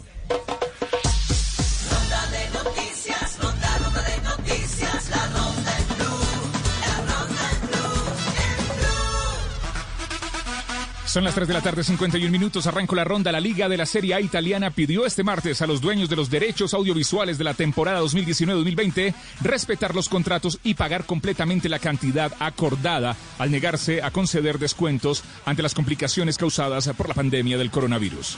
Son las 3 de la tarde, 51 minutos. Arrancó la ronda. La Liga de la Serie A italiana pidió este martes a los dueños de los derechos audiovisuales de la temporada 2019-2020 respetar los contratos y pagar completamente la cantidad acordada al negarse a conceder descuentos ante las complicaciones causadas por la pandemia del coronavirus.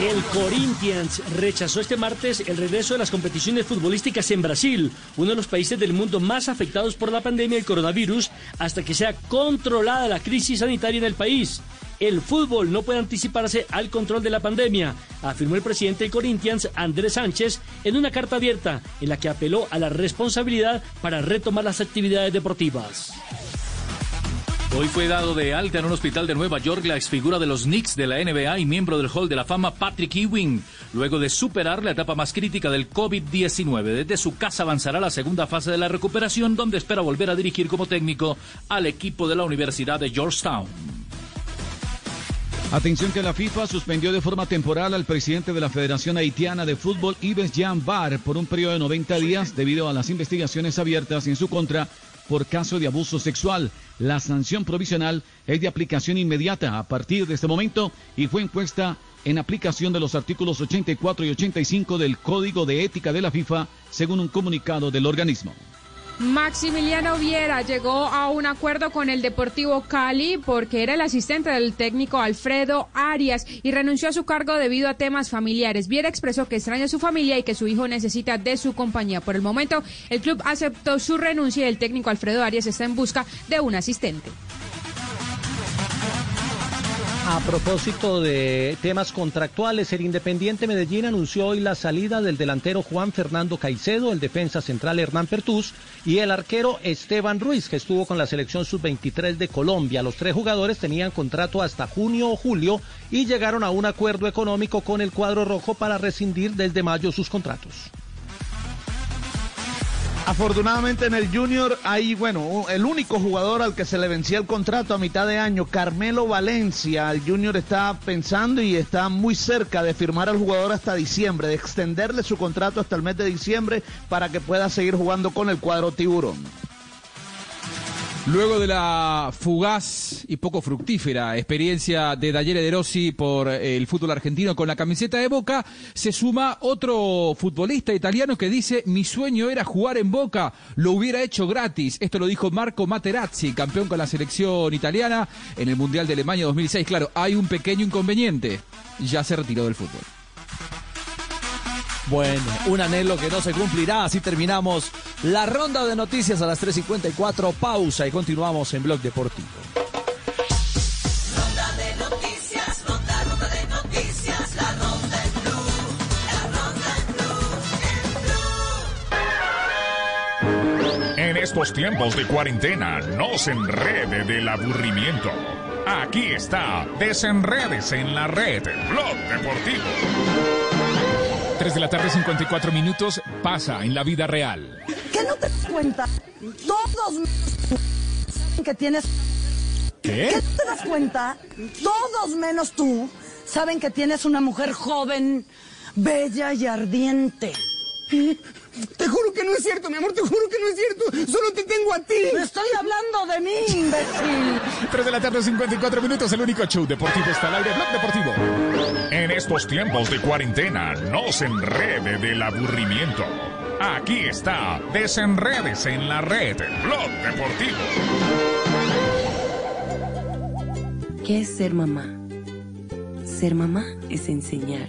El Corinthians rechazó este martes el regreso de las competiciones futbolísticas en Brasil, uno de los países del mundo más afectados por la pandemia del coronavirus, hasta que sea controlada la crisis sanitaria en el país. El fútbol no puede anticiparse al control de la pandemia, afirmó el presidente de Corinthians, Andrés Sánchez, en una carta abierta en la que apeló a la responsabilidad para retomar las actividades deportivas. Hoy fue dado de alta en un hospital de Nueva York la exfigura de los Knicks de la NBA y miembro del Hall de la Fama Patrick Ewing, luego de superar la etapa más crítica del COVID-19. Desde su casa avanzará la segunda fase de la recuperación, donde espera volver a dirigir como técnico al equipo de la Universidad de Georgetown. Atención que la FIFA suspendió de forma temporal al presidente de la Federación Haitiana de Fútbol, Ives Jean Bar, por un periodo de 90 días debido a las investigaciones abiertas en su contra por caso de abuso sexual. La sanción provisional es de aplicación inmediata a partir de este momento y fue impuesta en aplicación de los artículos 84 y 85 del Código de Ética de la FIFA, según un comunicado del organismo. Maximiliano Viera llegó a un acuerdo con el Deportivo Cali porque era el asistente del técnico Alfredo Arias y renunció a su cargo debido a temas familiares. Viera expresó que extraña a su familia y que su hijo necesita de su compañía. Por el momento, el club aceptó su renuncia y el técnico Alfredo Arias está en busca de un asistente. A propósito de temas contractuales, el Independiente Medellín anunció hoy la salida del delantero Juan Fernando Caicedo, el defensa central Hernán Pertús y el arquero Esteban Ruiz, que estuvo con la selección sub-23 de Colombia. Los tres jugadores tenían contrato hasta junio o julio y llegaron a un acuerdo económico con el cuadro rojo para rescindir desde mayo sus contratos. Afortunadamente en el Junior hay, bueno, el único jugador al que se le vencía el contrato a mitad de año, Carmelo Valencia. El Junior está pensando y está muy cerca de firmar al jugador hasta diciembre, de extenderle su contrato hasta el mes de diciembre para que pueda seguir jugando con el cuadro tiburón. Luego de la fugaz y poco fructífera experiencia de Daniele De Rossi por el fútbol argentino con la camiseta de Boca, se suma otro futbolista italiano que dice, mi sueño era jugar en Boca, lo hubiera hecho gratis. Esto lo dijo Marco Materazzi, campeón con la selección italiana en el Mundial de Alemania 2006. Claro, hay un pequeño inconveniente, ya se retiró del fútbol. Bueno, un anhelo que no se cumplirá. Así terminamos la ronda de noticias a las 3.54. Pausa y continuamos en Blog Deportivo. Ronda de noticias, ronda, ronda de noticias, la ronda en blue, la ronda en blue. En estos tiempos de cuarentena, no se enrede del aburrimiento. Aquí está, desenredes en la red, Blog Deportivo. 3 de la tarde, 54 minutos, pasa en la vida real. ¿Qué no te das cuenta? Todos saben que tienes... ¿Qué? ¿Qué no te das cuenta? Todos menos tú saben que tienes una mujer joven, bella y ardiente. Te juro que no es cierto, mi amor, te juro que no es cierto. Solo te tengo a ti. Estoy hablando de mí, imbécil. 3 de la tarde, 54 minutos, el único show deportivo está al aire, Blog Deportivo. En estos tiempos de cuarentena, no se enrede del aburrimiento. Aquí está, desenredes en la red, Blog Deportivo. ¿Qué es ser mamá? Ser mamá es enseñar.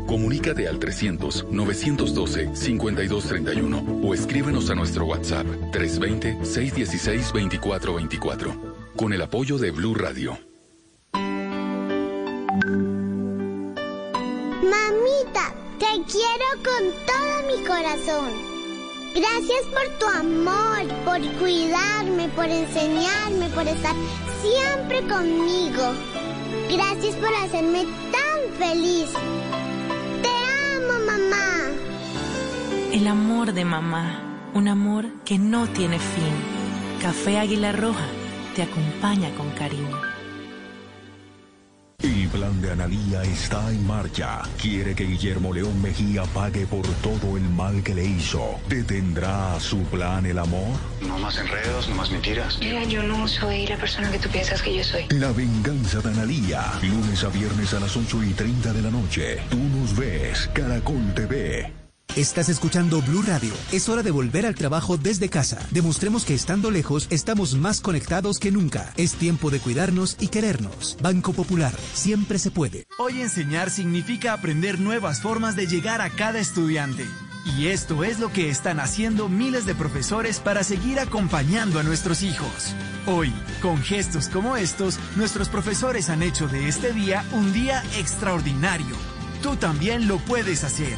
Comunícate al 300-912-5231 o escríbenos a nuestro WhatsApp 320-616-2424 con el apoyo de Blue Radio. Mamita, te quiero con todo mi corazón. Gracias por tu amor, por cuidarme, por enseñarme, por estar siempre conmigo. Gracias por hacerme tan feliz. El amor de mamá, un amor que no tiene fin. Café Águila Roja te acompaña con cariño. El plan de Analía está en marcha. Quiere que Guillermo León Mejía pague por todo el mal que le hizo. ¿Detendrá su plan el amor? No más enredos, no más mentiras. Mira, yo no soy la persona que tú piensas que yo soy. La venganza de Analía. Lunes a viernes a las 8 y 30 de la noche. Tú nos ves, Caracol TV. Estás escuchando Blue Radio. Es hora de volver al trabajo desde casa. Demostremos que estando lejos estamos más conectados que nunca. Es tiempo de cuidarnos y querernos. Banco Popular. Siempre se puede. Hoy enseñar significa aprender nuevas formas de llegar a cada estudiante. Y esto es lo que están haciendo miles de profesores para seguir acompañando a nuestros hijos. Hoy, con gestos como estos, nuestros profesores han hecho de este día un día extraordinario. Tú también lo puedes hacer.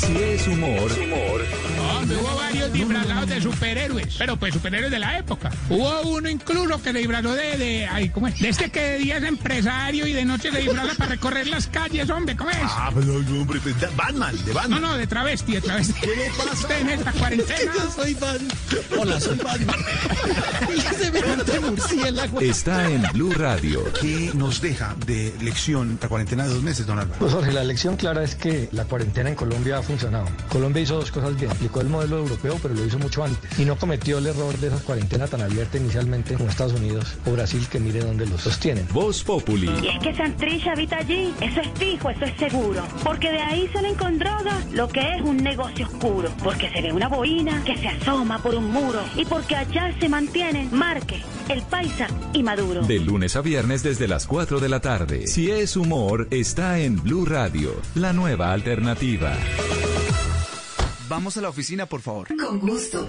Si es humor, Hombre, hubo varios disfrazados de superhéroes, pero pues superhéroes de la época. Hubo uno incluso que le disfrazó de, de, ay, ¿cómo es? De este que de día es empresario y de noche le disfraza para recorrer las calles, hombre, ¿cómo es? Ah, pero hombre, pues, de Batman, de Batman. No, no, de travesti, de travesti. ¿Qué le pasa? En esta cuarentena. Yo soy fan. Hola, soy Batman. semejante murciélago. está en Blue Radio. ¿Qué nos deja de lección la cuarentena de dos meses, don Álvaro? Pues Jorge, la lección clara es que la cuarentena en Colombia funcionado. Colombia hizo dos cosas bien. Aplicó el modelo europeo, pero lo hizo mucho antes. Y no cometió el error de esa cuarentena tan abierta inicialmente como Estados Unidos o Brasil, que mire dónde lo sostienen. Voz Populi. Y es que Santrich habita allí, eso es fijo, eso es seguro. Porque de ahí salen con droga lo que es un negocio oscuro. Porque se ve una boina que se asoma por un muro. Y porque allá se mantienen Marque, el Paisa y Maduro. De lunes a viernes desde las 4 de la tarde. Si es humor, está en Blue Radio, la nueva alternativa. Vamos a la oficina, por favor. Con gusto.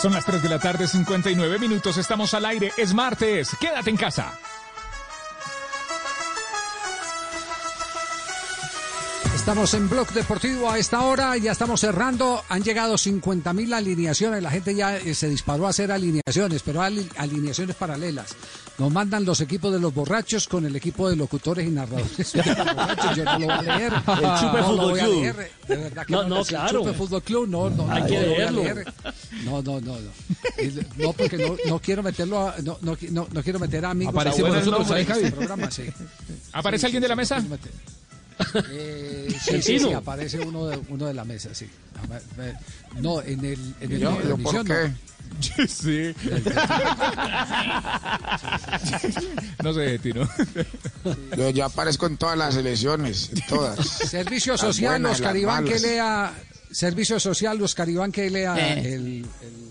Son las 3 de la tarde, 59 minutos. Estamos al aire. Es martes. Quédate en casa. Estamos en Blog Deportivo a esta hora, ya estamos cerrando, han llegado 50.000 alineaciones, la gente ya eh, se disparó a hacer alineaciones, pero ali- alineaciones paralelas. Nos mandan los equipos de los borrachos con el equipo de locutores y narradores. borrachos. Yo no lo voy a leer. El Chupe no Fútbol Club. leer. De verdad que No, no, no, claro. Chupe Fútbol Club, no, no, Hay no que leerlo. leer. No, no, no, no. No, porque no, no quiero meterlo, a- no, no, no, no quiero meter a amigos. Aparecemos nosotros este Javi. programa, sí. ¿Aparece alguien de la mesa? Eh, sí, sí, sí, aparece uno de, uno de la mesa, sí. No, en el, en el Yo- yo, ¿por emisión, qué? Sí. No sé, Tino. Yo ya aparezco en todas las elecciones, en todas. Servicio Social, buenas Oscar Iván que lea. Servicio Social, Oscar Iván que lea Eh. el, el-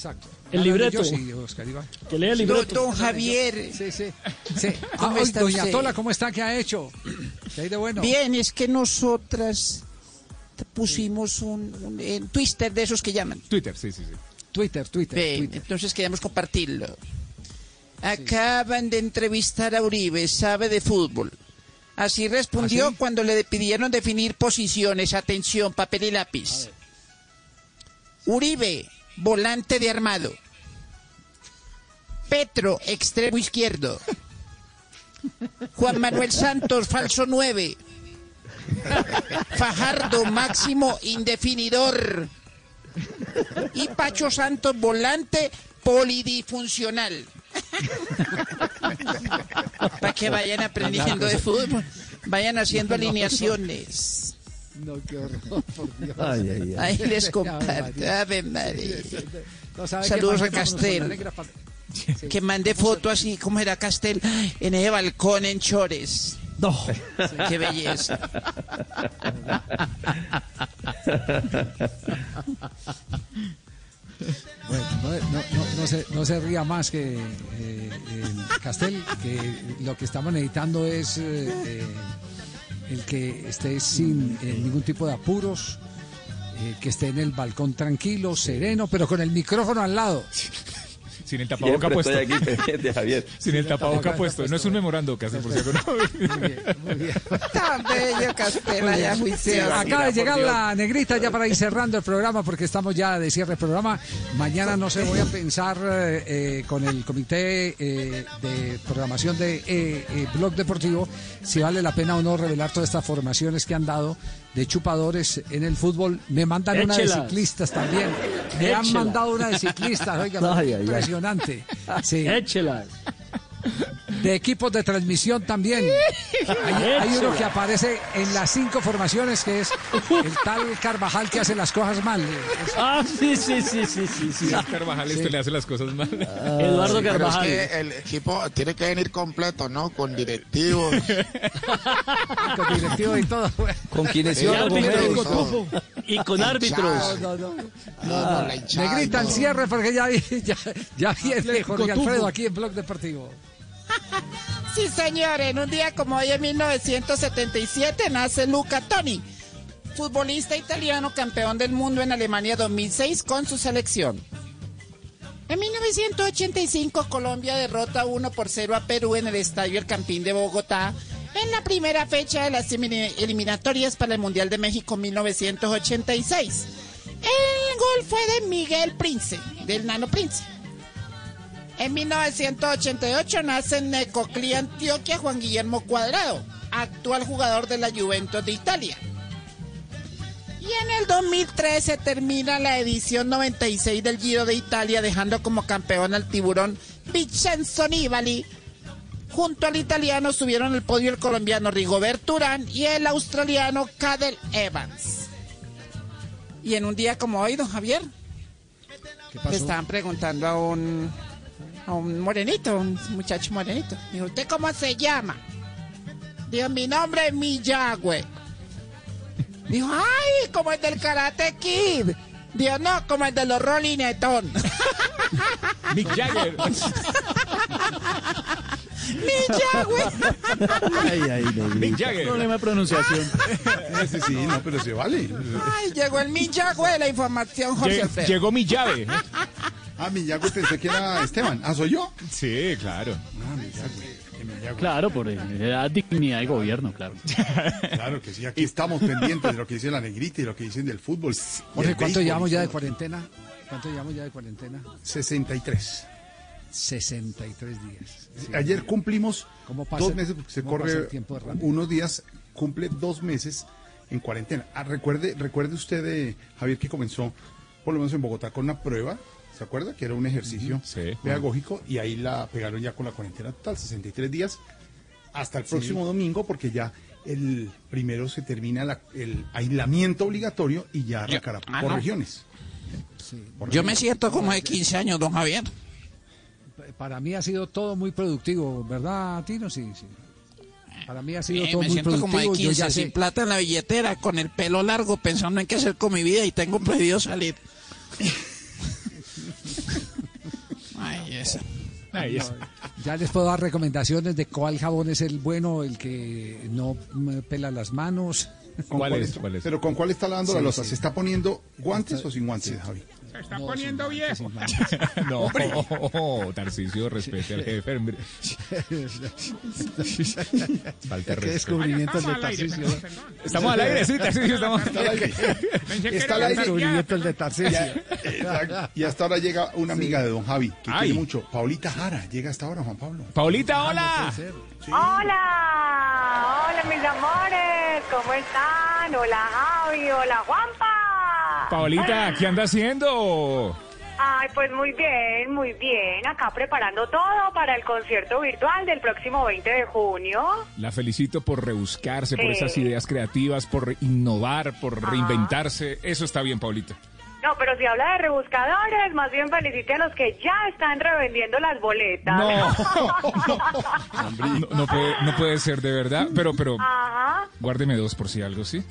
Exacto. El libreto. yo, sí, Oscar Iván. Que lea el libreto. don- Don Javier. Sí, sí. sí. ¿Cómo Ah, está doña usted? Tola, ¿cómo está? ¿Qué ha hecho? ¿Qué hay de bueno? Bien, es que nosotras te pusimos un, un- en Twitter de esos que llaman. Twitter, sí, sí, sí. Twitter, Twitter, Twitter. entonces queremos compartirlo. Acaban de entrevistar a Uribe, sabe de fútbol. Así respondió ¿Ah, sí? cuando le pidieron definir posiciones. Atención, papel y lápiz. Uribe, volante de armado. Petro, extremo izquierdo. Juan Manuel Santos, falso 9. Fajardo, máximo indefinidor. Y Pacho Santos, volante polidifuncional. Para que vayan aprendiendo de fútbol. Vayan haciendo alineaciones. No, qué horror, por Dios. Ahí les comparto. Ave María. No Saludos a Castel. Que mande foto así, como era Castel? En ese balcón en Chores. No. Qué belleza. Bueno, no, no- no- se, no se ría más que eh, el Castel, que lo que estamos necesitando es eh, eh, el que esté sin eh, ningún tipo de apuros, eh, que esté en el balcón tranquilo, sereno, pero con el micrófono al lado. Sin el tapaboca puesto. estoy aquí pendiente, Javier. Sin el tapaboca puesto. No es un memorando que hace, por cierto. No. Tan bello, Castela, ya juicioso. Acaba de llegar la negrita ya para ir cerrando el programa porque estamos ya de cierre del programa. Mañana no sé, voy a pensar eh, eh, con el comité eh, de programación de eh, eh, Blog Deportivo si vale la pena o no revelar todas estas formaciones que han dado de chupadores en el fútbol. Me mandan una de ciclistas también. Me han mandado una de ciclistas, oiga, ay. Impresionante. Sí. Échelas. De equipos de transmisión también. Hay, hay uno que aparece en las cinco formaciones que es el tal Carvajal que hace las cosas mal. Ah, sí, sí, sí, sí, sí. sí. Carvajal este le hace las cosas mal. Eduardo Sí, pero Carvajal. es que el equipo tiene que venir completo, ¿no? Con directivos. Con directivo y todo. Con Y árbitros. médico. Y con árbitros. No, no, no. No, no, la hinchada Me y grita el todo. cierre porque ya, ya, ya viene Atlético Jorge. Alfredo aquí en Blog Deportivo. Sí, señor, en un día como hoy en 1977 nace Luca Toni, futbolista italiano campeón del mundo en Alemania 2006 con su selección. En 1985 Colombia derrota 1 por 0 a Perú en el Estadio El Campín de Bogotá en la primera fecha de las elimina- eliminatorias para el Mundial de México 1986. El gol fue de Miguel Prince, del Nano Prince. En 1988 nace en Necoclí, Antioquia, Juan Guillermo Cuadrado, actual jugador de la Juventus de Italia. Y en el 2013 termina la edición 96 del Giro de Italia, dejando como campeón al tiburón Vincenzo Nibali. Junto al italiano subieron el podio el colombiano Rigobert Urán y el australiano Cadel Evans. Y en un día como hoy, don Javier, le estaban preguntando a un, a un morenito, un muchacho morenito. Dijo, ¿usted cómo se llama? Dijo, mi nombre es Miyagüe. Dijo, ay, como el del Karate Kid. Dijo, no, como el de los Rolling Stone. Mick Jagger. Ay, ay, Mick Jagger. Problema de pronunciación. Ese sí, no, pero se vale. Ay, llegó el Miyagüe, la información, Jorge Lle- Alfredo. Llegó mi llave. Ah, Miyagüe pensé que era Esteban. Ah, ¿soy yo? Sí, claro. Ah, Miyagüe. Claro, por la dignidad de gobierno, claro. Claro que sí, aquí estamos pendientes de lo que dice la negrita y lo que dicen del fútbol. Jorge, ¿cuánto llevamos ya de cuarentena? ¿Cuánto llevamos ya de cuarentena? 63. 63 días. Sí. Ayer cumplimos ¿Cómo pasa- dos meses, porque se cómo pasa corre el tiempo de rápido? unos días, cumple dos meses en cuarentena. Ah, recuerde, recuerde usted, eh, Javier, que comenzó, por lo menos en Bogotá, con una prueba, ¿se acuerda? Que era un ejercicio Sí. pedagógico y ahí la pegaron ya con la cuarentena total, 63 días, hasta el próximo domingo, porque ya el primero se termina la- el aislamiento obligatorio y ya arrancará ah, por no. regiones. Por Yo me regiones. siento como de 15 años, don Javier. Para mí ha sido todo muy productivo, ¿verdad, Tino? Sí, sí. Para mí ha sido Eh, todo me muy siento como de productivo. Yo 15, ya sin sé. plata en la billetera, con el pelo largo, pensando en qué hacer con mi vida y tengo prohibido salir. Ay, esa. Ya les puedo dar recomendaciones de cuál jabón es el bueno, el que no me pela las manos. ¿Con ¿Cuál es? está- ¿Cuál es? Pero ¿con cuál está lavando la Sí, losa? sí. ¿Se está poniendo guantes o sin guantes, Javi? Se está poniendo viejo. No, Tarcicio, respete al jefe. Falta descubrimiento de perdón, perdón. Estamos al aire, sí, Tarcicio, estamos al aire. Está al aire. Descubrimiento el de Tarcisio. Exacto. Y hasta ahora llega una amiga de don Javi, que Ay. quiere mucho. Paulita Jara, llega hasta ahora, Juan Pablo. Paulita, hola. Hola, hola mis amores, ¿cómo están? Hola Javi, hola Juanpa. Paulita, ¿qué anda haciendo? Ay, pues muy bien, muy bien. Acá preparando todo para el concierto virtual del próximo 20 de junio. La felicito por rebuscarse, por esas ideas creativas, por innovar, por reinventarse. Eso está bien, Paulita. No, pero si habla de rebuscadores, más bien felicite a los que ya están revendiendo las boletas. No, no, no puede, no puede ser de verdad, pero, pero Ajá. guárdeme dos por si algo, ¿sí?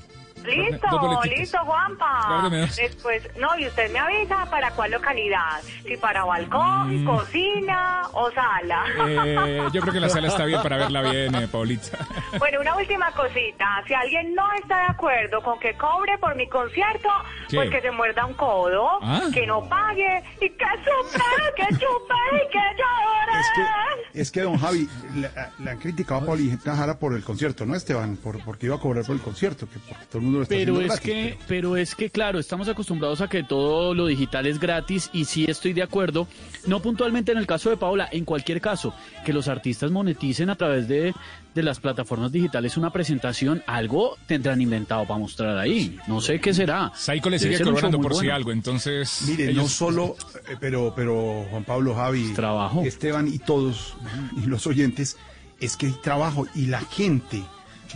Listo, Dos listo, Juanpa. Después, no, y usted me avisa para cuál localidad. Si para balcón, cocina o sala. Mm. Eh, yo creo que la sala está bien para verla bien, eh, Paulita. Bueno, una última cosita. Si alguien no está de acuerdo con que cobre por mi concierto, ¿Qué? pues que se muerda un codo, Ah. que no pague y que chupe, que chupe y que llore. Es que, es que don Javi, le, le han criticado a Paulita Jara por el concierto, ¿no, Esteban? Por, porque iba a cobrar por el concierto, que porque todo el mundo lo está Pero haciendo es gratis, que, pero es que claro, estamos acostumbrados a que todo lo digital es gratis y sí estoy de acuerdo, no puntualmente en el caso de Paola, en cualquier caso, que los artistas moneticen a través de, de las plataformas digitales una presentación, algo tendrán inventado para mostrar ahí. No sé qué será. Saiko le sigue cobrando por si bueno. algo, entonces. Mire, no solo, eh, pero, pero Juan Pablo, Javi, trabajo. Esteban y todos, y los oyentes, es que hay trabajo y la gente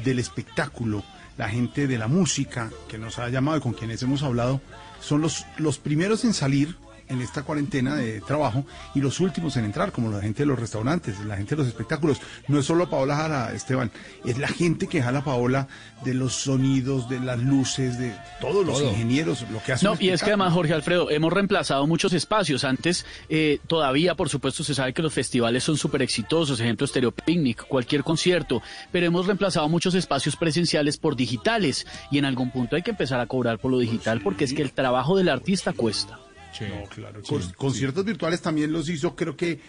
del espectáculo, la gente de la música que nos ha llamado y con quienes hemos hablado, son los, los primeros en salir en esta cuarentena de trabajo y los últimos en entrar, como la gente de los restaurantes, la gente de los espectáculos. No es solo Paola Jara, Esteban, es la gente que jala Paola de los sonidos, de las luces, de todos los Todo. ingenieros, lo que hace No, y es que además, Jorge Alfredo, hemos reemplazado muchos espacios. Antes, eh, todavía, por supuesto, se sabe que los festivales son súper exitosos, ejemplo, Stereo Picnic, cualquier concierto, pero hemos reemplazado muchos espacios presenciales por digitales y en algún punto hay que empezar a cobrar por lo digital porque es que el trabajo del artista cuesta. No, claro. Con- conciertos virtuales también los hizo, creo que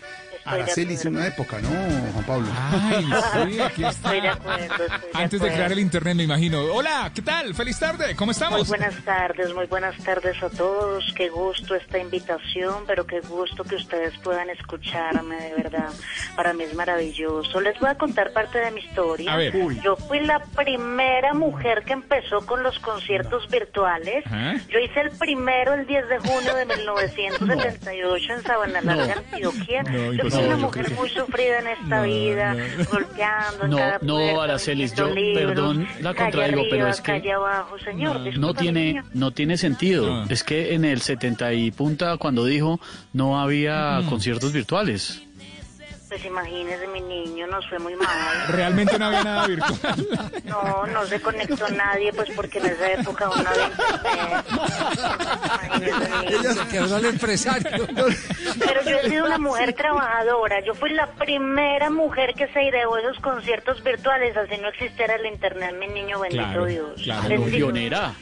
Araceli hizo una época, ¿no, Juan Pablo? Ay, sí, aquí está. Estoy de acuerdo, estoy de Antes de crear el internet, me imagino. Hola, ¿qué tal? Feliz tarde, ¿cómo Muy estamos? buenas tardes, muy buenas tardes a todos. Qué gusto esta invitación, pero qué gusto que ustedes puedan escucharme, de verdad. Para mí es maravilloso. Les voy a contar parte de mi historia. A ver. Uy. Yo fui la primera mujer que empezó con los conciertos virtuales. Yo hice el primero el 10 de junio de 1978 en Sabana Larga, Antioquia. No, Imposible, una mujer creo. muy sufrida en esta vida, golpeando en No, cada no, puerta, Aracelis, yo, libros, perdón, la calle contradigo, pero arriba, es que- abajo, señor. No tiene, no tiene sentido. Es que en el 70 y punta, cuando dijo, no había conciertos virtuales. Pues imagínese, mi niño, nos fue muy mal. Realmente no había nada virtual. No, no se conectó nadie, pues porque en esa época uno había internet. Imagínese, mi niño. Se quebró el empresario. Pero yo he sido una mujer trabajadora. Yo fui la primera mujer que se ideó esos conciertos virtuales, así no existiera el internet, mi niño, bendito Claro, Dios. claro, Les digo, pionera.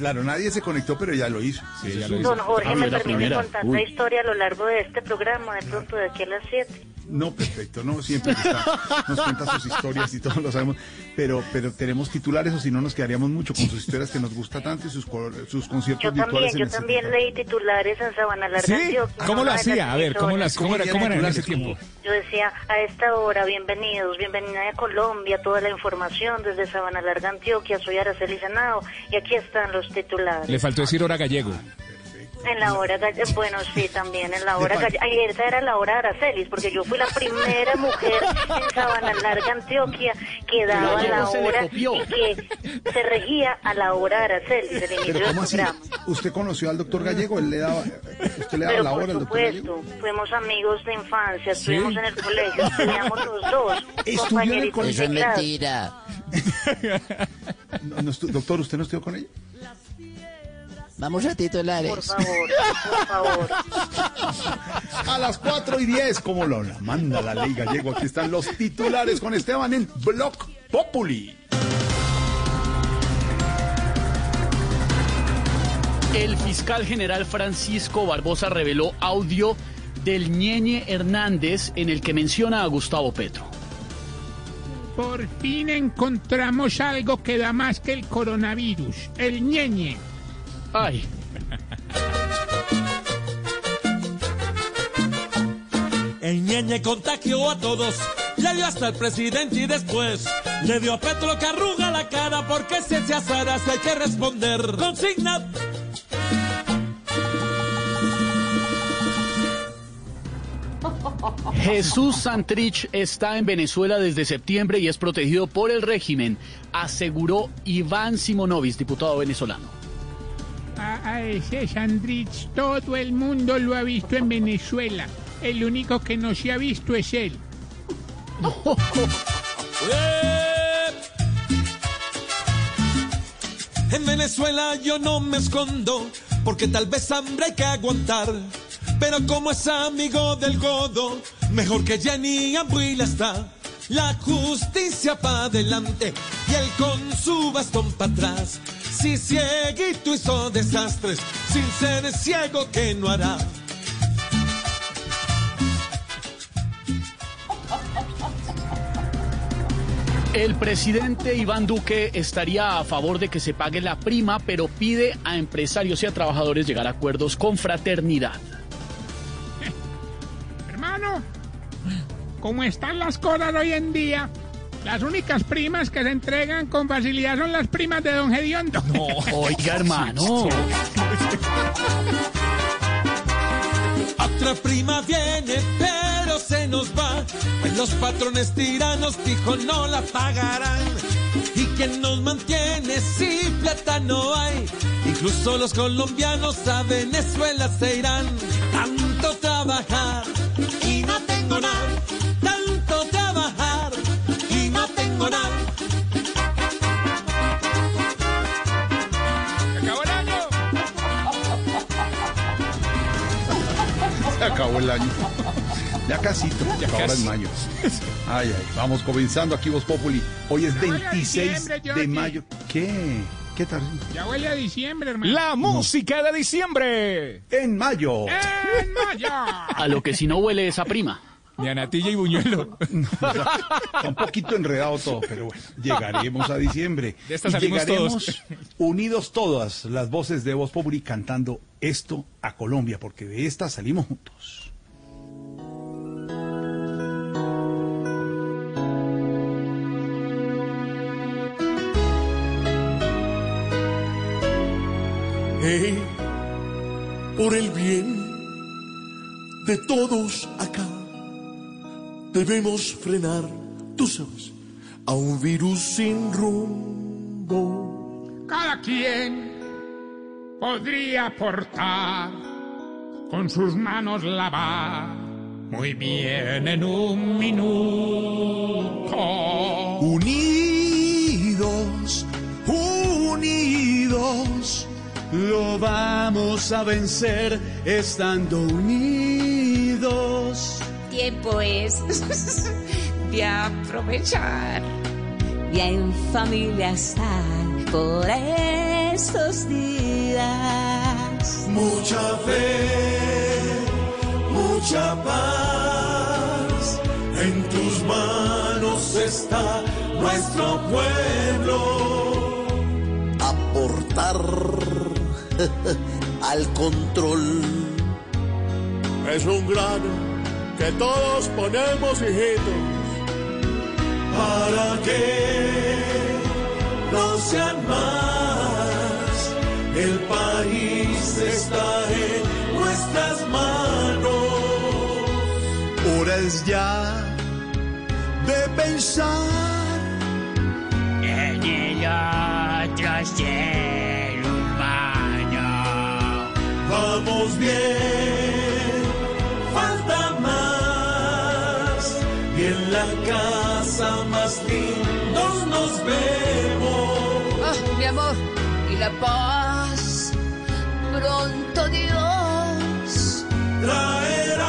Claro, nadie se conectó, pero ya lo hizo. Sí, ya lo Don Jorge, Ah, ¿me permite primera. contar Uy. la historia a lo largo de este programa, de pronto de aquí a las 7? No, perfecto, no, siempre está, nos cuenta sus historias y todos lo sabemos, pero, pero tenemos titulares o si no nos quedaríamos mucho con sus historias que nos gusta tanto y sus, co- sus conciertos Yo también, virtuales. en yo el también leí titulares en Sabana Larga, ¿Sí? Antioquia, ¿Cómo lo hacía? A ver, ¿cómo, las, cómo, era, cómo era en ese tiempo? Yo decía, a esta hora, bienvenidos, bienvenida a Colombia, toda la información desde Sabana Larga, Antioquia, soy Araceli Senado, y aquí están los titulares. Le faltó decir hora gallego. En la hora, bueno, sí, también, en la hora, De pa- galle- ay, esa era la hora de Aracelis, porque yo fui la primera mujer en Sabana Larga, Antioquia, que daba la hora y que se regía a la hora de Aracelis, el inicio Pero del ¿cómo así? programa. ¿Usted conoció al doctor Gallego? ¿Él le daba, ¿Usted le daba Pero la por hora al doctor Gallego? supuesto, fuimos amigos de infancia, ¿Sí? estuvimos en el colegio, estudiamos los dos, ¿Estudió en el colegio? de clase. No, no estu- doctor, ¿usted no estudió con ella? Vamos a titulares. Por favor, por favor. A las 4 y 10, como lo la manda la ley gallego, aquí están los titulares con Esteban en Block Populi. El fiscal general Francisco Barbosa reveló audio del Ñeñe Hernández en el que menciona a Gustavo Petro. Por fin encontramos algo que da más que el coronavirus, el ñeñe. Ay. El ñeñe contagió a todos, le dio hasta el presidente y después le dio a Petro que arruga la cara porque si se azara se hay que responder. Consigna. Jesús Santrich está en Venezuela desde septiembre y es protegido por el régimen, aseguró Iván Simonovic, diputado venezolano. A, ese Sandrich todo el mundo lo ha visto en Venezuela. El único que no se ha visto es él. En Venezuela yo no me escondo, porque tal vez hambre hay que aguantar. Pero como es amigo del godo, mejor que Jenny Abuela está. La justicia pa' adelante y él con su bastón para atrás. Si cieguito hizo desastres, sin ser ciego que no hará. El presidente Iván Duque estaría a favor de que se pague la prima, pero pide a empresarios y a trabajadores llegar a acuerdos con fraternidad. Hermano, ¿cómo están las cosas hoy en día? Las únicas primas que se entregan con facilidad son las primas de Don Gediondo. No, oiga, hermano. Otra prima viene, pero se nos va. Pues los patrones tiranos fijo no la pagarán. Y quien nos mantiene si plata no hay. Incluso los colombianos a Venezuela se irán. Tanto trabajar y no tengo nada. Acabó el año. Ya casito, Ya ahora casi. en mayo. Ay, ay, vamos comenzando aquí Voz Populi. Hoy es Ya huele a 26 diciembre, de mayo. ¿Qué? ¿Qué tal? Ya huele a diciembre, hermano. La música de diciembre. En mayo. ¡En mayo! A lo que si no huele esa prima. Ni a Natilla y Buñuelo. Está un poquito enredado todo, pero bueno, llegaremos a diciembre. De esta Y llegaremos todos. unidos todas las voces de Voz Populi cantando esto a Colombia, porque de esta salimos juntos. Hey, por el bien de todos acá, debemos frenar, tú sabes, a un virus sin rumbo. Cada quien podría aportar con sus manos lavar muy bien en un minuto. Unidos, unidos, lo vamos a vencer estando unidos. Tiempo es de aprovechar y en familia estar por estos días. Mucha fe, mucha paz, en tus manos está nuestro pueblo. aportar al control. Es un grano que todos ponemos, hijitos, para que no sean más. El país está en nuestras manos. Hora es ya de pensar En el otro ser humano. Vamos bien, falta más. Y en la casa más lindos nos vemos. Y la paz. Pronto Dios traerá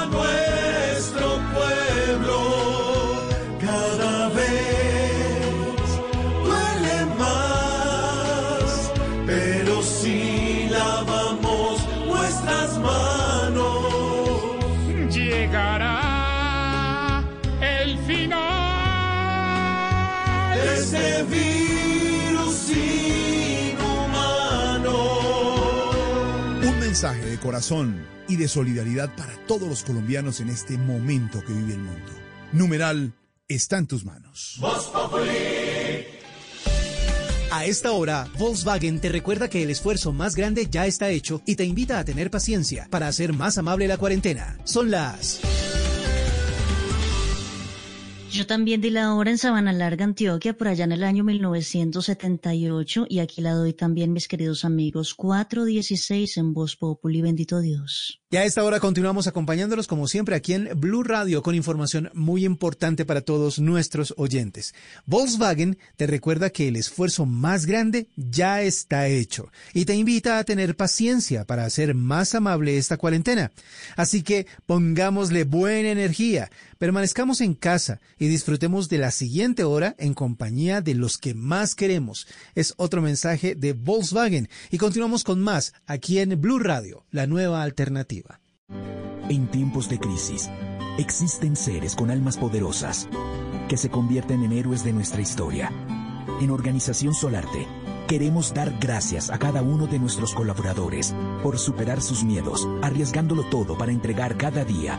a nuestro pueblo cada vez duele más pero si lavamos nuestras manos de corazón y de solidaridad para todos los colombianos en este momento que vive el mundo. Numeral está en tus manos. A esta hora, Volkswagen te recuerda que el esfuerzo más grande ya está hecho y te invita a tener paciencia para hacer más amable la cuarentena. Son las Yo también di la hora en Sabana Larga, Antioquia, por allá en el año 1978, y aquí la doy también, mis queridos amigos, 416 en Voz Populi, bendito Dios. Y a esta hora continuamos acompañándolos como siempre aquí en Blue Radio con información muy importante para todos nuestros oyentes. Volkswagen te recuerda que el esfuerzo más grande ya está hecho y te invita a tener paciencia para hacer más amable esta cuarentena. Así que pongámosle buena energía, permanezcamos en casa y disfrutemos de la siguiente hora en compañía de los que más queremos. Es otro mensaje de Volkswagen y continuamos con más aquí en Blue Radio, la nueva alternativa. En tiempos de crisis, existen seres con almas poderosas que se convierten en héroes de nuestra historia. En Organización Solarte, queremos dar gracias a cada uno de nuestros colaboradores por superar sus miedos, arriesgándolo todo para entregar cada día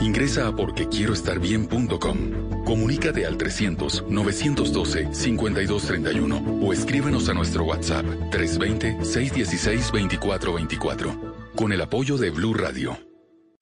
Ingresa a porquequieroestarbien.com. Comunícate al 300-912-5231 o escríbenos a nuestro WhatsApp 320-616-2424 con el apoyo de Blue Radio.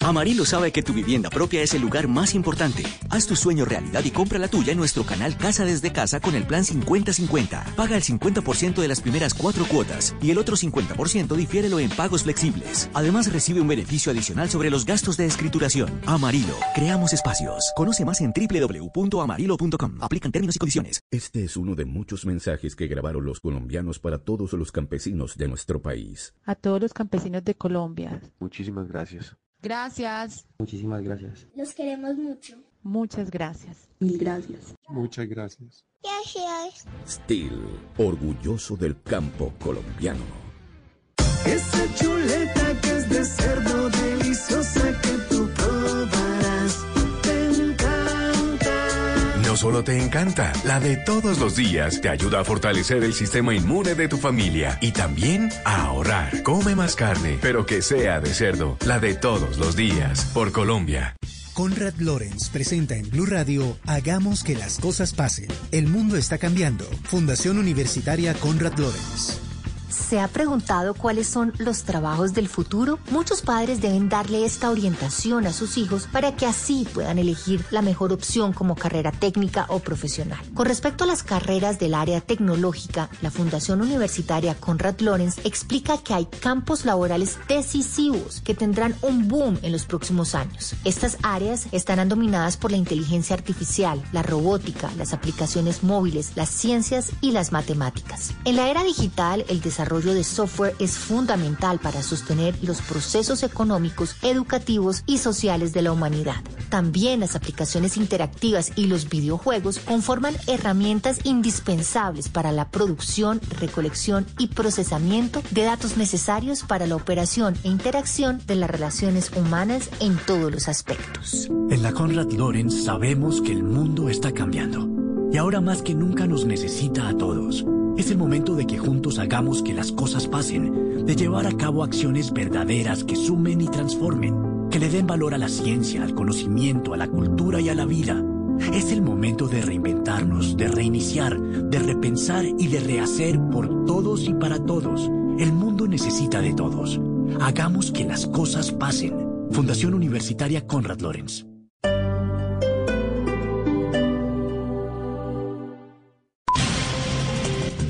Amarillo sabe que tu vivienda propia es el lugar más importante. Haz tu sueño realidad y compra la tuya en nuestro canal Casa desde Casa con el plan 50-50. Paga el 50% de las primeras cuatro cuotas y el otro 50% difiérelo en pagos flexibles. Además recibe un beneficio adicional sobre los gastos de escrituración. Amarillo, creamos espacios. Conoce más en www.amarillo.com. Aplican términos y condiciones. Este es uno de muchos mensajes que grabaron los colombianos para todos los campesinos de nuestro país. A todos los campesinos de Colombia. Muchísimas gracias. Gracias. Muchísimas gracias. Los queremos mucho. Muchas gracias. Mil gracias. Muchas gracias. Gracias. Steel, orgulloso del campo colombiano. Esa chuleta que es de cerdo deliciosa que tú Solo te encanta, la de todos los días te ayuda a fortalecer el sistema inmune de tu familia y también a ahorrar. Come más carne, pero que sea de cerdo. La de todos los días, por Colombia. Conrad Lorenz presenta en Blue Radio Hagamos que las cosas pasen. El mundo está cambiando. Fundación Universitaria Conrad Lorenz. ¿Se ha preguntado cuáles son los trabajos del futuro? Muchos padres deben darle esta orientación a sus hijos para que así puedan elegir la mejor opción como carrera técnica o profesional. Con respecto a las carreras del área tecnológica, la Fundación Universitaria Conrad Lorenz explica que hay campos laborales decisivos que tendrán un boom en los próximos años. Estas áreas estarán dominadas por la inteligencia artificial, la robótica, las aplicaciones móviles, las ciencias y las matemáticas. En la era digital, el desarrollo de software es fundamental para sostener los procesos económicos, educativos y sociales de la humanidad. También las aplicaciones interactivas y los videojuegos conforman herramientas indispensables para la producción, recolección y procesamiento de datos necesarios para la operación e interacción de las relaciones humanas en todos los aspectos. En la Conrad Lorenz sabemos que el mundo está cambiando y ahora más que nunca nos necesita a todos. Es el momento de que juntos hagamos que las cosas pasen, de llevar a cabo acciones verdaderas que sumen y transformen, que le den valor a la ciencia, al conocimiento, a la cultura y a la vida. Es el momento de reinventarnos, de reiniciar, de repensar y de rehacer por todos y para todos. El mundo necesita de todos. Hagamos que las cosas pasen. Fundación Universitaria Conrad Lorenz.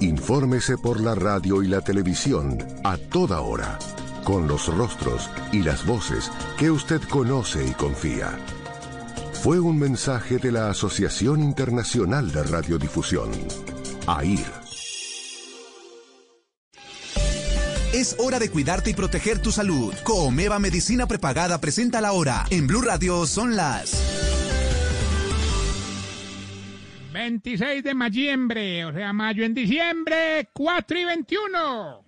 Infórmese por la radio y la televisión a toda hora. con los rostros y las voces que usted conoce y confía. Fue un mensaje de la Asociación Internacional de Radiodifusión, AIR. Es hora de cuidarte y proteger tu salud. Comeva Medicina Prepagada presenta la hora. En Blue Radio son las 26 de mayiembre, o sea, mayo en diciembre, 4 y 21.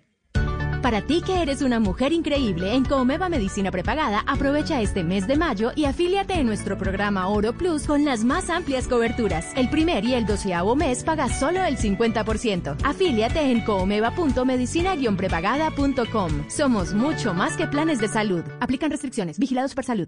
Para ti que eres una mujer increíble en Comeva Medicina Prepagada, aprovecha este mes de mayo y afíliate en nuestro programa Oro Plus con las más amplias coberturas. El primer y el doceavo mes pagas solo el 50%. Afíliate en comeva.medicina-prepagada.com. Somos mucho más que planes de salud. Aplican restricciones. Vigilados por salud.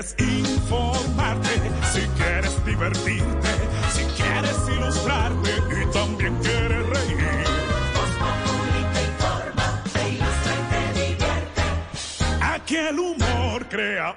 Quieres informarte, si quieres divertirte, si quieres ilustrarte y también quieres reír. te informa, te ilustra y te divierte. Aquí el humor crea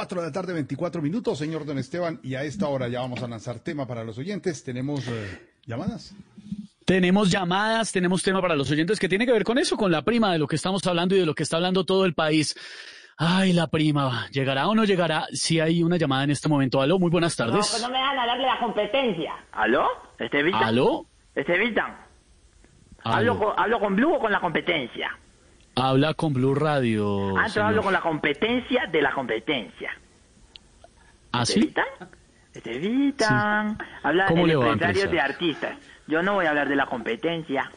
4 de la tarde, 24 minutos, señor Don Esteban, y a esta hora ya vamos a lanzar tema para los oyentes. ¿Tenemos eh, llamadas? Tenemos llamadas, tenemos tema para los oyentes que tiene que ver con eso, con la prima de lo que estamos hablando y de lo que está hablando todo el país. Ay, la prima, ¿llegará o no llegará? Si hay una llamada en este momento. Aló, muy buenas No, tardes. pues no me dejan hablar de la competencia. ¿Aló? ¿Estevita? ¿Aló? ¿Estevita? Aló. ¿Hablo con, ¿Hablo con Blue o con la competencia? Habla con Blue Radio. ah, señor. hablo con la competencia de la competencia. ¿Ah, sí? Estevita. Habla ¿Cómo el le va a empresario empezar? de artistas. Yo no voy a hablar de la competencia.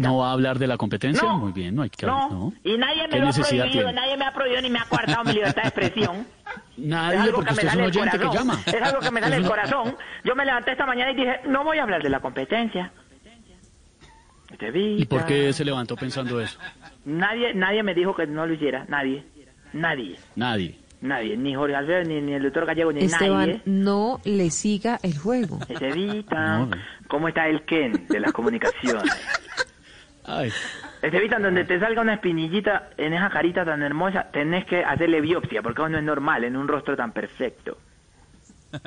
¿No va a hablar de la competencia? No. Muy bien, no hay que No. ¿no? Y nadie me ¿Qué lo ha prohibido, tiene? nadie me ha prohibido ni me ha coartado mi libertad de expresión. Nadie, es algo porque que usted me es un oyente que llama. Es algo que me sale del corazón. Yo me levanté esta mañana y dije, no voy a hablar de la competencia. ¿Y por qué se levantó pensando eso? Nadie, nadie me dijo que no lo hiciera, nadie. Nadie, Nadie. nadie. Ni Jorge Alfredo, ni, ni el doctor Gallego, ni Esteban, nadie. no le siga el juego. Estevita, ¿cómo está el Ken de las comunicaciones? Ay. Estevita, donde te salga una espinillita en esa carita tan hermosa, tenés que hacerle biopsia, porque eso no es normal en un rostro tan perfecto.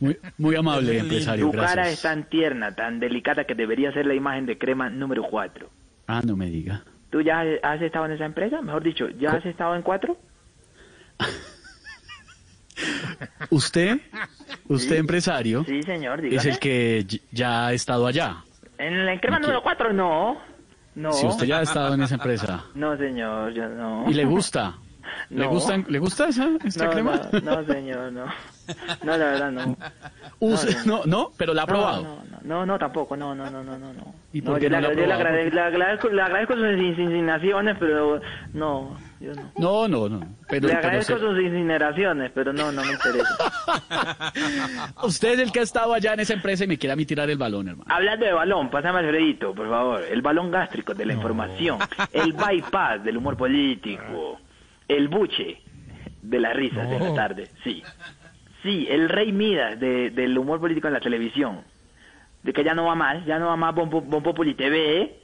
Muy, muy amable, empresario. Tu cara es tan tierna, tan delicada que debería ser la imagen de crema número 4. Ah, no me diga. ¿Tú ya has estado en esa empresa? Mejor dicho, ¿ya has estado en cuatro? ¿Usted? ¿Usted, empresario? Sí, señor, Es el que ya ha estado allá. En la crema número 4 no. No. Si usted ya ha estado en esa empresa No, señor, yo no. y le gusta. ¿Le, No. gustan, ¿Le gusta esa, esta no, crema? No, no, señor, no. No, la verdad, no. Use- no, no, pero la ha probado. No, no, no, tampoco, no, no, no, no, no. no. ¿Y por qué yo le, la yo le agrade- le agradezco, le agradezco sus insinuaciones, pero no, yo no. No, no, no. Pero, le pero agradezco se- sus incineraciones, pero no, no me interesa. usted es el que ha estado allá en esa empresa y me quiere a mí tirar el balón, hermano. Hablando de balón, pásame Alfredito, por favor. El balón gástrico de la información, el bypass del humor político, el buche de las risas de la tarde, sí. Sí, el rey Midas de- del humor político en la televisión. De que ya no va más, ya no va más Bon, Bon Populi TV. ¿eh?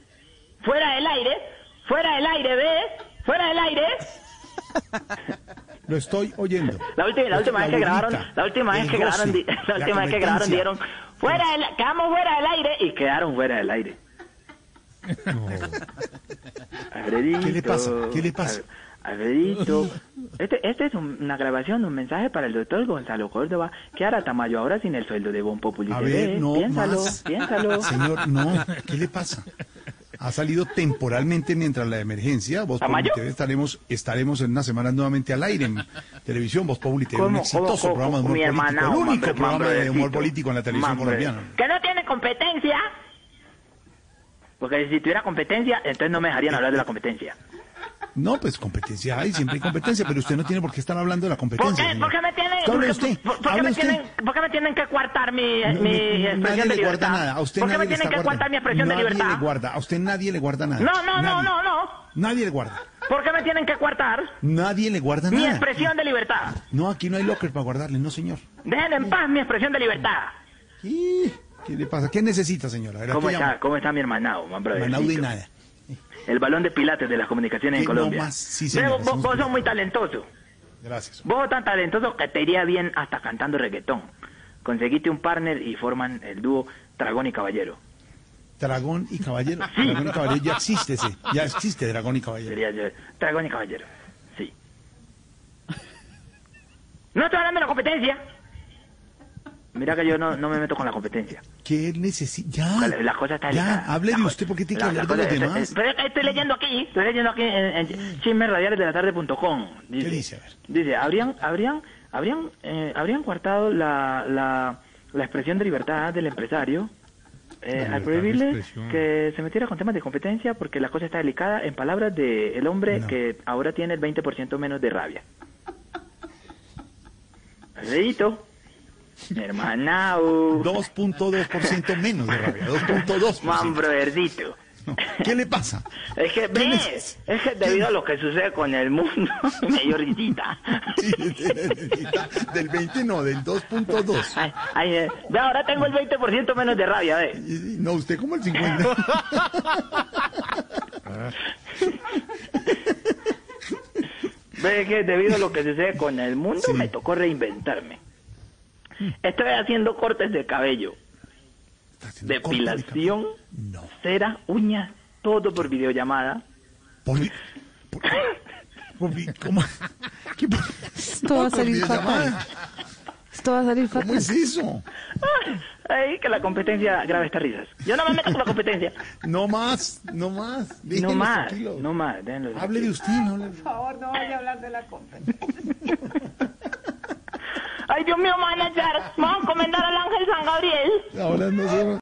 Fuera del aire, fuera del aire, ¿ves? Fuera del aire. Lo estoy oyendo. La última, la última vez que grabaron, la última vez que grabaron, goce, la última vez que grabaron dieron fuera del, quedamos fuera del aire y quedaron fuera del aire. Alfredito. ¿Qué le pasa? ¿Qué le pasa? Al- Alfredito. Este, este es un- una grabación, un mensaje para el doctor Gonzalo Córdoba. ¿Qué hará Tamayo ahora sin el sueldo de Bon Populi A TV? ver, no piénsalo, más. piénsalo. Señor, no, ¿qué le pasa? Ha salido temporalmente mientras la emergencia. Voz Populi. TV estaremos, estaremos en unas semanas nuevamente al aire en televisión. Voz Populi TV, un ¿Cómo, exitoso cómo, programa de humor político, hermana, el único programa de humor político en la televisión mambre. colombiana. ¿Que no tiene competencia? Porque si tuviera competencia, entonces no me dejarían hablar de la competencia. No, pues competencia hay, siempre hay competencia, pero usted no tiene por qué estar hablando de la ¿Por competencia. qué, por qué me tienen, ¿Qué por qué- usted? por- por qué ¿Habla me usted? tienen, por qué me tienen que coartar mi, No, mi expresión nadie de le libertad? guarda nada. A usted ¿Por qué nadie me tienen que coartar mi expresión de Nadie libertad? le guarda. A usted nadie le guarda nada. No, no, no, Nadie. no, no. Nadie le guarda. ¿Por qué me tienen que coartar Nadie le guarda mi nada. expresión de libertad? No, aquí no hay locker para guardarle, no, señor. Dejen en paz mi expresión de libertad. ¿Y ¿Qué le pasa? ¿Qué necesita, señora? A ver, ¿a ¿Cómo está? ¿Cómo está mi hermanado, man, de nada. El balón de pilates de las comunicaciones en no Colombia. más, sí, vos, sos muy talentoso. Gracias. Vos sos tan talentoso que te iría bien hasta cantando reggaetón. Conseguiste un partner y forman el dúo Dragón y Caballero. Dragón y caballero. Dragón y caballero ya existe ese. Ya existe Dragón y caballero. Sería yo. Dragón y Caballero. Sí. No estoy hablando de la competencia. Mira que yo no, no me meto con la competencia. ¿Qué necesita? Ya. La, la cosa está Ya, hable de usted porque tiene que la- la hablar de los demás. eh, Pero es que estoy leyendo aquí, estoy leyendo aquí en, en chismes radiales de la tarde.com. Dice, ¿Qué dice? A ver. Dice, habrían, habrían, habrían, eh, habrían coartado la, la, la expresión de libertad del empresario eh, al de prohibirle que se metiera con temas de competencia porque la cosa está delicada en palabras de el hombre No. que ahora tiene el 20% menos de rabia. Alfredito, hermanao. 2.2% menos de rabia. 2.2%. Man. No. ¿Qué le pasa? Es que, ¿Qué ves, es que debido a lo que sucede con el mundo, me dio risita. Del 20 no, del 2.2. Ay, ay, eh, ahora tengo el 20% menos de rabia, ve. Y- y- No, usted como el 50. Ve que debido a lo que sucede con el mundo, Sí. me tocó reinventarme. Estoy haciendo cortes de cabello, de depilación, No. cera, uñas, todo por videollamada. Por, por- por- ¿cómo? ¿Qué por- Esto va a salir fatal. Esto va a salir ¿Cómo fatal. es eso? Ay, que la competencia graba estas risas. Yo no me meto con la competencia. No más, no más. No más, tranquilos. no más. déjenlo Hable de usted, no de- Por favor, no vaya a hablar de la competencia. Ay, Dios mío, manager, vamos a encomendar al ángel San Gabriel.